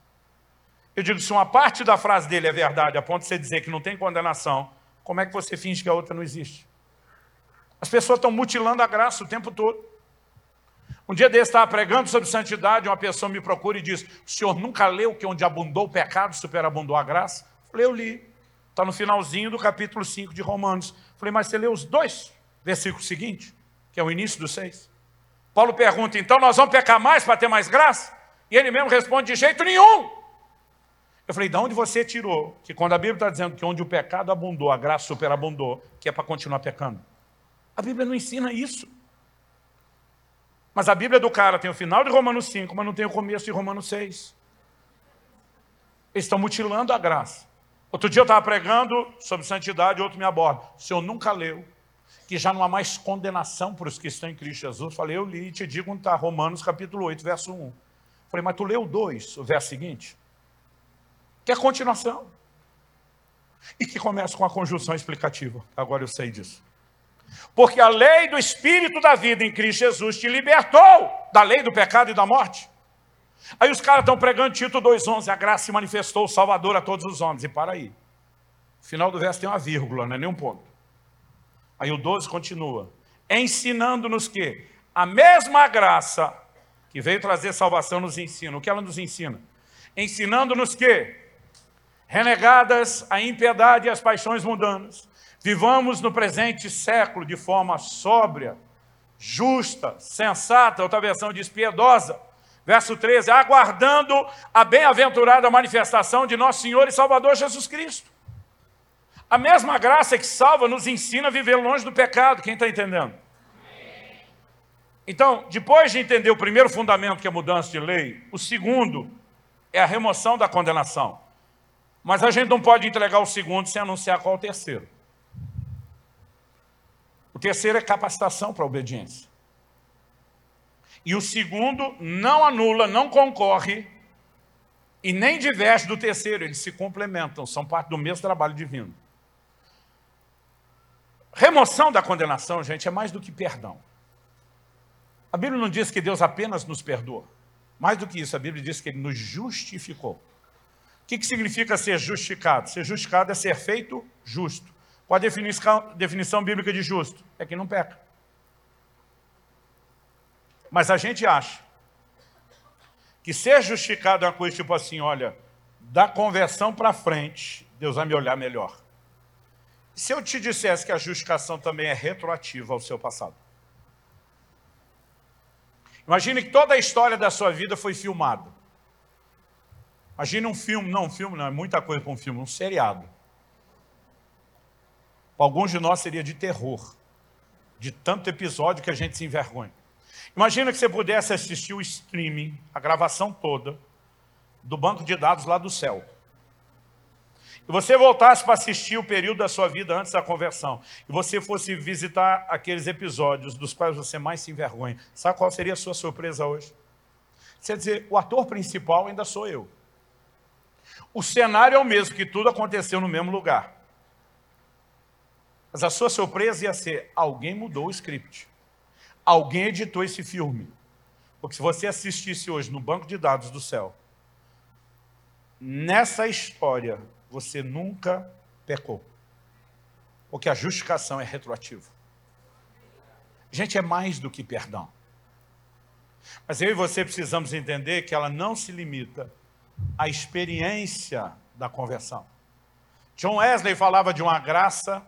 Eu digo, se uma parte da frase dele é verdade, a ponto de você dizer que não tem condenação, como é que você finge que a outra não existe? As pessoas estão mutilando a graça o tempo todo. Um dia desse estava pregando sobre santidade, uma pessoa me procura e diz, o senhor nunca leu que onde abundou o pecado, superabundou a graça? Eu falei, eu li. Está no finalzinho do capítulo 5 de Romanos. Eu falei, mas você leu os dois versículos seguintes, que é o início do 6. Paulo pergunta, então nós vamos pecar mais para ter mais graça? E ele mesmo responde, de jeito nenhum. Eu falei, de onde você tirou que quando a Bíblia está dizendo que onde o pecado abundou, a graça superabundou, que é para continuar pecando? A Bíblia não ensina isso. Mas a Bíblia do cara tem o final de Romanos 5, mas não tem o começo de Romanos 6. Eles estão mutilando a graça. Outro dia eu estava pregando sobre santidade, outro me aborda. O senhor nunca leu que já não há mais condenação para os que estão em Cristo Jesus. Falei, eu li e te digo onde está Romanos capítulo 8, verso 1. Falei, mas tu leu 2, o verso seguinte? que é a continuação. E que começa com a conjunção explicativa. Agora eu sei disso. Porque a lei do Espírito da vida em Cristo Jesus te libertou da lei do pecado e da morte. Aí os caras estão pregando Tito 2,11, a graça se manifestou o Salvador a todos os homens. E para aí. Final do verso tem uma vírgula, não é nenhum ponto. Aí o 12 continua. Ensinando-nos que a mesma graça que veio trazer salvação nos ensina. O que ela nos ensina? Ensinando-nos que renegadas a impiedade e as paixões mundanas. Vivamos no presente século de forma sóbria, justa, sensata, outra versão diz piedosa. Verso 13, aguardando a bem-aventurada manifestação de nosso Senhor e Salvador Jesus Cristo. A mesma graça que salva nos ensina a viver longe do pecado, quem está entendendo? Então, depois de entender o primeiro fundamento, que é a mudança de lei, o segundo é a remoção da condenação. Mas a gente não pode entregar o segundo sem anunciar qual é o terceiro. O terceiro é capacitação para obediência. E o segundo não anula, não concorre e nem diverge do terceiro, eles se complementam, são parte do mesmo trabalho divino. Remoção da condenação, gente, é mais do que perdão. A Bíblia não diz que Deus apenas nos perdoa. Mais do que isso, a Bíblia diz que Ele nos justificou. O que significa ser justificado? Ser justificado é ser feito justo. Qual a definição, definição bíblica de justo? É quem não peca. Mas a gente acha que ser justificado é uma coisa tipo assim, olha, da conversão para frente, Deus vai me olhar melhor. Se eu te dissesse que a justificação também é retroativa ao seu passado? Imagine que toda a história da sua vida foi filmada. Imagine um filme, não um filme, não, é muita coisa para um filme, um seriado. Para alguns de nós seria de terror, de tanto episódio que a gente se envergonha. Imagina que você pudesse assistir o streaming, a gravação toda, do banco de dados lá do céu e você voltasse para assistir o período da sua vida antes da conversão, e você fosse visitar aqueles episódios dos quais você mais se envergonha, sabe qual seria a sua surpresa hoje? Você dizer, o ator principal ainda sou eu. O cenário é o mesmo, que tudo aconteceu no mesmo lugar. Mas a sua surpresa ia ser, alguém mudou o script. Alguém editou esse filme. Porque se você assistisse hoje no banco de dados do céu, nessa história você nunca pecou. Porque a justificação é retroativa. Gente, é mais do que perdão. Mas eu e você precisamos entender que ela não se limita à experiência da conversão. John Wesley falava de uma graça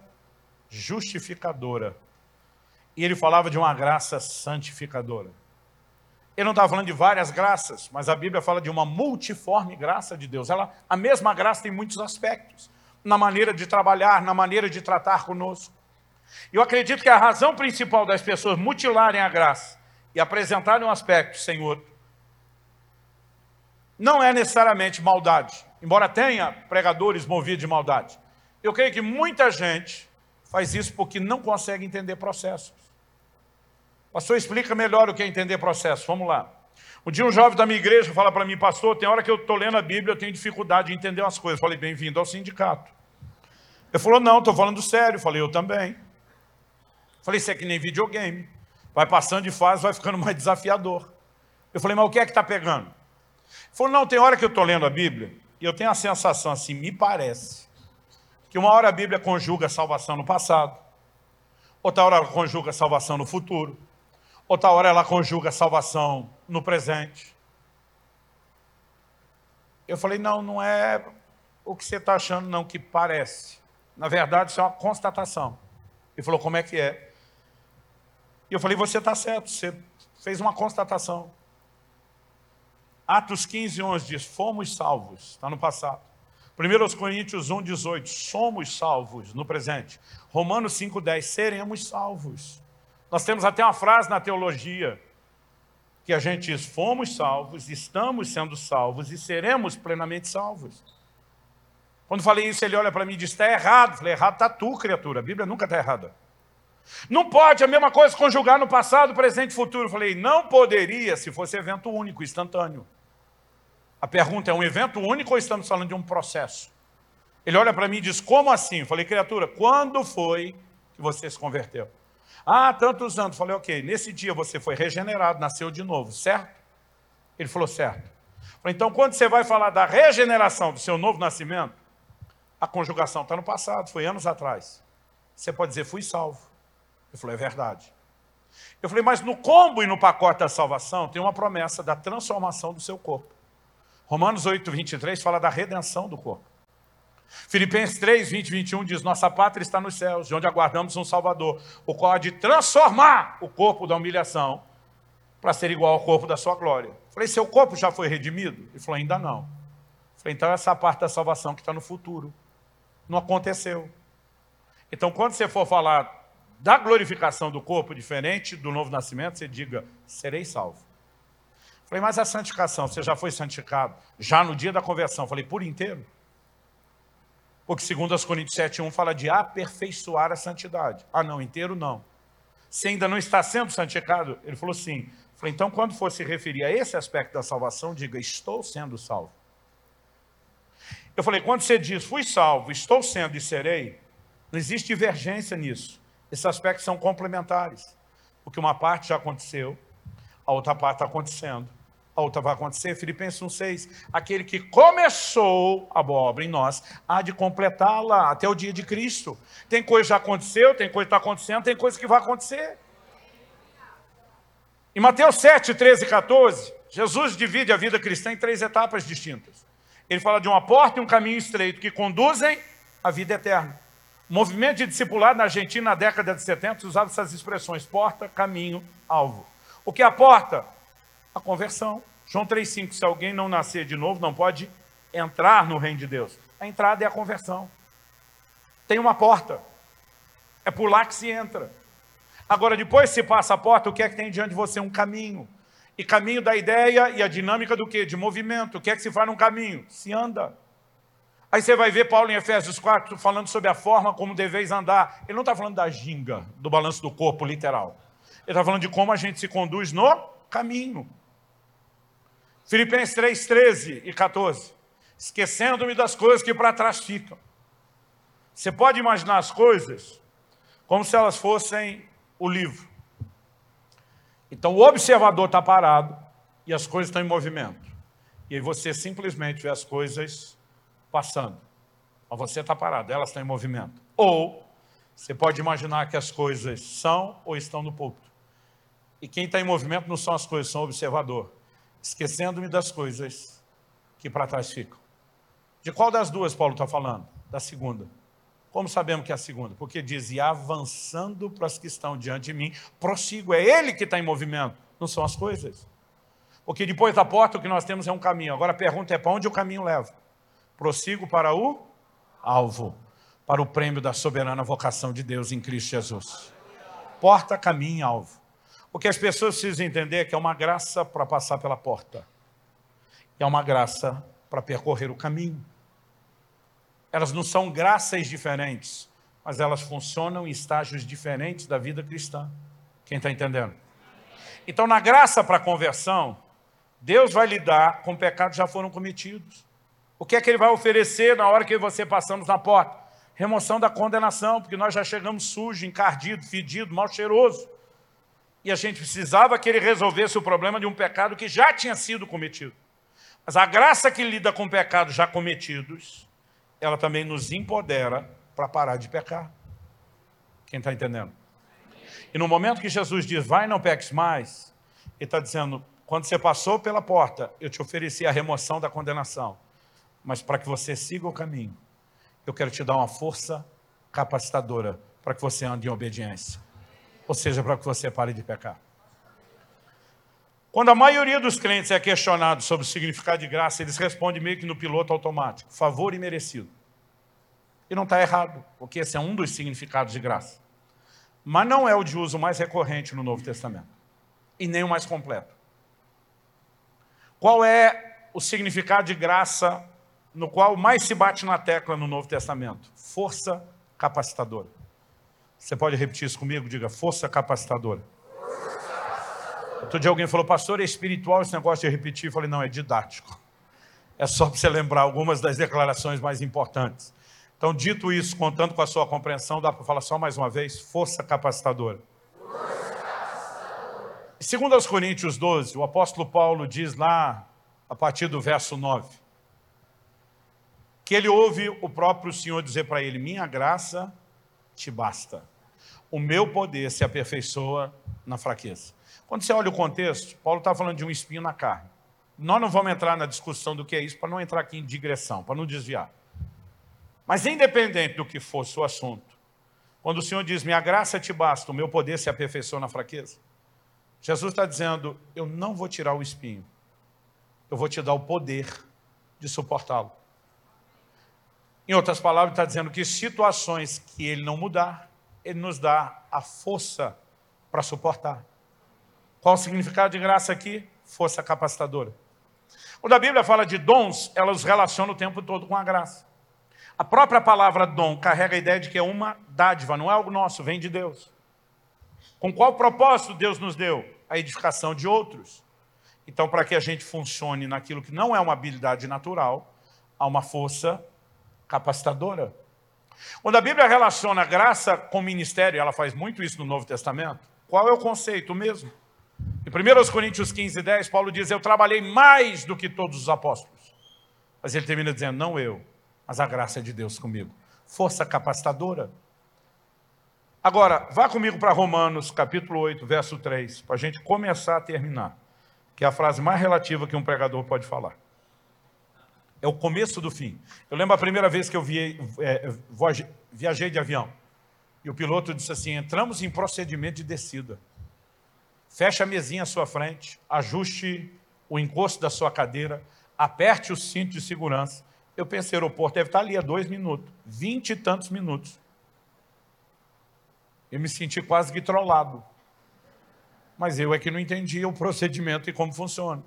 justificadora. E ele falava de uma graça santificadora. Ele não estava falando de várias graças, mas a Bíblia fala de uma multiforme graça de Deus. Ela, a mesma graça tem muitos aspectos, na maneira de trabalhar, na maneira de tratar conosco. Eu acredito que a razão principal das pessoas mutilarem a graça e apresentarem um aspecto sem outro, não é necessariamente maldade, embora tenha pregadores movidos de maldade. Eu creio que muita gente faz isso porque não consegue entender processos. Pastor, explica melhor o que é entender processo. Vamos lá. Um dia um jovem da minha igreja fala para mim, pastor, tem hora que eu estou lendo a Bíblia, eu tenho dificuldade de entender umas coisas. Eu falei, bem-vindo ao sindicato. Ele falou, não, estou falando sério. Eu falei, eu também. Eu falei, isso é que nem videogame. Vai passando de fase, vai ficando mais desafiador. Eu falei, mas o que é que está pegando? Ele falou, não, tem hora que eu estou lendo a Bíblia e eu tenho a sensação assim, me parece, que uma hora a Bíblia conjuga salvação no passado, outra hora ela conjuga salvação no futuro, Outra hora ela conjuga salvação no presente. Eu falei, não, não é o que você está achando, não, que parece. Na verdade, isso é uma constatação. Ele falou, como é que é? E eu falei, você está certo, você fez uma constatação. Atos 15, 11 diz, fomos salvos, está no passado. 1 Coríntios 1, 18, somos salvos no presente. Romanos 5, 10, seremos salvos. Nós temos até uma frase na teologia que a gente diz, fomos salvos, estamos sendo salvos e seremos plenamente salvos. Quando falei isso, ele olha para mim e diz, está errado. falei, errado está tu, criatura, a Bíblia nunca está errada. Não pode a mesma coisa conjugar no passado, presente e futuro. falei, não poderia se fosse evento único, instantâneo. A pergunta é um evento único ou estamos falando de um processo? Ele olha para mim e diz, como assim? falei, criatura, quando foi que você se converteu? Ah, tantos anos. Falei, ok, nesse dia você foi regenerado, nasceu de novo, certo? Ele falou, certo. Falei, então quando você vai falar da regeneração do seu novo nascimento, a conjugação está no passado, foi anos atrás. Você pode dizer, fui salvo. Ele falou, é verdade. Eu falei, mas no combo e no pacote da salvação tem uma promessa da transformação do seu corpo. Romanos 8, 23 fala da redenção do corpo. Filipenses 3, 20 21 diz, nossa pátria está nos céus, de onde aguardamos um Salvador, o qual há de transformar o corpo da humilhação para ser igual ao corpo da sua glória. Falei, seu corpo já foi redimido? Ele falou, ainda não. Falei, então essa parte da salvação que está no futuro. Não aconteceu. Então quando você for falar da glorificação do corpo, diferente do novo nascimento, você diga, serei salvo. Falei, mas a santificação, você já foi santificado? Já no dia da conversão. Falei, por inteiro? Porque segundo as Coríntios 7.1 fala de aperfeiçoar a santidade. Ah, não, inteiro não. Se ainda não está sendo santificado, ele falou assim, falou, então quando for se referir a esse aspecto da salvação, diga, estou sendo salvo. Eu falei, quando você diz, fui salvo, estou sendo e serei, não existe divergência nisso. Esses aspectos são complementares. Porque uma parte já aconteceu, a outra parte está acontecendo a outra vai acontecer. Filipenses 1,6. Aquele que começou a boa obra em nós, há de completá-la até o dia de Cristo. Tem coisa que já aconteceu, tem coisa que está acontecendo, tem coisa que vai acontecer. Em Mateus 7, 13 e 14, Jesus divide a vida cristã em três etapas distintas. Ele fala de uma porta e um caminho estreito que conduzem à vida eterna. O movimento de discipulado na Argentina na década de 70 usava essas expressões, porta, caminho, alvo. O que é a porta? A conversão. João 3,5, se alguém não nascer de novo, não pode entrar no reino de Deus. A entrada é a conversão. Tem uma porta. É por lá que se entra. Agora, depois se passa a porta, o que é que tem diante de você? Um caminho. E caminho da ideia e a dinâmica do quê? De movimento. O que é que se faz num caminho? Se anda. Aí você vai ver Paulo em Efésios 4 falando sobre a forma como deveis andar. Ele não está falando da ginga, do balanço do corpo, literal. Ele está falando de como a gente se conduz no caminho. Filipenses 3, 13 e 14. Esquecendo-me das coisas que para trás ficam. Você pode imaginar as coisas como se elas fossem o livro. Então o observador está parado e as coisas estão em movimento. E aí você simplesmente vê as coisas passando. Mas você está parado, elas estão em movimento. Ou você pode imaginar que as coisas são ou estão no púlpito. E quem está em movimento não são as coisas, são observador. Esquecendo-me das coisas que para trás ficam. De qual das duas Paulo está falando? Da segunda. Como sabemos que é a segunda? Porque diz, e avançando para as que estão diante de mim, prossigo. É ele que está em movimento, não são as coisas. Porque depois da porta o que nós temos é um caminho. Agora a pergunta é para onde o caminho leva? Prossigo para o alvo, para o prêmio da soberana vocação de Deus em Cristo Jesus. Porta, caminho, alvo. O que as pessoas precisam entender é que é uma graça para passar pela porta. É uma graça para percorrer o caminho. Elas não são graças diferentes, mas elas funcionam em estágios diferentes da vida cristã. Quem está entendendo? Então, na graça para a conversão, Deus vai lidar com pecados que já foram cometidos. O que é que ele vai oferecer na hora que você passamos na porta? Remoção da condenação, porque nós já chegamos sujo, encardido, fedido, mal cheiroso. E a gente precisava que ele resolvesse o problema de um pecado que já tinha sido cometido. Mas a graça que lida com pecados já cometidos, ela também nos empodera para parar de pecar. Quem está entendendo? E no momento que Jesus diz, vai não peques mais, ele está dizendo, quando você passou pela porta, eu te ofereci a remoção da condenação mas para que você siga o caminho, eu quero te dar uma força capacitadora para que você ande em obediência. Ou seja, para que você pare de pecar. Quando a maioria dos crentes é questionado sobre o significado de graça, eles respondem meio que no piloto automático, favor e merecido. E não está errado, porque esse é um dos significados de graça. Mas não é o de uso mais recorrente no Novo Testamento. E nem o mais completo. Qual é o significado de graça no qual mais se bate na tecla no Novo Testamento. Força capacitadora. Você pode repetir isso comigo? Diga, força capacitadora. Outro dia alguém falou, pastor, é espiritual esse negócio de repetir? Eu falei, não, é didático. É só para você lembrar algumas das declarações mais importantes. Então, dito isso, contando com a sua compreensão, dá para falar só mais uma vez, força capacitadora. Força capacitadora. Segundo aos Coríntios 12, o apóstolo Paulo diz lá, a partir do verso 9, que ele ouve o próprio Senhor dizer para ele, minha graça te basta. O meu poder se aperfeiçoa na fraqueza. Quando você olha o contexto, Paulo está falando de um espinho na carne. Nós não vamos entrar na discussão do que é isso, para não entrar aqui em digressão, para não desviar. Mas independente do que fosse o assunto, quando o Senhor diz, minha graça te basta, o meu poder se aperfeiçoa na fraqueza, Jesus está dizendo, eu não vou tirar o espinho, eu vou te dar o poder de suportá-lo. Em outras palavras, está dizendo que situações que ele não mudar, ele nos dá a força para suportar. Qual o significado de graça aqui? Força capacitadora. Quando a Bíblia fala de dons, ela os relaciona o tempo todo com a graça. A própria palavra dom carrega a ideia de que é uma dádiva, não é algo nosso, vem de Deus. Com qual propósito Deus nos deu? A edificação de outros. Então, para que a gente funcione naquilo que não é uma habilidade natural, há uma força capacitadora. Quando a Bíblia relaciona graça com ministério, ela faz muito isso no Novo Testamento, qual é o conceito mesmo? Em 1 Coríntios 15, 10, Paulo diz, eu trabalhei mais do que todos os apóstolos. Mas ele termina dizendo, não eu, mas a graça de Deus comigo. Força capacitadora. Agora, vá comigo para Romanos, capítulo 8, verso 3, para a gente começar a terminar, que é a frase mais relativa que um pregador pode falar. É o começo do fim. Eu lembro a primeira vez que eu é, viajei de avião. E o piloto disse assim, entramos em procedimento de descida. Feche a mesinha à sua frente, ajuste o encosto da sua cadeira, aperte o cinto de segurança. Eu pensei, o aeroporto deve estar ali há dois minutos, vinte e tantos minutos. Eu me senti quase que trollado. Mas eu é que não entendia o procedimento e como funciona.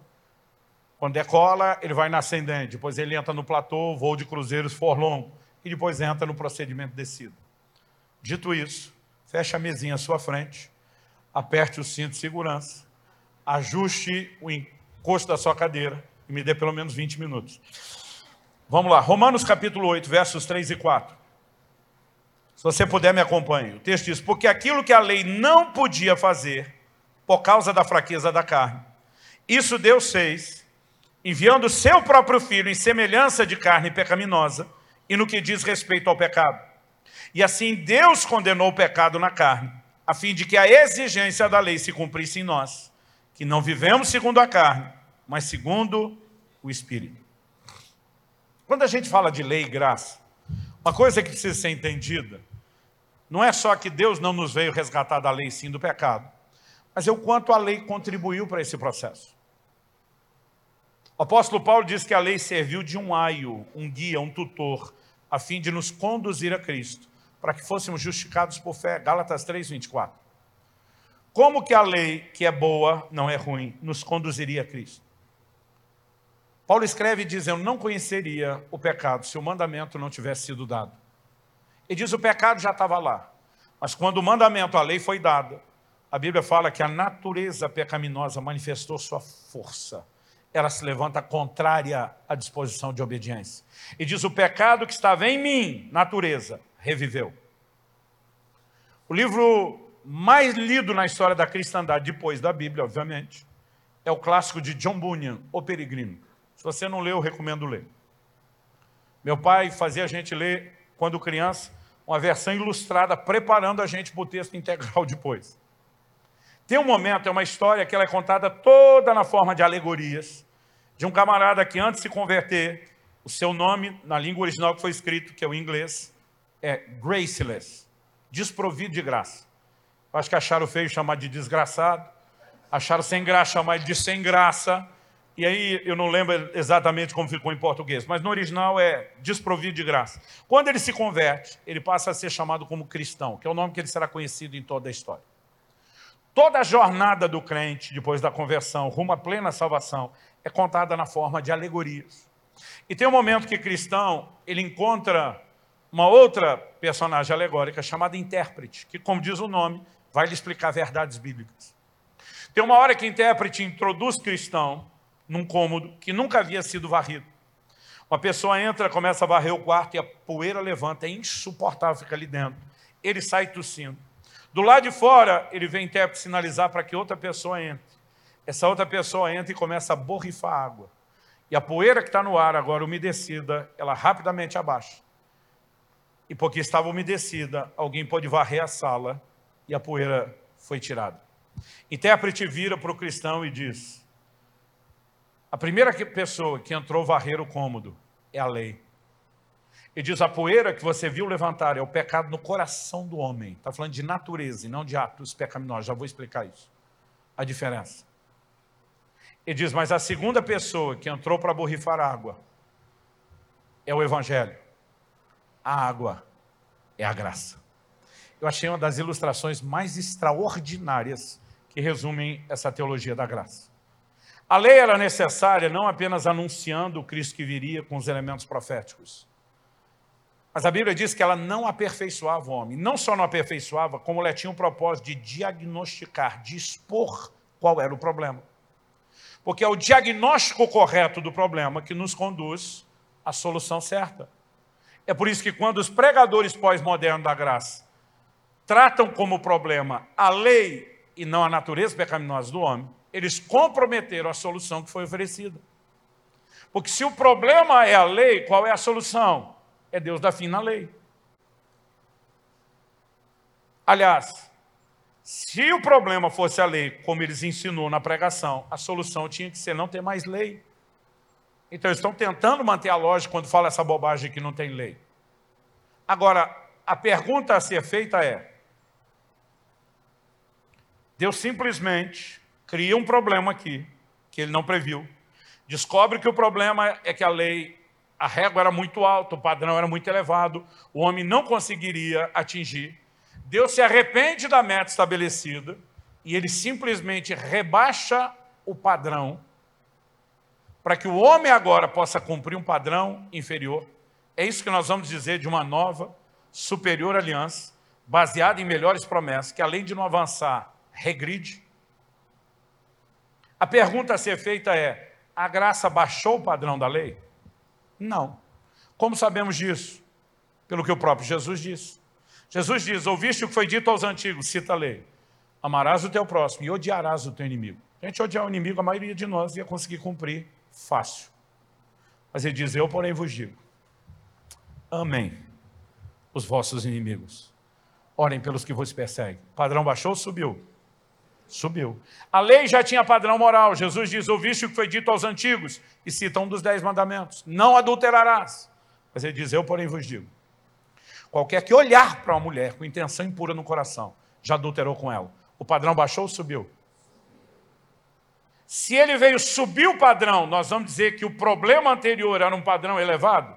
Quando decola, ele vai na ascendente, depois ele entra no platô, voo de cruzeiros for longo, e depois entra no procedimento de descida. Dito isso, feche a mesinha à sua frente, aperte o cinto de segurança, ajuste o encosto da sua cadeira e me dê pelo menos 20 minutos. Vamos lá, Romanos capítulo 8, versos 3 e 4. Se você puder, me acompanhe. O texto diz, porque aquilo que a lei não podia fazer, por causa da fraqueza da carne, isso Deus fez, enviando seu próprio Filho em semelhança de carne pecaminosa, e no que diz respeito ao pecado. E assim Deus condenou o pecado na carne, a fim de que a exigência da lei se cumprisse em nós, que não vivemos segundo a carne, mas segundo o Espírito. Quando a gente fala de lei e graça, uma coisa que precisa ser entendida não é só que Deus não nos veio resgatar da lei, sim do pecado, mas é o quanto a lei contribuiu para esse processo. O apóstolo Paulo diz que a lei serviu de um aio, um guia, um tutor, a fim de nos conduzir a Cristo, para que fôssemos justificados por fé. Gálatas 3, 24. Como que a lei, que é boa, não é ruim, nos conduziria a Cristo? Paulo escreve dizendo, não conheceria o pecado se o mandamento não tivesse sido dado. Ele diz o pecado já estava lá. Mas quando o mandamento, a lei foi dada, a Bíblia fala que a natureza pecaminosa manifestou sua força. Ela se levanta contrária à disposição de obediência. E diz, o pecado que estava em mim, natureza, reviveu. O livro mais lido na história da cristandade, depois da Bíblia, obviamente, é o clássico de John Bunyan, O Peregrino. Se você não leu, eu recomendo ler. Meu pai fazia a gente ler, quando criança, uma versão ilustrada, preparando a gente para o texto integral depois. Tem um momento, é uma história que ela é contada toda na forma de alegorias, de um camarada que antes de se converter, o seu nome, na língua original que foi escrito, que é o inglês, é graceless, desprovido de graça. Acho que acharam feio chamar de desgraçado, acharam sem graça chamar de sem graça, e aí eu não lembro exatamente como ficou em português, mas no original é desprovido de graça. Quando ele se converte, ele passa a ser chamado como cristão, que é o nome que ele será conhecido em toda a história. Toda a jornada do crente, depois da conversão, rumo à plena salvação, é contada na forma de alegorias. E tem um momento que cristão, ele encontra uma outra personagem alegórica chamada intérprete, que, como diz o nome, vai lhe explicar verdades bíblicas. Tem uma hora que intérprete introduz cristão num cômodo que nunca havia sido varrido. Uma pessoa entra, começa a varrer o quarto e a poeira levanta, é insuportável ficar ali dentro. Ele sai tossindo. Do lado de fora, ele vem intérprete sinalizar para que outra pessoa entre. Essa outra pessoa entra e começa a borrifar água. E a poeira que está no ar agora umedecida, ela rapidamente abaixa. E porque estava umedecida, alguém pode varrer a sala e a poeira foi tirada. Intérprete vira para o cristão e diz, a primeira pessoa que entrou varrer o cômodo é a lei. E diz, a poeira que você viu levantar é o pecado no coração do homem. Está falando de natureza e não de atos pecaminosos. Já vou explicar isso. A diferença. E diz, mas a segunda pessoa que entrou para borrifar água é o evangelho. A água é a graça. Eu achei uma das ilustrações mais extraordinárias que resumem essa teologia da graça. A lei era necessária não apenas anunciando o Cristo que viria com os elementos proféticos. Mas a Bíblia diz que ela não aperfeiçoava o homem. Não só não aperfeiçoava, como ela tinha o propósito de diagnosticar, de expor qual era o problema. Porque é o diagnóstico correto do problema que nos conduz à solução certa. É por isso que quando os pregadores pós-modernos da graça tratam como problema a lei e não a natureza pecaminosa do homem, eles comprometeram a solução que foi oferecida. Porque se o problema é a lei, qual é a solução? É Deus dar fim na lei. Aliás, se o problema fosse a lei, como eles ensinou na pregação, a solução tinha que ser não ter mais lei. Então, eles estão tentando manter a lógica quando fala essa bobagem que não tem lei. Agora, a pergunta a ser feita é: Deus simplesmente cria um problema aqui, que ele não previu. Descobre que o problema é que a lei, a régua era muito alta, o padrão era muito elevado, o homem não conseguiria atingir. Deus se arrepende da meta estabelecida e ele simplesmente rebaixa o padrão para que o homem agora possa cumprir um padrão inferior. É isso que nós vamos dizer de uma nova, superior aliança, baseada em melhores promessas, que além de não avançar, regride. A pergunta a ser feita é: a graça baixou o padrão da lei? Não. Como sabemos disso? Pelo que o próprio Jesus disse. Jesus diz: Ouviste o que foi dito aos antigos, cita a lei. Amarás o teu próximo e odiarás o teu inimigo. A gente odiar o inimigo, a maioria de nós ia conseguir cumprir fácil. Mas ele diz: Eu, porém, vos digo: amém os vossos inimigos. Orem pelos que vos perseguem. Padrão baixou ou subiu? Subiu. A lei já tinha padrão moral. Jesus diz: Ouviste o que foi dito aos antigos, e cita um dos dez mandamentos: Não adulterarás. Mas ele diz: Eu, porém, vos digo: Qualquer que olhar para uma mulher com intenção impura no coração, já adulterou com ela. O padrão baixou ou subiu? Se ele veio subir o padrão, nós vamos dizer que o problema anterior era um padrão elevado?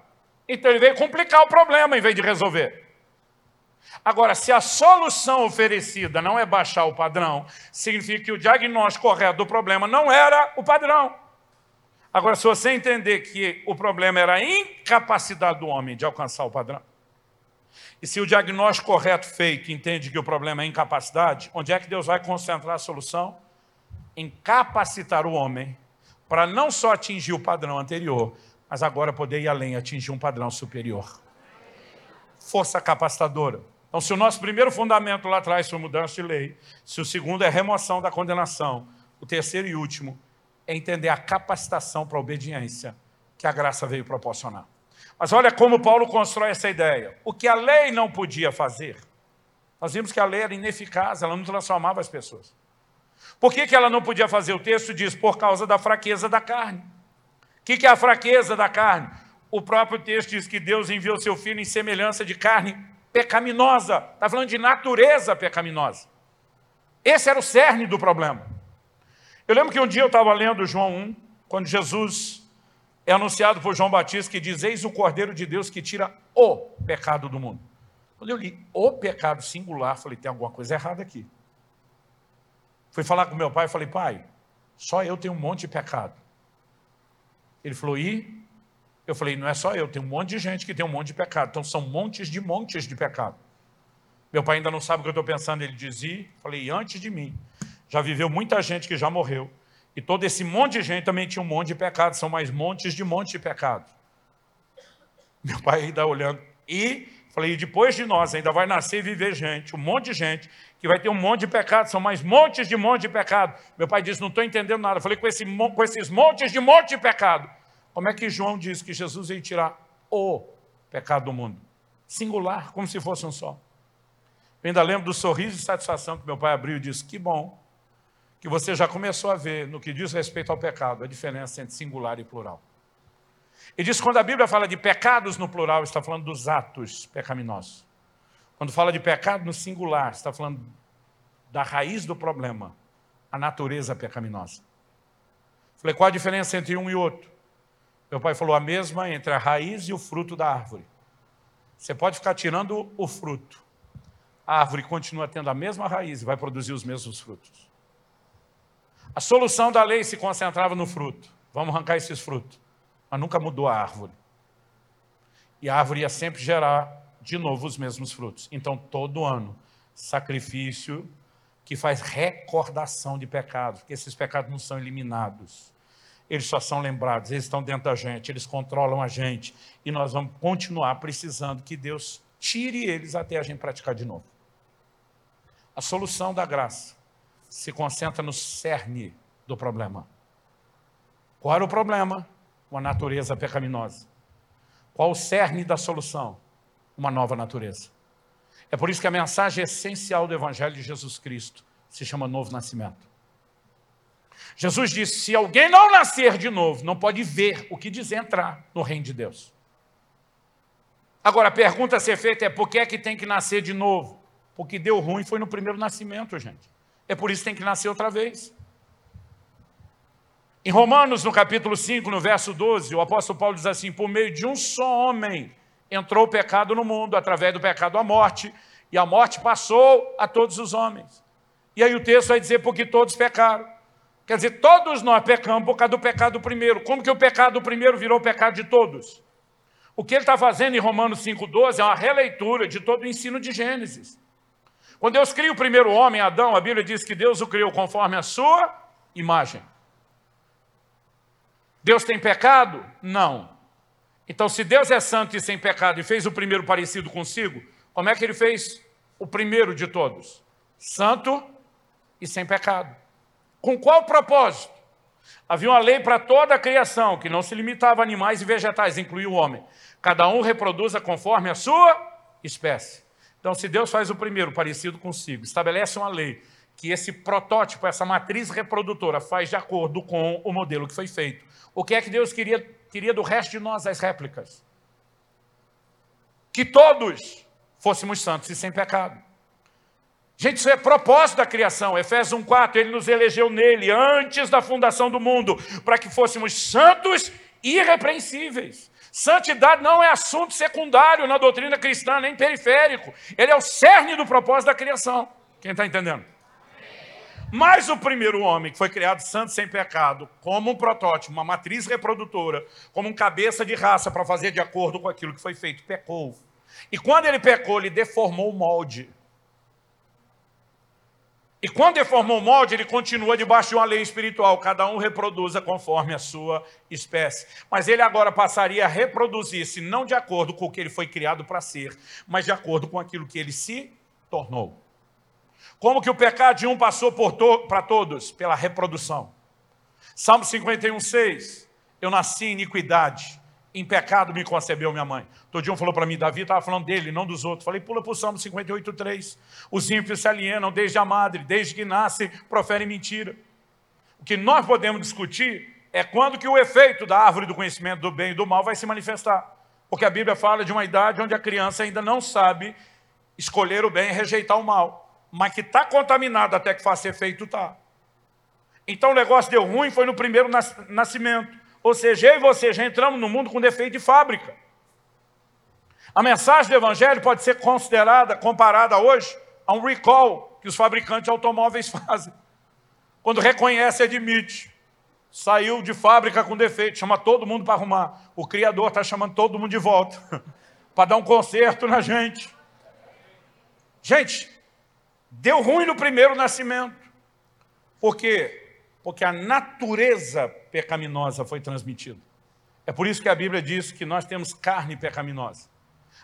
Então ele veio complicar o problema em vez de resolver. Agora, se a solução oferecida não é baixar o padrão, significa que o diagnóstico correto do problema não era o padrão. Agora, se você entender que o problema era a incapacidade do homem de alcançar o padrão, e se o diagnóstico correto feito entende que o problema é incapacidade, onde é que Deus vai concentrar a solução? Em capacitar o homem para não só atingir o padrão anterior, mas agora poder ir além, atingir um padrão superior. Força capacitadora. Então, se o nosso primeiro fundamento lá atrás foi mudança de lei, se o segundo é remoção da condenação, o terceiro e último é entender a capacitação para a obediência que a graça veio proporcionar. Mas olha como Paulo constrói essa ideia. O que a lei não podia fazer, nós vimos que a lei era ineficaz, ela não transformava as pessoas. Por que, que ela não podia fazer? O texto diz, por causa da fraqueza da carne. O que, que é a fraqueza da carne? O próprio texto diz que Deus enviou seu filho em semelhança de carne pecaminosa. Está falando de natureza pecaminosa. Esse era o cerne do problema. Eu lembro que um dia eu estava lendo João 1, quando Jesus é anunciado por João Batista que diz: Eis o Cordeiro de Deus que tira o pecado do mundo. Quando eu li o pecado singular, falei: tem alguma coisa errada aqui. Fui falar com meu pai falei: pai, só eu tenho um monte de pecado. Ele falou: e? Eu falei: não é só eu, tem um monte de gente que tem um monte de pecado. Então são montes de montes de pecado. Meu pai ainda não sabe o que eu estou pensando. Ele dizia: falei: antes de mim, já viveu muita gente que já morreu e todo esse monte de gente também tinha um monte de pecado, são mais montes de monte de pecado. Meu pai ainda olhando. E falei, e depois de nós ainda vai nascer e viver gente, um monte de gente, que vai ter um monte de pecado, são mais montes de monte de pecado. Meu pai disse, não estou entendendo nada. Eu falei, com, esse, com esses montes de monte de pecado, como é que João diz que Jesus ia tirar o pecado do mundo? Singular, como se fosse um só. Eu ainda lembro do sorriso de satisfação que meu pai abriu e disse, que bom, que você já começou a ver no que diz respeito ao pecado, a diferença entre singular e plural. E diz quando a Bíblia fala de pecados no plural, está falando dos atos pecaminosos. Quando fala de pecado no singular, está falando da raiz do problema, a natureza pecaminosa. Falei, qual a diferença entre um e outro? Meu pai falou a mesma entre a raiz e o fruto da árvore. Você pode ficar tirando o fruto. A árvore continua tendo a mesma raiz e vai produzir os mesmos frutos. A solução da lei se concentrava no fruto. Vamos arrancar esses frutos. Mas nunca mudou a árvore. E a árvore ia sempre gerar de novo os mesmos frutos. Então, todo ano, sacrifício que faz recordação de pecados, porque esses pecados não são eliminados. Eles só são lembrados, eles estão dentro da gente, eles controlam a gente. E nós vamos continuar precisando que Deus tire eles até a gente praticar de novo. A solução da graça se concentra no cerne do problema. Qual era o problema? Uma natureza pecaminosa. Qual o cerne da solução? Uma nova natureza. É por isso que a mensagem essencial do Evangelho de Jesus Cristo se chama novo nascimento. Jesus disse: se alguém não nascer de novo, não pode ver o que diz entrar no reino de Deus. Agora, a pergunta a ser feita é: por que é que tem que nascer de novo? Porque deu ruim foi no primeiro nascimento, gente. É por isso que tem que nascer outra vez. Em Romanos, no capítulo 5, no verso 12, o apóstolo Paulo diz assim: por meio de um só homem entrou o pecado no mundo, através do pecado a morte, e a morte passou a todos os homens. E aí o texto vai dizer: porque todos pecaram. Quer dizer, todos nós pecamos por causa do pecado do primeiro. Como que o pecado do primeiro virou o pecado de todos? O que ele está fazendo em Romanos 5,12 é uma releitura de todo o ensino de Gênesis. Quando Deus cria o primeiro homem, Adão, a Bíblia diz que Deus o criou conforme a sua imagem. Deus tem pecado? Não. Então, se Deus é santo e sem pecado e fez o primeiro parecido consigo, como é que ele fez o primeiro de todos? Santo e sem pecado. Com qual propósito? Havia uma lei para toda a criação, que não se limitava a animais e vegetais, incluía o homem. Cada um reproduza conforme a sua espécie. Então, se Deus faz o primeiro parecido consigo, estabelece uma lei que esse protótipo, essa matriz reprodutora faz de acordo com o modelo que foi feito. O que é que Deus queria, queria do resto de nós, as réplicas? Que todos fôssemos santos e sem pecado. Gente, isso é propósito da criação. Efésios 1,4, ele nos elegeu nele antes da fundação do mundo, para que fôssemos santos e irrepreensíveis. Santidade não é assunto secundário na doutrina cristã, nem periférico. Ele é o cerne do propósito da criação. Quem está entendendo? Mas o primeiro homem, que foi criado santo sem pecado, como um protótipo, uma matriz reprodutora, como um cabeça de raça para fazer de acordo com aquilo que foi feito, pecou. E quando ele pecou, ele deformou o molde. E quando deformou o molde, ele continua debaixo de uma lei espiritual, cada um reproduza conforme a sua espécie. Mas ele agora passaria a reproduzir-se não de acordo com o que ele foi criado para ser, mas de acordo com aquilo que ele se tornou. Como que o pecado de um passou to para todos? Pela reprodução. Salmo 51, 6. Eu nasci em iniquidade, em pecado me concebeu minha mãe. Todo dia um falou para mim, Davi estava falando dele, não dos outros. Falei, pula para o Salmo 58, 3. Os ímpios se alienam desde a madre, desde que nascem, proferem mentira. O que nós podemos discutir é quando que o efeito da árvore do conhecimento do bem e do mal vai se manifestar. Porque a Bíblia fala de uma idade onde a criança ainda não sabe escolher o bem e rejeitar o mal. Mas que está contaminado até que faça efeito, está. Então o negócio deu ruim, foi no primeiro nascimento. Ou seja, eu e você já entramos no mundo com defeito de fábrica. A mensagem do Evangelho pode ser considerada, comparada hoje, a um recall que os fabricantes de automóveis fazem. Quando reconhece e admite. Saiu de fábrica com defeito, chama todo mundo para arrumar. O Criador está chamando todo mundo de volta, para dar um conserto na gente. Gente, deu ruim no primeiro nascimento. Por quê? Porque a natureza pecaminosa foi transmitida. É por isso que a Bíblia diz que nós temos carne pecaminosa.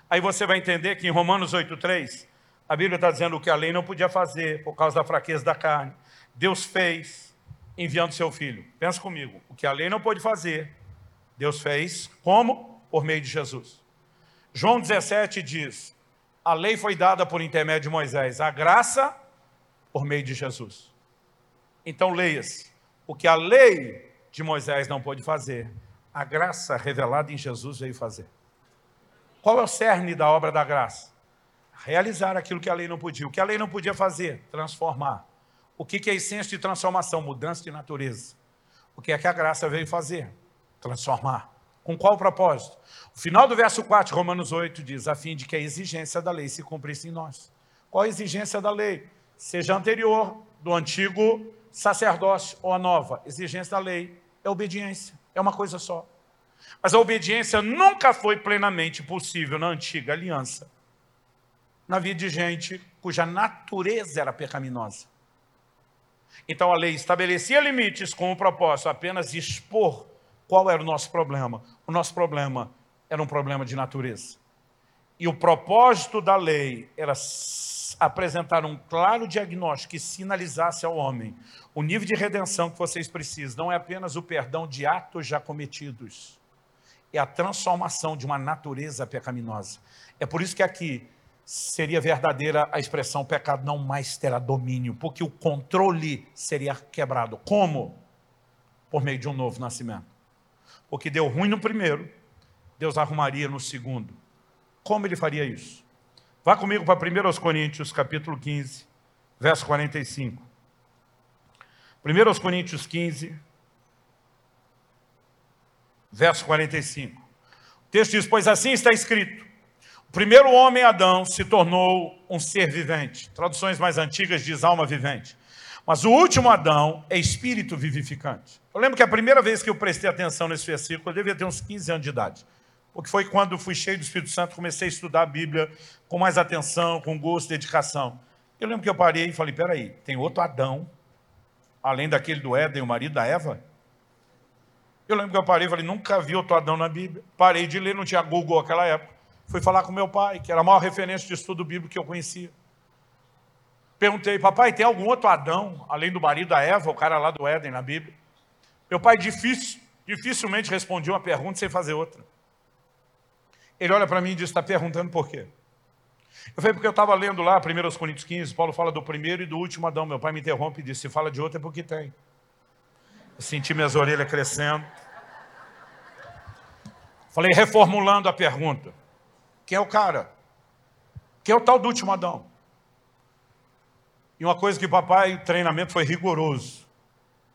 Aí você vai entender que em Romanos 8,3, a Bíblia está dizendo o que a lei não podia fazer por causa da fraqueza da carne. Deus fez enviando seu filho. Pensa comigo, o que a lei não pôde fazer, Deus fez como? Por meio de Jesus. João 17 diz, a lei foi dada por intermédio de Moisés, a graça por meio de Jesus. Então leia-se. O que a lei de Moisés não pôde fazer, a graça revelada em Jesus veio fazer. Qual é o cerne da obra da graça? Realizar aquilo que a lei não podia. O que a lei não podia fazer? Transformar. O que é a essência de transformação? Mudança de natureza. O que é que a graça veio fazer? Transformar. Com qual propósito? O final do verso 4 Romanos 8 diz, a fim de que a exigência da lei se cumprisse em nós. Qual a exigência da lei? Seja anterior do antigo sacerdócio ou a nova exigência da lei é obediência, é uma coisa só. Mas a obediência nunca foi plenamente possível na antiga aliança, na vida de gente cuja natureza era pecaminosa. Então a lei estabelecia limites com o propósito apenas de expor qual era o nosso problema. O nosso problema era um problema de natureza. E o propósito da lei era apresentar um claro diagnóstico que sinalizasse ao homem o nível de redenção que vocês precisam. Não é apenas o perdão de atos já cometidos, é a transformação de uma natureza pecaminosa. É por isso que aqui seria verdadeira a expressão pecado não mais terá domínio, porque o controle seria quebrado. Como? Por meio de um novo nascimento. Porque deu ruim no primeiro, Deus arrumaria no segundo. Como ele faria isso? Vá comigo para 1 Coríntios, capítulo 15, verso 45. 1 Coríntios 15, verso 45. O texto diz, pois assim está escrito, o primeiro homem, Adão, se tornou um ser vivente. Traduções mais antigas diz alma vivente. Mas o último Adão é espírito vivificante. Eu lembro que a primeira vez que eu prestei atenção nesse versículo, eu devia ter uns 15 anos de idade. Porque foi quando fui cheio do Espírito Santo, comecei a estudar a Bíblia com mais atenção, com gosto, dedicação. Eu lembro que eu parei e falei, peraí, tem outro Adão, além daquele do Éden, o marido da Eva? Eu lembro que eu parei e falei, nunca vi outro Adão na Bíblia. Parei de ler, não tinha Google naquela época. Fui falar com meu pai, que era a maior referência de estudo bíblico que eu conhecia. Perguntei, papai, tem algum outro Adão, além do marido da Eva, o cara lá do Éden na Bíblia? Meu pai difícil, dificilmente respondia uma pergunta sem fazer outra. Ele olha para mim e diz, está perguntando por quê? Eu falei, porque eu estava lendo lá, 1 Coríntios 15, Paulo fala do primeiro e do último Adão. Meu pai me interrompe e disse, se fala de outro é porque tem. Eu senti minhas orelhas crescendo. Falei, reformulando a pergunta. Quem é o cara? Quem é o tal do último Adão? E uma coisa que papai, o treinamento foi rigoroso.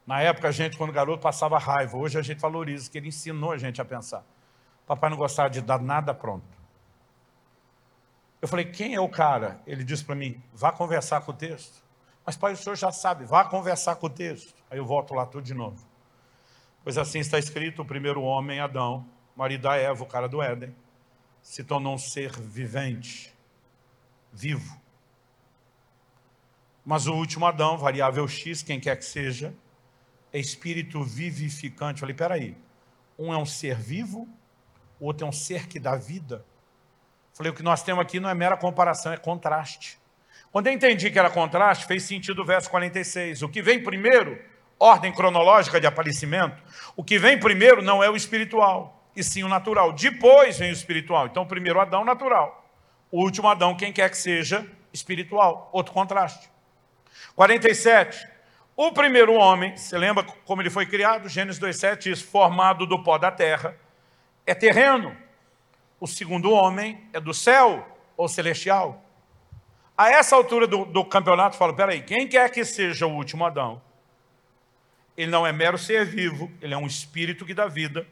Na época, a gente, quando garoto, passava raiva. Hoje a gente valoriza, que ele ensinou a gente a pensar. Papai não gostava de dar nada pronto. Eu falei, quem é o cara? Ele disse para mim, vá conversar com o texto. Mas pai, o senhor já sabe, vá conversar com o texto. Aí eu volto lá tudo de novo. Pois assim está escrito, o primeiro homem, Adão, marido da Eva, o cara do Éden, se tornou um ser vivente, vivo. Mas o último Adão, variável X, quem quer que seja, é espírito vivificante. Eu falei, peraí, um é um ser vivo, o outro é um ser que dá vida. Falei, o que nós temos aqui não é mera comparação, é contraste. Quando eu entendi que era contraste, fez sentido o verso 46. O que vem primeiro, ordem cronológica de aparecimento, o que vem primeiro não é o espiritual, e sim o natural. Depois vem o espiritual. Então, primeiro Adão, natural. O último Adão, quem quer que seja, espiritual. Outro contraste. 47. O primeiro homem, você lembra como ele foi criado? Gênesis 2,7 diz, formado do pó da terra, é terreno. O segundo homem é do céu ou celestial. A essa altura do, do campeonato, falo, peraí, quem quer que seja o último Adão, ele não é mero ser vivo, ele é um espírito que dá vida,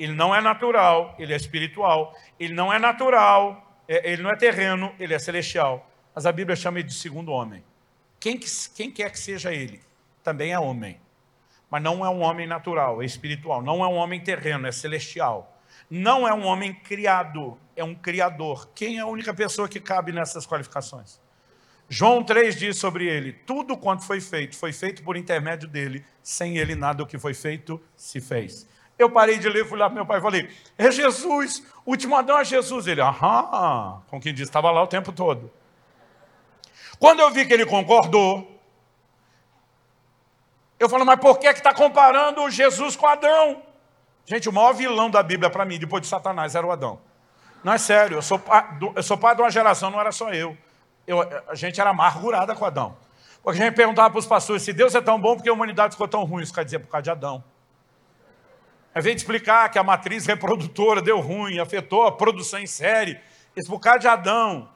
ele não é natural, ele é espiritual. Ele não é natural, é, ele não é terreno, ele é celestial. Mas a Bíblia chama ele de segundo homem. Quem, que, quem quer que seja ele, também é homem. Mas não é um homem natural, é espiritual. Não é um homem terreno, é celestial. Não é um homem criado, é um criador. Quem é a única pessoa que cabe nessas qualificações? João 3 diz sobre ele, tudo quanto foi feito, foi feito por intermédio dele, sem ele nada do que foi feito se fez. Eu parei de ler, fui lá para meu pai e falei, é Jesus, o último Adão é Jesus. Ele, aham, com quem disse, estava lá o tempo todo. Quando eu vi que ele concordou, eu falo, mas por que está comparando Jesus com Adão? Gente, o maior vilão da Bíblia para mim, depois de Satanás, era o Adão. Não é sério, eu sou, eu sou pai de uma geração, não era só eu. eu a gente era amargurada com Adão. Porque a gente perguntava para os pastores, se Deus é tão bom, porque a humanidade ficou tão ruim? Isso quer dizer por causa de Adão. Ao invés de explicar que a matriz reprodutora deu ruim, afetou a produção em série, esse bocado de Adão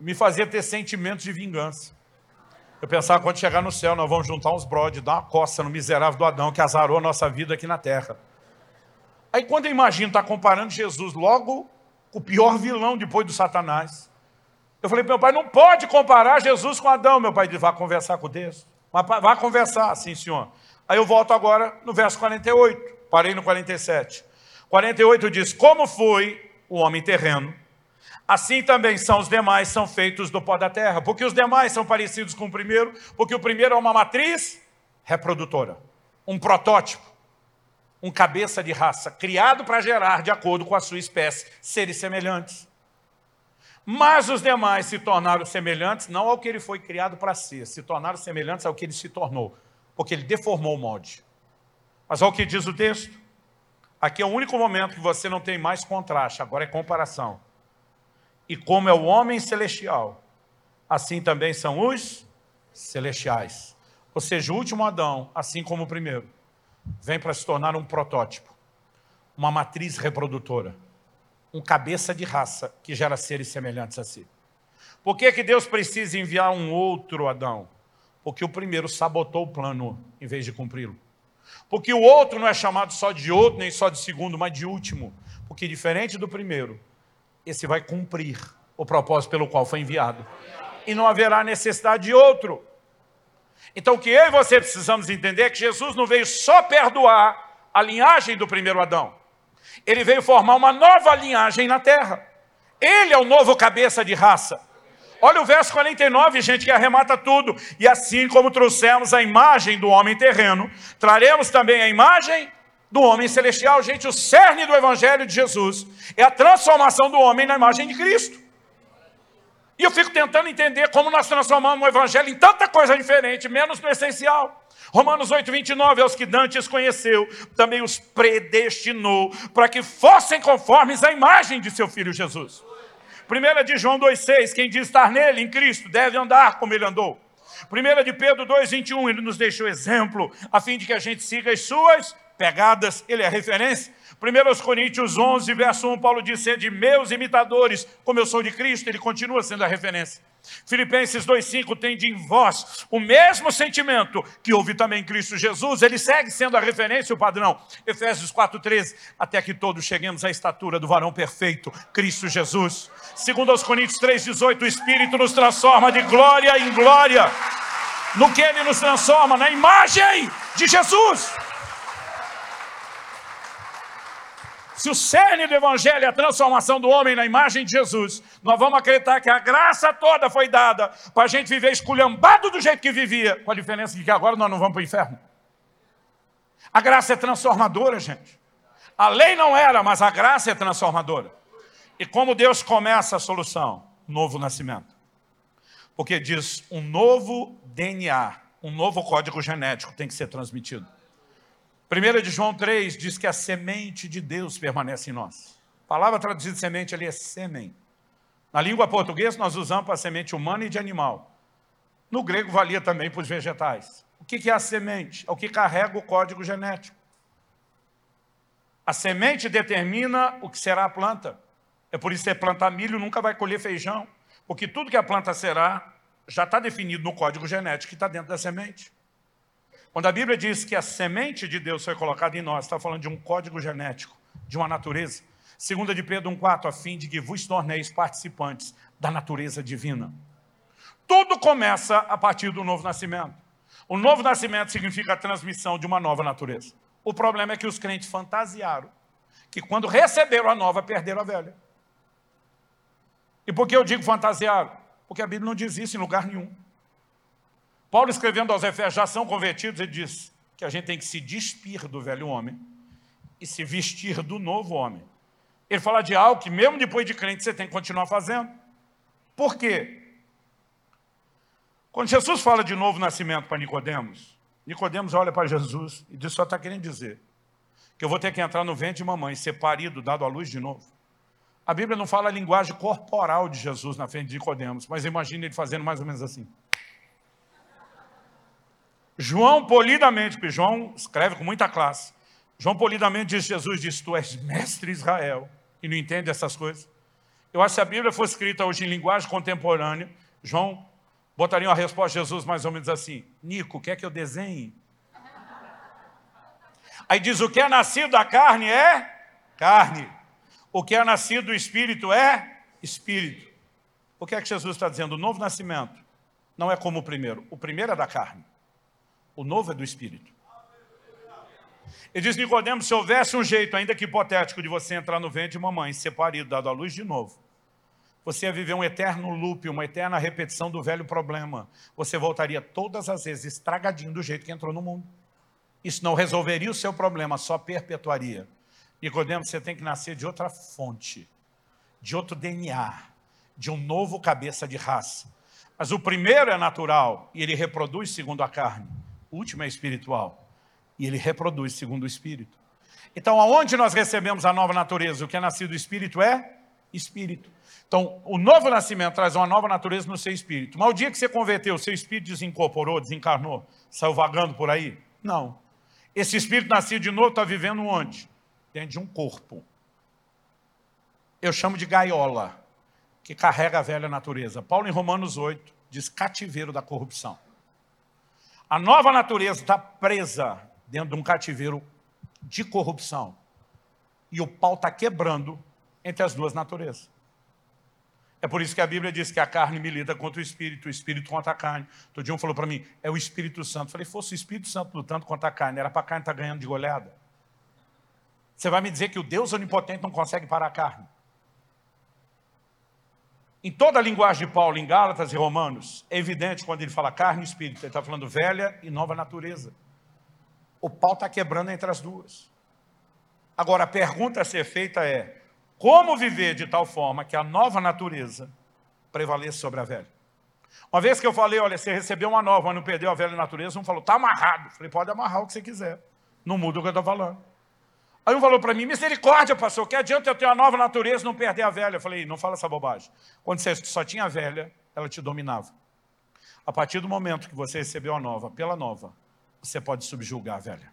me fazia ter sentimentos de vingança. Eu pensava, quando chegar no céu, nós vamos juntar uns brodes, dar uma coça no miserável do Adão que azarou a nossa vida aqui na terra. Aí quando eu imagino estar tá comparando Jesus logo com o pior vilão depois do Satanás, eu falei, meu pai, não pode comparar Jesus com Adão. Meu pai disse, vá conversar com Deus. Vá conversar, sim senhor. Aí eu volto agora no verso 48. Parei no 47. 48 diz: Como foi o homem terreno, assim também são os demais, são feitos do pó da terra. Porque os demais são parecidos com o primeiro, porque o primeiro é uma matriz reprodutora, um protótipo, um cabeça de raça, criado para gerar, de acordo com a sua espécie, seres semelhantes. Mas os demais se tornaram semelhantes não ao que ele foi criado para ser, se tornaram semelhantes ao que ele se tornou, porque ele deformou o molde. Mas olha o que diz o texto. Aqui é o único momento que você não tem mais contraste, agora é comparação. E como é o homem celestial, assim também são os celestiais. Ou seja, o último Adão, assim como o primeiro, vem para se tornar um protótipo, uma matriz reprodutora, um cabeça de raça que gera seres semelhantes a si. Por que, que Deus precisa enviar um outro Adão? Porque o primeiro sabotou o plano em vez de cumpri-lo. Porque o outro não é chamado só de outro, nem só de segundo, mas de último. Porque diferente do primeiro, esse vai cumprir o propósito pelo qual foi enviado. E não haverá necessidade de outro. Então o que eu e você precisamos entender é que Jesus não veio só perdoar a linhagem do primeiro Adão. Ele veio formar uma nova linhagem na terra. Ele é o novo cabeça de raça. Olha o verso 49, gente, que arremata tudo. E assim como trouxemos a imagem do homem terreno, traremos também a imagem do homem celestial. Gente, o cerne do evangelho de Jesus é a transformação do homem na imagem de Cristo. E eu fico tentando entender como nós transformamos o evangelho em tanta coisa diferente, menos no essencial. Romanos 8, 29, aos que Dantes conheceu, também os predestinou para que fossem conformes à imagem de seu filho Jesus. 1 de João 2,6, quem diz estar nele, em Cristo, deve andar como ele andou. 1 de Pedro 2,21, ele nos deixou exemplo, a fim de que a gente siga as suas pegadas, ele é referência. 1 Coríntios 11, verso 1, Paulo diz, de meus imitadores, como eu sou de Cristo, ele continua sendo a referência. Filipenses 2,5 tem de em vós o mesmo sentimento que houve também em Cristo Jesus, ele segue sendo a referência, o padrão. Efésios 4,13, até que todos cheguemos à estatura do varão perfeito, Cristo Jesus. Segundo aos Coríntios 3,18, o Espírito nos transforma de glória em glória. No que ele nos transforma? Na imagem de Jesus. Se o cerne do Evangelho é a transformação do homem na imagem de Jesus, nós vamos acreditar que a graça toda foi dada para a gente viver esculhambado do jeito que vivia, com a diferença de que agora nós não vamos para o inferno. A graça é transformadora, gente. A lei não era, mas a graça é transformadora. E como Deus começa a solução? Novo nascimento. Porque diz um novo DNA, um novo código genético tem que ser transmitido. 1 de João 3 diz que a semente de Deus permanece em nós. A palavra traduzida semente ali é sêmen. Na língua portuguesa nós usamos para semente humana e de animal. No grego valia também para os vegetais. O que é a semente? É o que carrega o código genético. A semente determina o que será a planta. É por isso que você plantar milho nunca vai colher feijão. Porque tudo que a planta será já está definido no código genético que está dentro da semente. Quando a Bíblia diz que a semente de Deus foi colocada em nós, está falando de um código genético, de uma natureza. Segunda de Pedro 1,4, a fim de que vos torneis participantes da natureza divina. Tudo começa a partir do novo nascimento. O novo nascimento significa a transmissão de uma nova natureza. O problema é que os crentes fantasiaram que quando receberam a nova, perderam a velha. E por que eu digo fantasiaram? Porque a Bíblia não diz isso em lugar nenhum. Paulo escrevendo aos Efésios, já são convertidos, ele diz que a gente tem que se despir do velho homem e se vestir do novo homem. Ele fala de algo que mesmo depois de crente você tem que continuar fazendo. Por quê? Quando Jesus fala de novo nascimento para Nicodemos, Nicodemos olha para Jesus e diz, só está querendo dizer que eu vou ter que entrar no ventre de mamãe, ser parido, dado à luz de novo. A Bíblia não fala a linguagem corporal de Jesus na frente de Nicodemos, mas imagine ele fazendo mais ou menos assim. João polidamente, porque João escreve com muita classe, João polidamente diz, Jesus diz, tu és mestre Israel, e não entende essas coisas. Eu acho que se a Bíblia fosse escrita hoje em linguagem contemporânea, João botaria uma resposta de Jesus mais ou menos assim, Nico, quer que eu desenhe? Aí diz, o que é nascido da carne é carne. O que é nascido do Espírito é Espírito. O que é que Jesus está dizendo? O novo nascimento não é como o primeiro. O primeiro é da carne. O novo é do Espírito. Ele diz, Nicodemos, se houvesse um jeito, ainda que hipotético, de você entrar no ventre de mamãe, ser parido, dado à luz de novo, você ia viver um eterno loop, uma eterna repetição do velho problema. Você voltaria todas as vezes estragadinho do jeito que entrou no mundo. Isso não resolveria o seu problema, só perpetuaria. Nicodemos, você tem que nascer de outra fonte, de outro DNA, de um novo cabeça de raça. Mas o primeiro é natural e ele reproduz segundo a carne último é espiritual. E ele reproduz segundo o Espírito. Então, aonde nós recebemos a nova natureza? O que é nascido do Espírito é Espírito. Então, o novo nascimento traz uma nova natureza no seu espírito. Mas o dia que você converteu, seu espírito desincorporou, desencarnou, saiu vagando por aí? Não. Esse espírito nascido de novo está vivendo onde? Dentro de um corpo. Eu chamo de gaiola, que carrega a velha natureza. Paulo, em Romanos 8, diz cativeiro da corrupção. A nova natureza está presa dentro de um cativeiro de corrupção. E o pau está quebrando entre as duas naturezas. É por isso que a Bíblia diz que a carne milita contra o Espírito, o Espírito contra a carne. Todo dia um falou para mim, é o Espírito Santo. Eu falei, fosse o Espírito Santo lutando contra a carne, era para a carne estar tá ganhando de goleada. Você vai me dizer que o Deus onipotente não consegue parar a carne. Em toda a linguagem de Paulo, em Gálatas e Romanos, é evidente quando ele fala carne e espírito, ele está falando velha e nova natureza. O pau está quebrando entre as duas. Agora, a pergunta a ser feita é, como viver de tal forma que a nova natureza prevaleça sobre a velha? Uma vez que eu falei, olha, você recebeu uma nova, mas não perdeu a velha natureza, um falou, está amarrado. Eu falei, pode amarrar o que você quiser. Não muda o que eu estou falando. Aí um falou para mim, misericórdia, pastor, que adianta eu ter uma nova natureza e não perder a velha? Eu falei, não fala essa bobagem. Quando você só tinha a velha, ela te dominava. A partir do momento que você recebeu a nova, pela nova, você pode subjugar a velha.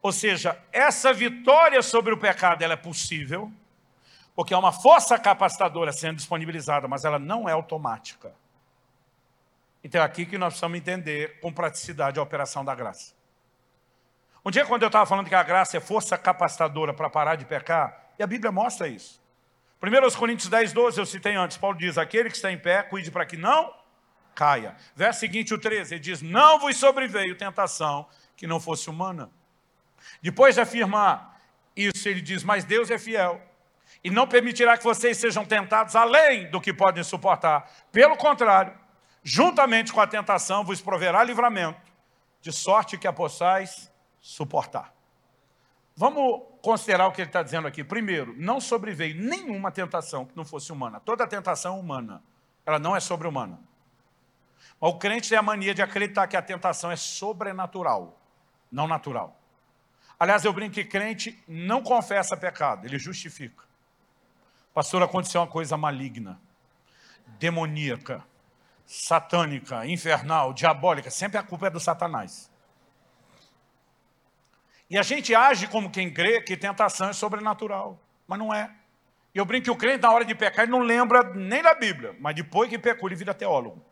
Ou seja, essa vitória sobre o pecado ela é possível, porque é uma força capacitadora sendo disponibilizada, mas ela não é automática. Então é aqui que nós precisamos entender com praticidade a operação da graça. Um dia, quando eu estava falando que a graça é força capacitadora para parar de pecar, e a Bíblia mostra isso. 1 Coríntios 10, 12, eu citei antes, Paulo diz, aquele que está em pé, cuide para que não caia. Verso seguinte, o 13, ele diz, não vos sobreveio tentação que não fosse humana. Depois de afirmar isso, ele diz, mas Deus é fiel e não permitirá que vocês sejam tentados além do que podem suportar. Pelo contrário, juntamente com a tentação vos proverá livramento, de sorte que a possais suportar. Vamos considerar o que ele está dizendo aqui. Primeiro, não sobreveio nenhuma tentação que não fosse humana. Toda tentação é humana. Ela não é sobre-humana. O crente tem a mania de acreditar que a tentação é sobrenatural, não natural. Aliás, eu brinco que crente não confessa pecado, ele justifica. Pastor, aconteceu uma coisa maligna, demoníaca, satânica, infernal, diabólica. Sempre a culpa é do satanás. E a gente age como quem crê que tentação é sobrenatural, mas não é. E eu brinco que o crente, na hora de pecar, ele não lembra nem da Bíblia, mas depois que pecou, ele vira teólogo.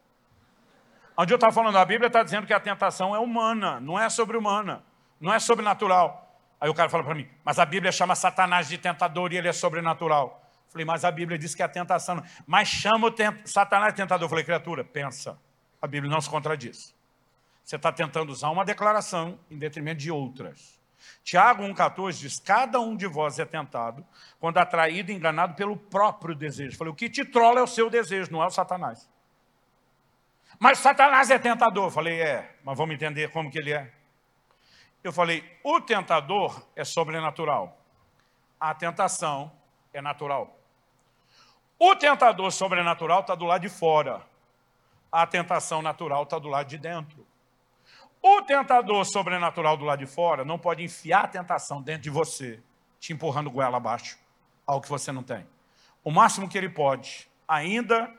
Onde eu estava falando, a Bíblia está dizendo que a tentação é humana, não é sobre-humana, não é sobrenatural. Aí o cara fala para mim, mas a Bíblia chama Satanás de tentador e ele é sobrenatural. Falei, mas a Bíblia diz que a tentação. Mas chama o tent... Satanás de tentador. Falei, criatura, pensa. A Bíblia não se contradiz. Você está tentando usar uma declaração em detrimento de outras. Tiago 1,14 diz, cada um de vós é tentado quando atraído e enganado pelo próprio desejo. Falei, o que te trola é o seu desejo, não é o Satanás. Mas Satanás é tentador. Falei, é, mas vamos entender como que ele é. Eu falei, o tentador é sobrenatural. A tentação é natural. O tentador sobrenatural está do lado de fora. A tentação natural está do lado de dentro. O tentador sobrenatural do lado de fora não pode enfiar a tentação dentro de você, te empurrando goela abaixo, algo que você não tem. O máximo que ele pode, ainda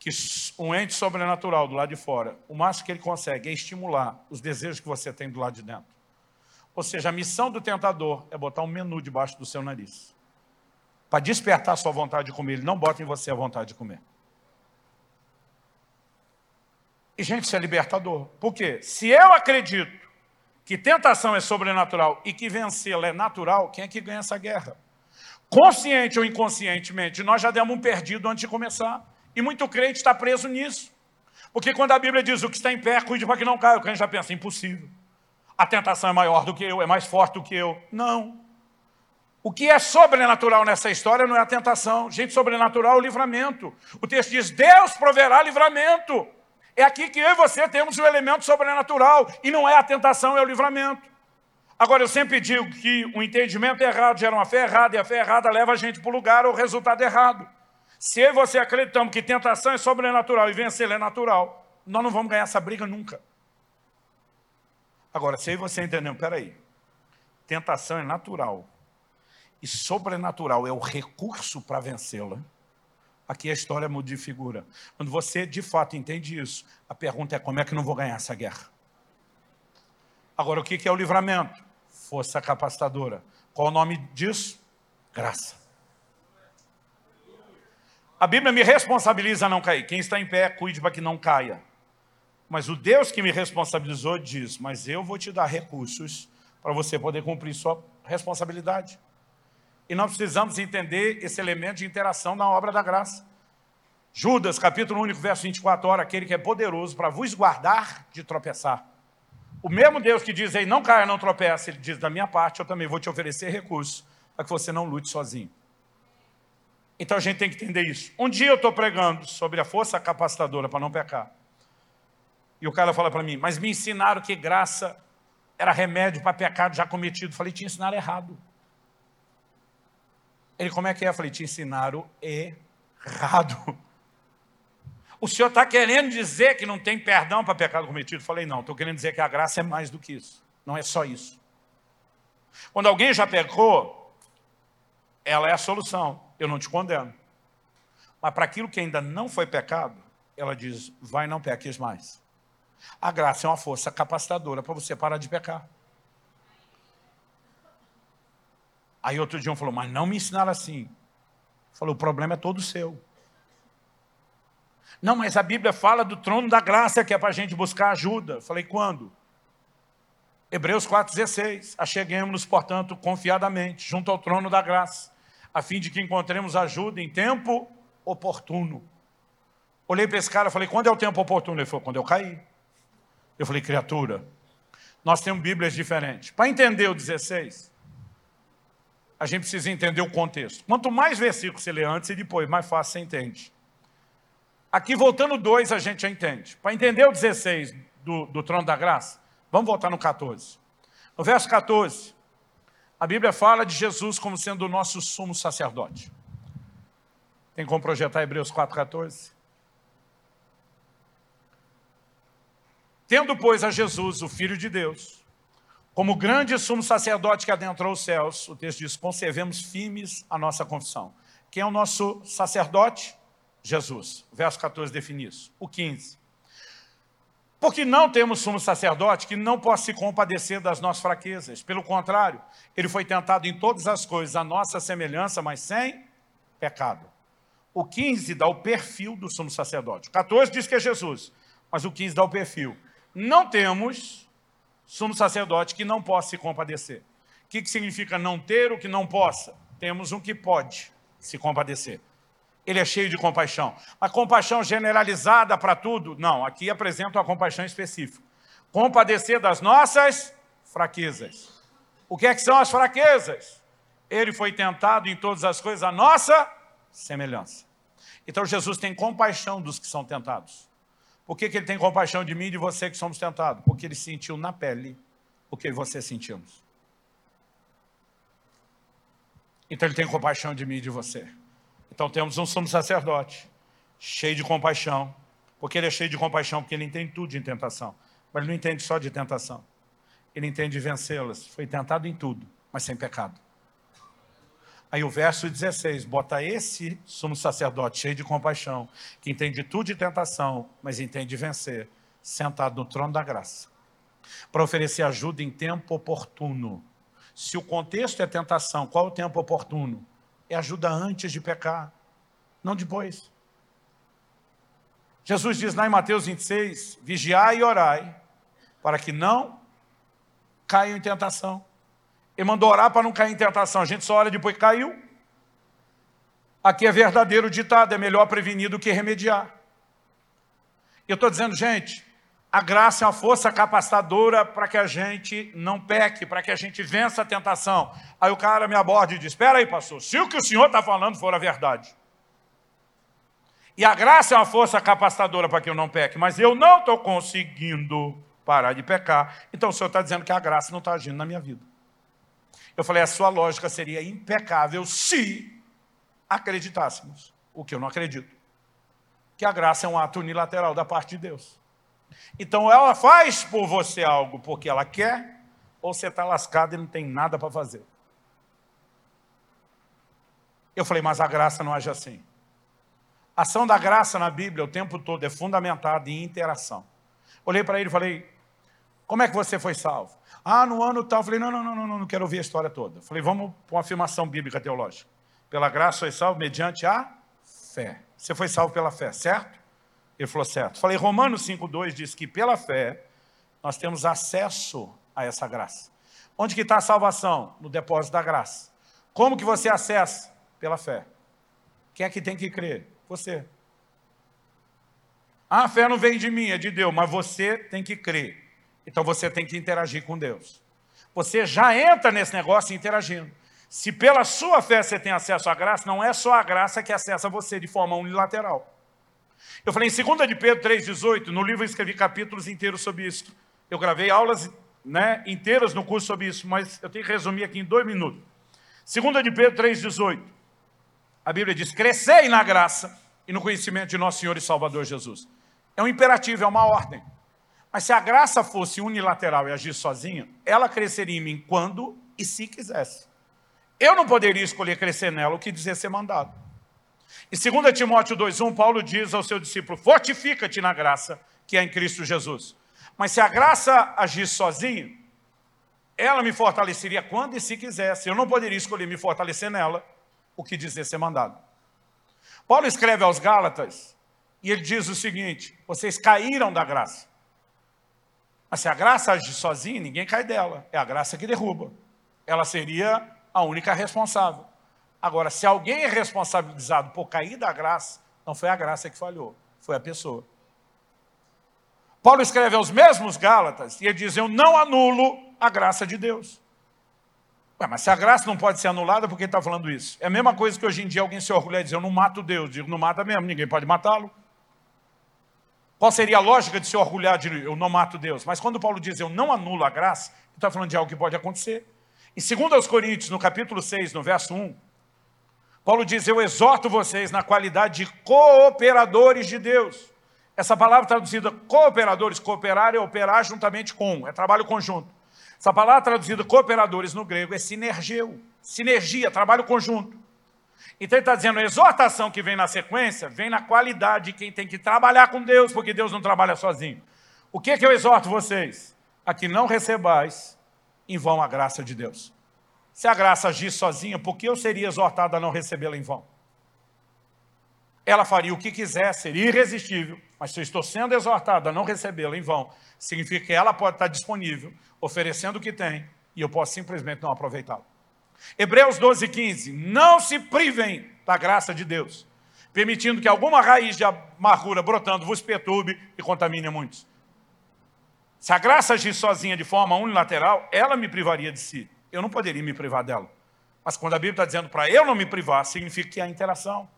que um ente sobrenatural do lado de fora, o máximo que ele consegue é estimular os desejos que você tem do lado de dentro. Ou seja, a missão do tentador é botar um menu debaixo do seu nariz. Para despertar a sua vontade de comer, ele não bota em você a vontade de comer. E, gente, isso é libertador. Por quê? Se eu acredito que tentação é sobrenatural e que vencê-la é natural, quem é que ganha essa guerra? Consciente ou inconscientemente, nós já demos um perdido antes de começar. E muito crente está preso nisso. Porque quando a Bíblia diz o que está em pé, cuide para que não caia, o crente já pensa, impossível. A tentação é maior do que eu, é mais forte do que eu. Não. O que é sobrenatural nessa história não é a tentação. Gente, sobrenatural é o livramento. O texto diz, Deus proverá livramento. É aqui que eu e você temos o elemento sobrenatural. E não é a tentação, é o livramento. Agora, eu sempre digo que o entendimento errado gera uma fé errada, e a fé errada leva a gente para o lugar ou resultado errado. Se eu e você acreditamos que tentação é sobrenatural e vencer é natural, nós não vamos ganhar essa briga nunca. Agora, se eu e você entendemos, peraí, tentação é natural e sobrenatural é o recurso para vencê-la, aqui a história muda de figura. Quando você de fato entende isso, a pergunta é como é que eu não vou ganhar essa guerra? Agora, o que é o livramento? Força capacitadora. Qual o nome disso? Graça. A Bíblia me responsabiliza a não cair. Quem está em pé, cuide para que não caia. Mas o Deus que me responsabilizou diz, mas eu vou te dar recursos para você poder cumprir sua responsabilidade. E nós precisamos entender esse elemento de interação na obra da graça. Judas, capítulo único, verso 24, ora, aquele que é poderoso para vos guardar de tropeçar. O mesmo Deus que diz aí, não caia, não tropece, ele diz, da minha parte, eu também vou te oferecer recursos para que você não lute sozinho. Então a gente tem que entender isso. Um dia eu estou pregando sobre a força capacitadora para não pecar. E o cara fala para mim, mas me ensinaram que graça era remédio para pecado já cometido. Falei, te ensinaram errado. Ele, como é que é? Eu falei, te ensinaram errado. O senhor está querendo dizer que não tem perdão para pecado cometido? Falei, não, estou querendo dizer que a graça é mais do que isso. Não é só isso. Quando alguém já pecou, ela é a solução. Eu não te condeno. Mas para aquilo que ainda não foi pecado, ela diz, vai não peques mais. A graça é uma força capacitadora para você parar de pecar. Aí outro dia um falou, mas não me ensinaram assim. Falou, o problema é todo seu. Não, mas a Bíblia fala do trono da graça que é para a gente buscar ajuda. Falei, quando? Hebreus 4,16. Acheguemos-nos, portanto, confiadamente, junto ao trono da graça, a fim de que encontremos ajuda em tempo oportuno. Olhei para esse cara e falei, quando é o tempo oportuno? Ele falou, quando eu caí. Eu falei, criatura, nós temos Bíblias diferentes. Para entender o 16, a gente precisa entender o contexto. Quanto mais versículos você lê antes e depois, mais fácil você entende. Aqui, voltando dois, a gente já entende. Para entender o 16 do, do trono da graça, vamos voltar no 14. No verso 14, a Bíblia fala de Jesus como sendo o nosso sumo sacerdote. Tem como projetar Hebreus 4,14? Tendo, pois, a Jesus, o Filho de Deus, como grande sumo sacerdote que adentrou os céus, o texto diz, conservemos firmes a nossa confissão. Quem é o nosso sacerdote? Jesus. Verso 14 define isso. O 15. Porque não temos sumo sacerdote que não possa se compadecer das nossas fraquezas. Pelo contrário, ele foi tentado em todas as coisas, a nossa semelhança, mas sem pecado. O 15 dá o perfil do sumo sacerdote. O 14 diz que é Jesus, mas o 15 dá o perfil não temos sumo sacerdote que não possa se compadecer. O que, que significa não ter o que não possa? Temos um que pode se compadecer. Ele é cheio de compaixão. A compaixão generalizada para tudo? Não, aqui apresenta uma compaixão específica. Compadecer das nossas fraquezas. O que, é que são as fraquezas? Ele foi tentado em todas as coisas, a nossa semelhança. Então Jesus tem compaixão dos que são tentados. Por que, que ele tem compaixão de mim e de você que somos tentados? Porque ele sentiu na pele o que você sentimos. Então ele tem compaixão de mim e de você. Então temos um sumo sacerdote, cheio de compaixão. Porque ele é cheio de compaixão, porque ele entende tudo de tentação. Mas ele não entende só de tentação. Ele entende vencê-las. Foi tentado em tudo, mas sem pecado. Aí o verso 16, bota esse sumo sacerdote cheio de compaixão, que entende tudo de tentação, mas entende vencer, sentado no trono da graça, para oferecer ajuda em tempo oportuno. Se o contexto é tentação, qual o tempo oportuno? É ajuda antes de pecar, não depois. Jesus diz lá em Mateus 26, vigiai e orai, para que não caiam em tentação. Ele mandou orar para não cair em tentação. A gente só ora depois que caiu. Aqui é verdadeiro ditado, é melhor prevenir do que remediar. Eu estou dizendo, gente, a graça é uma força capacitadora para que a gente não peque, para que a gente vença a tentação. Aí o cara me aborda e diz, espera aí, pastor, se o que o senhor está falando for a verdade, e a graça é uma força capacitadora para que eu não peque, mas eu não estou conseguindo parar de pecar, então o senhor está dizendo que a graça não está agindo na minha vida. Eu falei, a sua lógica seria impecável se acreditássemos, o que eu não acredito, que a graça é um ato unilateral da parte de Deus. Então ela faz por você algo porque ela quer, ou você está lascado e não tem nada para fazer. Eu falei, mas a graça não age assim. A ação da graça na Bíblia o tempo todo é fundamentada em interação. Olhei para ele e falei, como é que você foi salvo? Ah, no ano tal. Eu falei, não, não, não, não, não quero ouvir a história toda. Eu falei, vamos para uma afirmação bíblica teológica. Pela graça foi salvo mediante a fé. Você foi salvo pela fé, certo? Ele falou, certo. Falei, Romanos 5,2 diz que pela fé nós temos acesso a essa graça. Onde que está a salvação? No depósito da graça. Como que você acessa? Pela fé. Quem é que tem que crer? Você. Ah, a fé não vem de mim, é de Deus, mas você tem que crer. Então você tem que interagir com Deus. Você já entra nesse negócio interagindo. Se pela sua fé você tem acesso à graça, não é só a graça que acessa você de forma unilateral. Eu falei em 2 de Pedro 3,18, no livro eu escrevi capítulos inteiros sobre isso. Eu gravei aulas né, inteiras no curso sobre isso, mas eu tenho que resumir aqui em dois minutos. 2 de Pedro 3,18. A Bíblia diz, crescei na graça e no conhecimento de nosso Senhor e Salvador Jesus. É um imperativo, é uma ordem. Mas se a graça fosse unilateral e agisse sozinha, ela cresceria em mim quando e se quisesse. Eu não poderia escolher crescer nela o que dizer ser mandado. Em 2 Timóteo 2,1, Paulo diz ao seu discípulo, fortifica-te na graça que é em Cristo Jesus. Mas se a graça agisse sozinha, ela me fortaleceria quando e se quisesse. Eu não poderia escolher me fortalecer nela o que dizer ser mandado. Paulo escreve aos Gálatas e ele diz o seguinte, vocês caíram da graça. Mas se a graça agir sozinha, ninguém cai dela. É a graça que derruba. Ela seria a única responsável. Agora, se alguém é responsabilizado por cair da graça, não foi a graça que falhou, foi a pessoa. Paulo escreve aos mesmos Gálatas e ele diz: Eu não anulo a graça de Deus. Ué, mas se a graça não pode ser anulada, por que está falando isso? É a mesma coisa que hoje em dia alguém se orgulha e diz: Eu não mato Deus. Digo, não mata mesmo, ninguém pode matá-lo. Qual seria a lógica de se orgulhar de eu não mato Deus? Mas quando Paulo diz eu não anulo a graça, ele está falando de algo que pode acontecer. Em 2 Coríntios, no capítulo 6, no verso 1, Paulo diz, eu exorto vocês na qualidade de cooperadores de Deus. Essa palavra traduzida cooperadores, cooperar é operar juntamente com, é trabalho conjunto. Essa palavra traduzida cooperadores no grego é sinergeu, sinergia, trabalho conjunto. Então ele está dizendo, a exortação que vem na sequência, vem na qualidade de quem tem que trabalhar com Deus, porque Deus não trabalha sozinho. O que, que eu exorto vocês? A que não recebais em vão a graça de Deus. Se a graça agisse sozinha, por que eu seria exortado a não recebê-la em vão? Ela faria o que quiser, seria irresistível, mas se eu estou sendo exortado a não recebê-la em vão, significa que ela pode estar disponível, oferecendo o que tem, e eu posso simplesmente não aproveitá-la. Hebreus 12, 15. Não se privem da graça de Deus, permitindo que alguma raiz de amargura brotando vos perturbe e contamine muitos. Se a graça agir sozinha de forma unilateral, ela me privaria de si. Eu não poderia me privar dela. Mas quando a Bíblia está dizendo para eu não me privar, significa que há interação.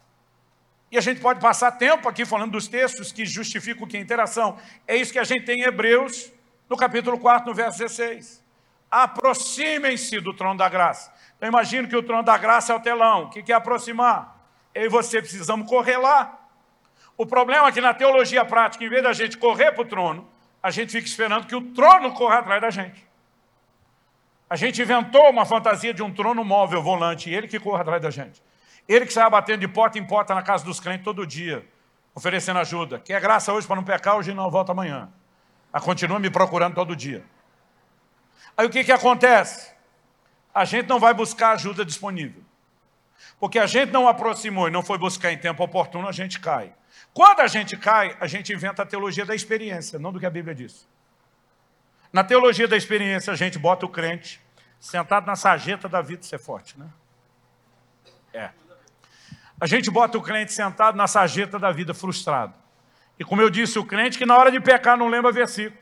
E a gente pode passar tempo aqui falando dos textos que justificam que é interação. É isso que a gente tem em Hebreus, no capítulo 4, no verso 16. Aproximem-se do trono da graça. Eu imagino que o trono da graça é o telão. O que é aproximar? Eu e você precisamos correr lá. O problema é que na teologia prática, em vez da gente correr para o trono, a gente fica esperando que o trono corra atrás da gente. A gente inventou uma fantasia de um trono móvel, volante, e ele que corra atrás da gente. Ele que sai batendo de porta em porta na casa dos crentes todo dia, oferecendo ajuda. Quer graça hoje para não pecar, hoje não, volta amanhã. Ela continua me procurando todo dia. Aí o que, que acontece? A gente não vai buscar ajuda disponível. Porque a gente não aproximou e não foi buscar em tempo oportuno, a gente cai. Quando a gente cai, a gente inventa a teologia da experiência, não do que a Bíblia diz. Na teologia da experiência, a gente bota o crente sentado na sarjeta da vida, ser forte, né? É. A gente bota o crente sentado na sarjeta da vida, frustrado. E como eu disse, o crente que na hora de pecar não lembra versículo.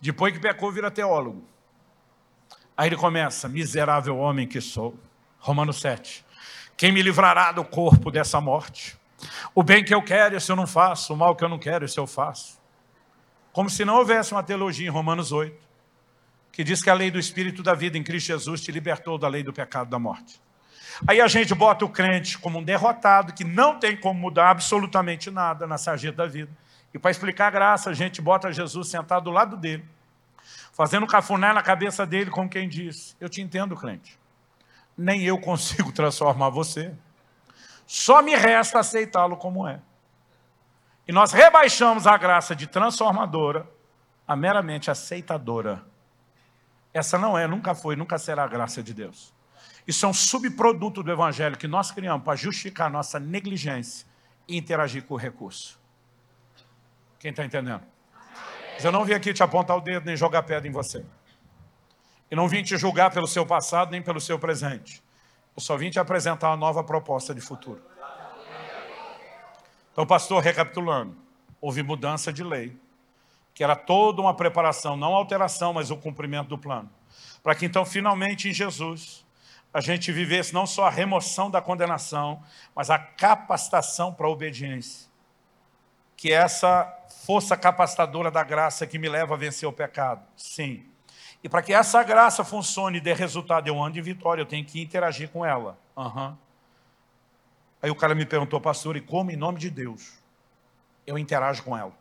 Depois que pecou, vira teólogo. Aí ele começa, miserável homem que sou. Romanos 7. Quem me livrará do corpo dessa morte? O bem que eu quero, esse eu não faço. O mal que eu não quero, esse eu faço. Como se não houvesse uma teologia em Romanos 8, que diz que a lei do Espírito da vida em Cristo Jesus te libertou da lei do pecado da morte. Aí a gente bota o crente como um derrotado, que não tem como mudar absolutamente nada na sarjeta da vida. E para explicar a graça, a gente bota Jesus sentado do lado dele fazendo cafuné na cabeça dele, como quem diz: Eu te entendo, crente. Nem eu consigo transformar você. Só me resta aceitá-lo como é. E nós rebaixamos a graça de transformadora a meramente aceitadora. Essa não é, nunca foi, nunca será a graça de Deus. Isso é um subproduto do Evangelho que nós criamos para justificar a nossa negligência e interagir com o recurso. Quem está entendendo? Mas eu não vim aqui te apontar o dedo nem jogar pedra em você. Eu não vim te julgar pelo seu passado nem pelo seu presente. Eu só vim te apresentar uma nova proposta de futuro. Então, pastor, recapitulando, houve mudança de lei, que era toda uma preparação, não alteração, mas o cumprimento do plano. Para que então, finalmente, em Jesus, a gente vivesse não só a remoção da condenação, mas a capacitação para a obediência. Que essa força capacitadora da graça que me leva a vencer o pecado. Sim. E para que essa graça funcione e dê resultado, eu ando em vitória, eu tenho que interagir com ela. Uhum. Aí o cara me perguntou, pastor, e como em nome de Deus eu interajo com ela?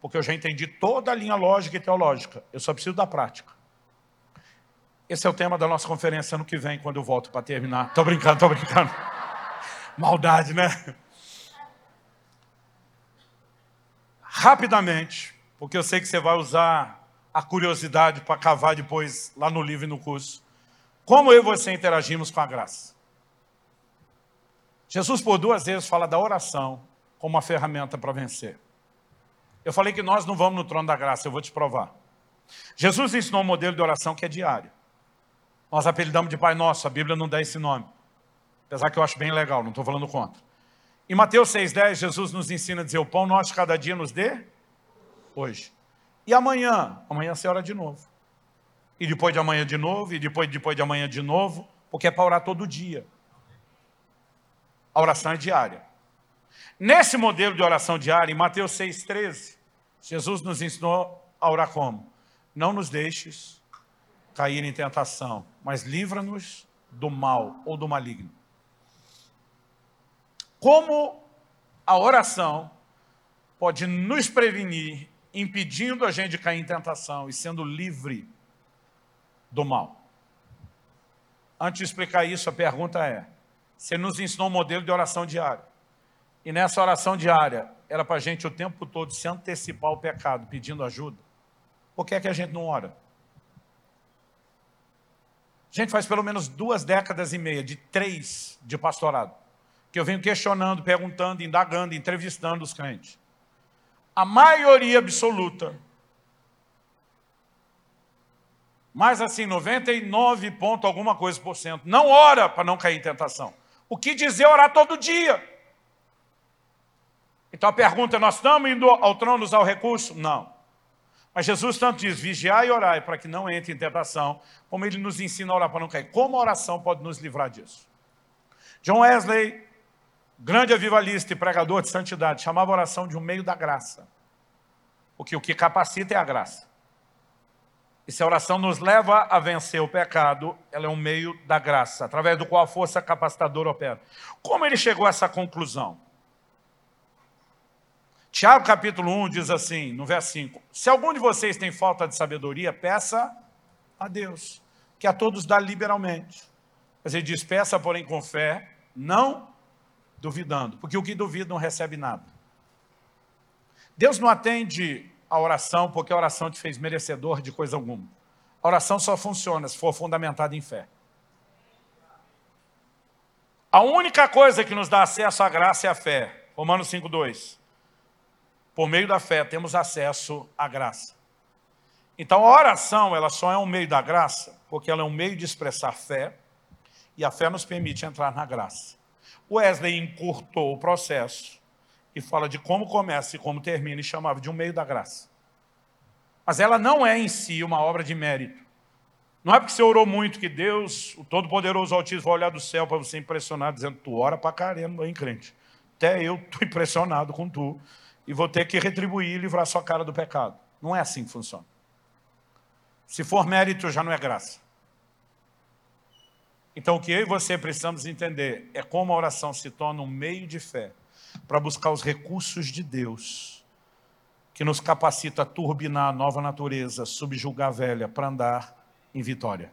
Porque eu já entendi toda a linha lógica e teológica, eu só preciso da prática. Esse é o tema da nossa conferência ano que vem, quando eu volto para terminar. Estou brincando, estou brincando. Maldade, né? Rapidamente, porque eu sei que você vai usar a curiosidade para cavar depois lá no livro e no curso. Como eu e você interagimos com a graça? Jesus, por duas vezes, fala da oração como uma ferramenta para vencer. Eu falei que nós não vamos no trono da graça, eu vou te provar. Jesus ensinou um modelo de oração que é diário. Nós apelidamos de Pai Nosso, a Bíblia não dá esse nome. Apesar que eu acho bem legal, não estou falando contra. Em Mateus 6,10, Jesus nos ensina a dizer, o pão nosso cada dia nos dê hoje. E amanhã? Amanhã você ora de novo. E depois de amanhã de novo, e depois, depois de amanhã de novo, porque é para orar todo dia. A oração é diária. Nesse modelo de oração diária, em Mateus 6,13, Jesus nos ensinou a orar como? Não nos deixes cair em tentação, mas livra-nos do mal ou do maligno. Como a oração pode nos prevenir, impedindo a gente de cair em tentação e sendo livre do mal? Antes de explicar isso, a pergunta é, você nos ensinou um modelo de oração diária. E nessa oração diária, era para a gente o tempo todo se antecipar o pecado, pedindo ajuda. Por que é que a gente não ora? Gente, faz pelo menos duas décadas e meia, de três de pastorado, que eu venho questionando, perguntando, indagando, entrevistando os crentes. A maioria absoluta, mais assim, 99 ponto alguma coisa por cento, não ora para não cair em tentação. O que dizer orar todo dia? Então a pergunta, nós estamos indo ao trono usar o recurso? Não. Mas Jesus tanto diz, vigiar e orar para que não entre em tentação, como ele nos ensina a orar para não cair. Como a oração pode nos livrar disso? John Wesley, grande avivalista e pregador de santidade, chamava a oração de um meio da graça. Porque o que capacita é a graça. E se a oração nos leva a vencer o pecado, ela é um meio da graça, através do qual a força capacitadora opera. Como ele chegou a essa conclusão? Tiago capítulo 1 diz assim, no verso 5, se algum de vocês tem falta de sabedoria, peça a Deus, que a todos dá liberalmente. Mas ele diz, peça porém com fé, não duvidando, porque o que duvida não recebe nada. Deus não atende a oração porque a oração te fez merecedor de coisa alguma. A oração só funciona se for fundamentada em fé. A única coisa que nos dá acesso à graça é a fé. Romanos 5,2 por meio da fé, temos acesso à graça. Então, a oração, ela só é um meio da graça, porque ela é um meio de expressar fé, e a fé nos permite entrar na graça. Wesley encurtou o processo e fala de como começa e como termina, e chamava de um meio da graça. Mas ela não é em si uma obra de mérito. Não é porque você orou muito que Deus, o Todo-Poderoso Altíssimo, vai olhar do céu para você impressionar, dizendo, tu ora para caramba, hein, crente? Até eu estou impressionado com tu e vou ter que retribuir e livrar sua cara do pecado. Não é assim que funciona. Se for mérito, já não é graça. Então, o que eu e você precisamos entender é como a oração se torna um meio de fé para buscar os recursos de Deus, que nos capacita a turbinar a nova natureza, subjugar a velha, para andar em vitória.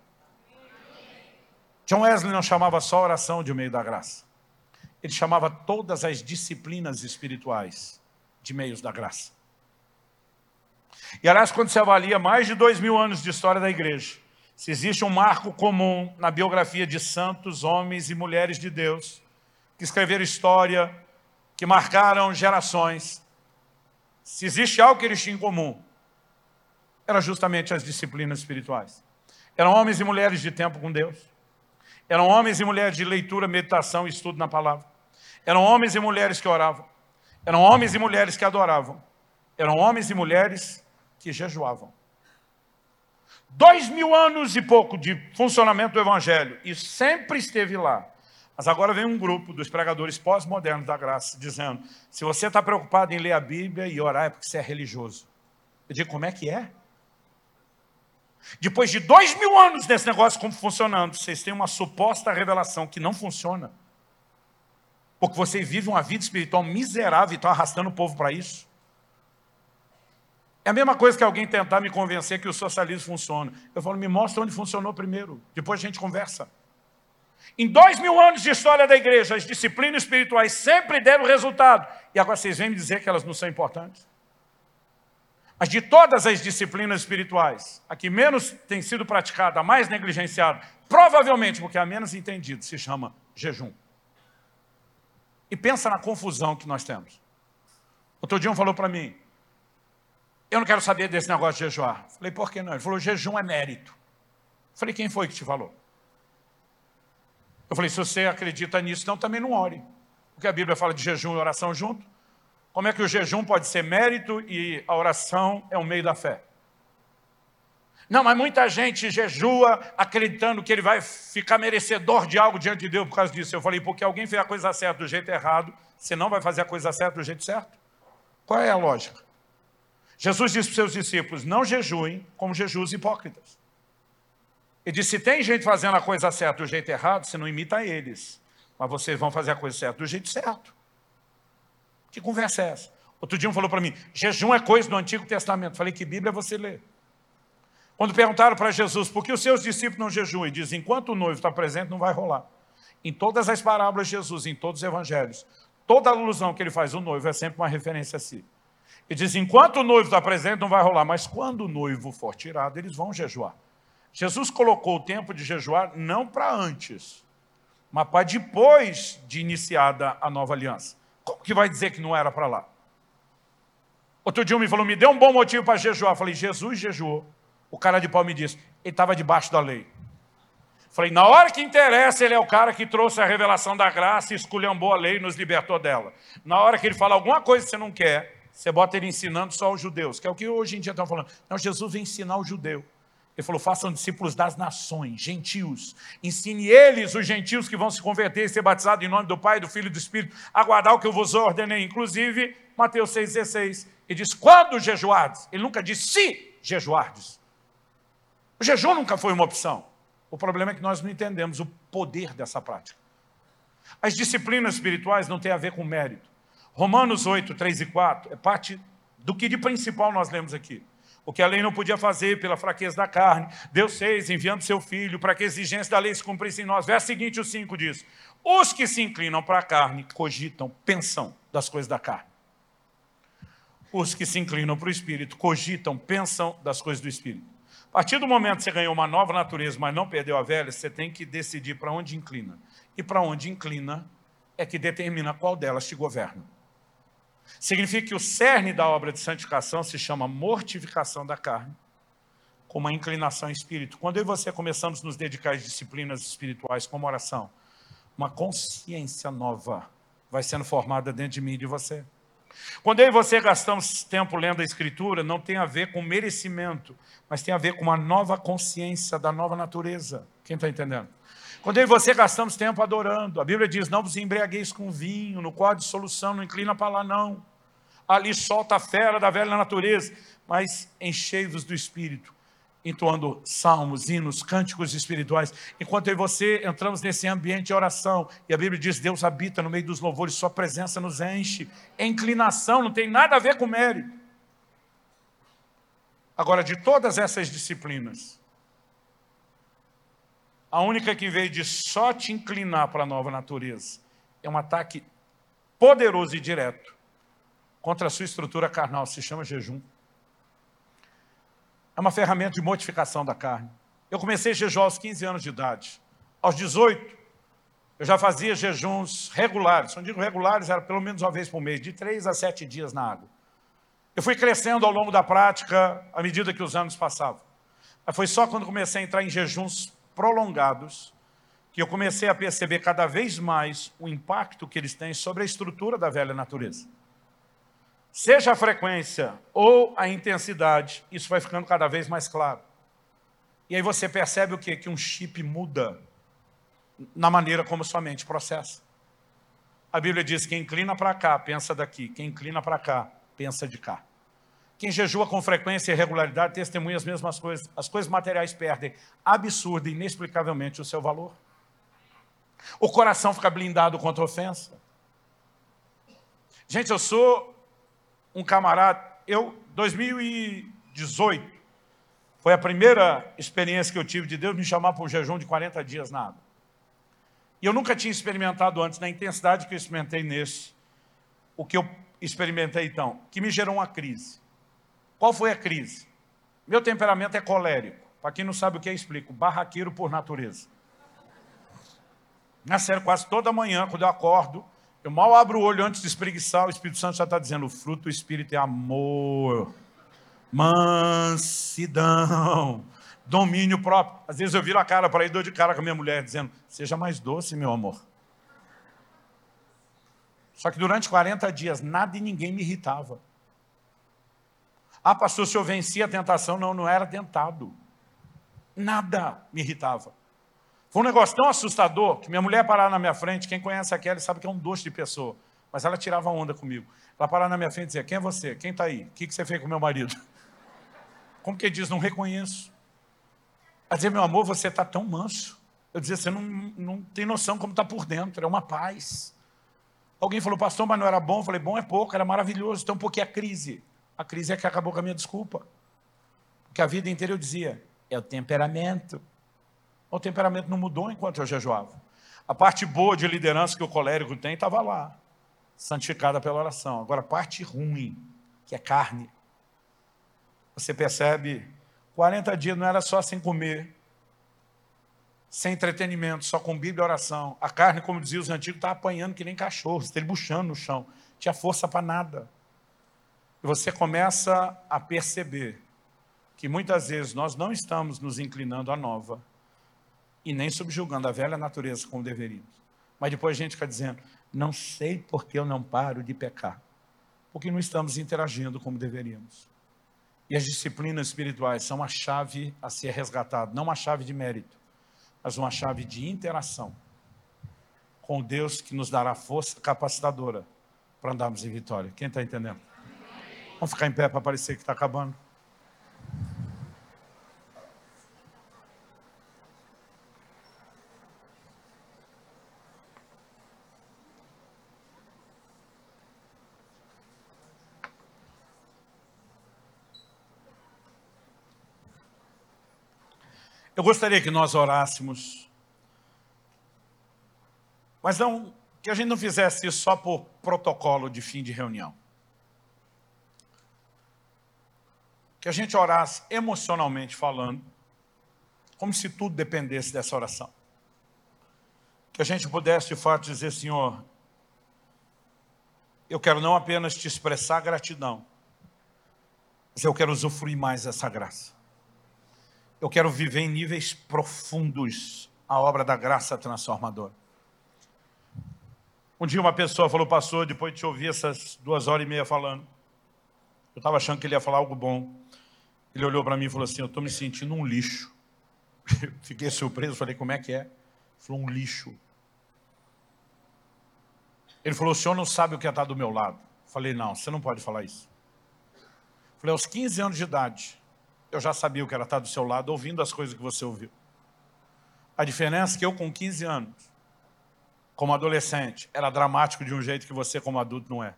John Wesley não chamava só oração de meio da graça. ele chamava todas as disciplinas espirituais de meios da graça. E aliás, quando se avalia mais de dois mil anos de história da igreja, se existe um marco comum na biografia de santos, homens e mulheres de Deus, que escreveram história, que marcaram gerações, se existe algo que eles tinham em comum, era justamente as disciplinas espirituais. Eram homens e mulheres de tempo com Deus. Eram homens e mulheres de leitura, meditação e estudo na palavra. Eram homens e mulheres que oravam. Eram homens e mulheres que adoravam. Eram homens e mulheres que jejuavam. Dois mil anos e pouco de funcionamento do Evangelho, e sempre esteve lá. Mas agora vem um grupo dos pregadores pós-modernos da graça, dizendo, se você está preocupado em ler a Bíblia e orar é porque você é religioso. Eu digo, como é que é? Depois de dois mil anos desse negócio como funcionando, vocês têm uma suposta revelação que não funciona. Porque vocês vivem uma vida espiritual miserável e estão arrastando o povo para isso. É a mesma coisa que alguém tentar me convencer que o socialismo funciona. Eu falo, me mostra onde funcionou primeiro, depois a gente conversa. Em dois mil anos de história da igreja, as disciplinas espirituais sempre deram resultado. E agora vocês vêm me dizer que elas não são importantes? Mas de todas as disciplinas espirituais, a que menos tem sido praticada, a mais negligenciada, provavelmente porque a menos entendido, se chama jejum. E pensa na confusão que nós temos. Outro dia um falou para mim, eu não quero saber desse negócio de jejuar. Falei, por que não? Ele falou, jejum é mérito. Falei, quem foi que te falou? Eu falei, se você acredita nisso, então também não ore. Porque a Bíblia fala de jejum e oração junto. Como é que o jejum pode ser mérito e a oração é o meio da fé? Não, mas muita gente jejua acreditando que ele vai ficar merecedor de algo diante de Deus por causa disso. Eu falei, porque alguém fez a coisa certa do jeito errado, você não vai fazer a coisa certa do jeito certo? Qual é a lógica? Jesus disse para os seus discípulos, não jejuem como jejuos hipócritas. Ele disse, se tem gente fazendo a coisa certa do jeito errado, você não imita eles, mas vocês vão fazer a coisa certa do jeito certo. Que conversa é essa? Outro dia um falou para mim, jejum é coisa do Antigo Testamento. Falei, que Bíblia você lê? Quando perguntaram para Jesus, por que os seus discípulos não jejuam? Ele diz, enquanto o noivo está presente, não vai rolar. Em todas as parábolas de Jesus, em todos os evangelhos, toda alusão que ele faz ao noivo é sempre uma referência a si. Ele diz, enquanto o noivo está presente, não vai rolar, mas quando o noivo for tirado, eles vão jejuar. Jesus colocou o tempo de jejuar não para antes, mas para depois de iniciada a nova aliança. Como que vai dizer que não era para lá? Outro dia um me falou, me dê um bom motivo para jejuar. Eu falei, Jesus jejuou. O cara de pau me disse, ele estava debaixo da lei. Falei, na hora que interessa, ele é o cara que trouxe a revelação da graça e esculhambou a lei e nos libertou dela. Na hora que ele fala alguma coisa que você não quer, você bota ele ensinando só os judeus, que é o que hoje em dia estão falando. Não, Jesus vem ensinar o judeu. Ele falou, façam discípulos das nações, gentios. Ensine eles, os gentios que vão se converter e ser batizados em nome do Pai, do Filho e do Espírito, aguardar o que eu vos ordenei. Inclusive, Mateus 6,16. Ele diz, quando jejuardes? Ele nunca disse, se jejuardes. O jejum nunca foi uma opção. O problema é que nós não entendemos o poder dessa prática. As disciplinas espirituais não têm a ver com mérito. Romanos 8, 3 e 4 é parte do que de principal nós lemos aqui. O que a lei não podia fazer pela fraqueza da carne, Deus fez enviando seu Filho para que a exigência da lei se cumprisse em nós. Verso seguinte, o 5 diz, os que se inclinam para a carne cogitam, pensam das coisas da carne. Os que se inclinam para o Espírito cogitam, pensam das coisas do Espírito. A partir do momento que você ganhou uma nova natureza, mas não perdeu a velha, você tem que decidir para onde inclina. E para onde inclina é que determina qual delas te governa. Significa que o cerne da obra de santificação se chama mortificação da carne, com uma inclinação em espírito. Quando eu e você começamos a nos dedicar às disciplinas espirituais, como oração, uma consciência nova vai sendo formada dentro de mim e de você. Quando eu e você gastamos tempo lendo a Escritura, não tem a ver com merecimento, mas tem a ver com uma nova consciência da nova natureza. Quem está entendendo? Quando eu e você gastamos tempo adorando, a Bíblia diz, não vos embriagueis com vinho, no qual a dissolução não inclina para lá não. Ali solta a fera da velha natureza, mas enchei-vos do Espírito entoando salmos, hinos, cânticos espirituais. Enquanto eu e você entramos nesse ambiente de oração, e a Bíblia diz, Deus habita no meio dos louvores, sua presença nos enche. É inclinação, não tem nada a ver com mérito. Agora, de todas essas disciplinas, a única que veio de só te inclinar para a nova natureza é um ataque poderoso e direto contra a sua estrutura carnal, se chama jejum. É uma ferramenta de modificação da carne. Eu comecei a jejuar aos 15 anos de idade. Aos 18, eu já fazia jejuns regulares. Quando digo regulares, era pelo menos uma vez por mês, de três a sete dias na água. Eu fui crescendo ao longo da prática, à medida que os anos passavam. Mas foi só quando comecei a entrar em jejuns prolongados que eu comecei a perceber cada vez mais o impacto que eles têm sobre a estrutura da velha natureza. Seja a frequência ou a intensidade, isso vai ficando cada vez mais claro. E aí você percebe o quê? Que um chip muda na maneira como sua mente processa. A Bíblia diz, quem inclina para cá, pensa daqui. Quem inclina para cá, pensa de cá. Quem jejua com frequência e regularidade testemunha as mesmas coisas. As coisas materiais perdem absurda e inexplicavelmente o seu valor. O coração fica blindado contra ofensa. Gente, eu sou um camarada, eu, 2018, foi a primeira experiência que eu tive de Deus me chamar para um jejum de 40 dias na água. E eu nunca tinha experimentado antes, na intensidade que eu experimentei nesse, o que eu experimentei então, que me gerou uma crise. Qual foi a crise? Meu temperamento é colérico. Para quem não sabe o que é, explico. Barraqueiro por natureza. Na sério, quase toda manhã, quando eu acordo, eu mal abro o olho antes de espreguiçar, o Espírito Santo já está dizendo, o fruto do Espírito é amor, mansidão, domínio próprio. Às vezes eu viro a cara para ir dou de cara com a minha mulher, dizendo, seja mais doce, meu amor. Só que durante 40 dias, nada e ninguém me irritava. Ah, pastor, se eu vencia a tentação, não, não era tentado. Nada me irritava. Foi um negócio tão assustador que minha mulher parava na minha frente, quem conhece a Kelly sabe que é um doce de pessoa, mas ela tirava onda comigo. Ela parava na minha frente e dizia, quem é você? Quem está aí? O que, você fez com meu marido? Como que diz? Não reconheço. A dizer, meu amor, você está tão manso. Eu dizia, você não, não tem noção como está por dentro, é uma paz. Alguém falou, pastor, mas não era bom? Eu falei, bom é pouco, era maravilhoso. Então, por que a crise? A crise é que acabou com a minha desculpa. Porque a vida inteira eu dizia, é o temperamento. O temperamento não mudou enquanto eu jejuava. A parte boa de liderança que o colérico tem estava lá, santificada pela oração. Agora, a parte ruim, que é carne, você percebe 40 dias não era só sem comer, sem entretenimento, só com Bíblia e oração. A carne, como diziam os antigos, estava apanhando que nem cachorro, estribuchando no chão. Tinha força para nada. Você começa a perceber que muitas vezes nós não estamos nos inclinando à nova e nem subjugando a velha natureza como deveríamos. Mas depois a gente fica dizendo, não sei por que eu não paro de pecar. Porque não estamos interagindo como deveríamos. E as disciplinas espirituais são a chave a ser resgatada, não uma chave de mérito, mas uma chave de interação com Deus que nos dará força capacitadora para andarmos em vitória. Quem está entendendo? Vamos ficar em pé para parecer que está acabando. Eu gostaria que nós orássemos, mas não que a gente não fizesse isso só por protocolo de fim de reunião. Que a gente orasse emocionalmente falando, como se tudo dependesse dessa oração. Que a gente pudesse de fato dizer, Senhor, eu quero não apenas te expressar gratidão, mas eu quero usufruir mais dessa graça. Eu quero viver em níveis profundos a obra da graça transformadora. Um dia uma pessoa falou, pastor, depois de te ouvir essas duas horas e meia falando, eu estava achando que ele ia falar algo bom. Ele olhou para mim e falou assim, eu estou me sentindo um lixo. Fiquei surpreso, falei, como é que é? Ele falou, um lixo. Ele falou, o senhor não sabe o que é estar do meu lado. Falei, não, você não pode falar isso. Falei, aos 15 anos de idade, eu já sabia o que era estar do seu lado, ouvindo as coisas que você ouviu. A diferença é que eu, com 15 anos, como adolescente, era dramático de um jeito que você, como adulto, não é.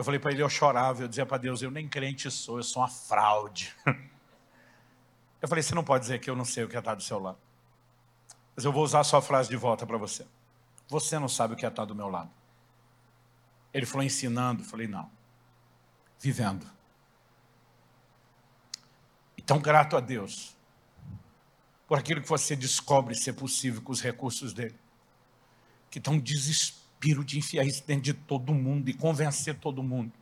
Eu falei para ele, eu chorava, eu dizia para Deus, eu nem crente sou, eu sou uma fraude. Eu falei, você não pode dizer que eu não sei o que é estar do seu lado. Mas eu vou usar a sua frase de volta para você. Você não sabe o que é estar do meu lado. Ele falou ensinando. Eu falei, não. Vivendo. Então, grato a Deus por aquilo que você descobre ser possível com os recursos dele. Que está um desespero de enfiar isso dentro de todo mundo e convencer todo mundo.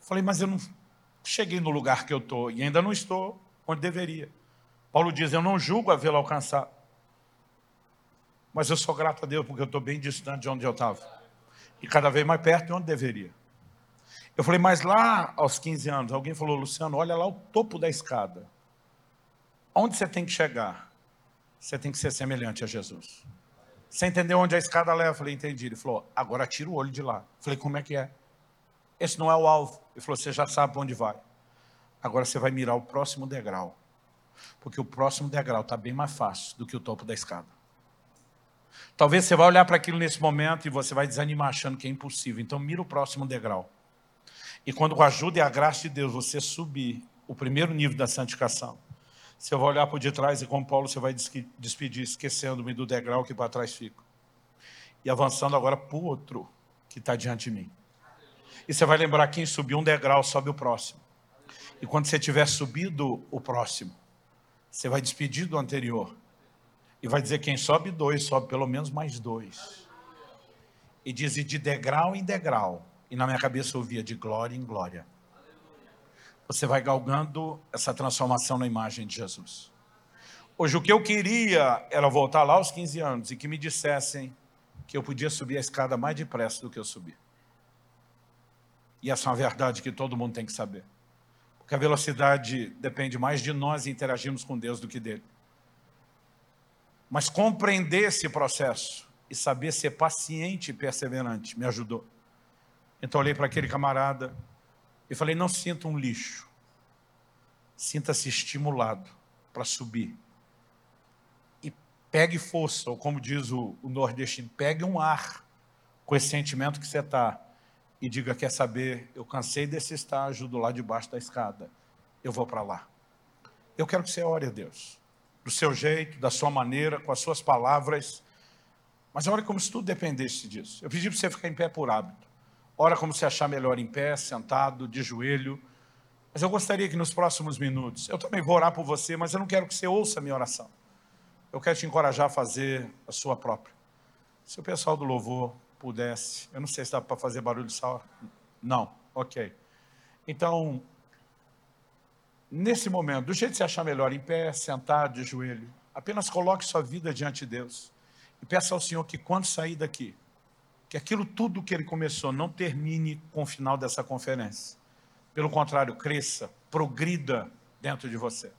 Falei, mas eu não cheguei no lugar que eu estou e ainda não estou onde deveria. Paulo diz, eu não julgo havê-lo alcançado. Mas eu sou grato a Deus porque eu estou bem distante de onde eu estava. E cada vez mais perto de onde deveria. Eu falei, mas lá aos 15 anos, alguém falou, Luciano, olha lá o topo da escada. Onde você tem que chegar? Você tem que ser semelhante a Jesus. Você entendeu onde a escada leva? Eu falei, entendi. Ele falou, agora tira o olho de lá. Eu falei, como é que é? Esse não é o alvo. Ele falou, você já sabe para onde vai. Agora você vai mirar o próximo degrau. Porque o próximo degrau está bem mais fácil do que o topo da escada. Talvez você vai olhar para aquilo nesse momento e você vai desanimar achando que é impossível. Então mira o próximo degrau. E quando com a ajuda e a graça de Deus você subir o primeiro nível da santificação, você vai olhar por detrás e como Paulo você vai despedir, esquecendo-me do degrau que para trás fica. E avançando agora para o outro que está diante de mim. E você vai lembrar quem subiu um degrau, sobe o próximo. E quando você tiver subido o próximo, você vai despedir do anterior. E vai dizer quem sobe dois, sobe pelo menos mais dois. E diz, e de degrau em degrau. E na minha cabeça eu ouvia de glória em glória. Você vai galgando essa transformação na imagem de Jesus. Hoje o que eu queria era voltar lá aos 15 anos e que me dissessem que eu podia subir a escada mais depressa do que eu subi. E essa é uma verdade que todo mundo tem que saber. Porque a velocidade depende mais de nós interagirmos com Deus do que dele. Mas compreender esse processo e saber ser paciente e perseverante me ajudou. Então olhei para aquele camarada e falei, não sinta um lixo. Sinta-se estimulado para subir. E pegue força, ou como diz o, o nordestino, pegue um ar com esse sentimento que você está e diga, quer saber, eu cansei desse estágio do lado de baixo da escada, eu vou para lá. Eu quero que você ore a Deus, do seu jeito, da sua maneira, com as suas palavras, mas ore como se tudo dependesse disso. Eu pedi para você ficar em pé por hábito. Ora como se achar melhor em pé, sentado, de joelho. Mas eu gostaria que nos próximos minutos, eu também vou orar por você, mas eu não quero que você ouça a minha oração. Eu quero te encorajar a fazer a sua própria. Se o pessoal do louvor pudesse. Eu não sei se dá para fazer barulho só. Não, ok. Então, nesse momento, do jeito que você achar melhor, em pé, sentado, de joelho, apenas coloque sua vida diante de Deus. E peça ao Senhor que quando sair daqui, que aquilo tudo que ele começou não termine com o final dessa conferência. Pelo contrário, cresça, progrida dentro de você.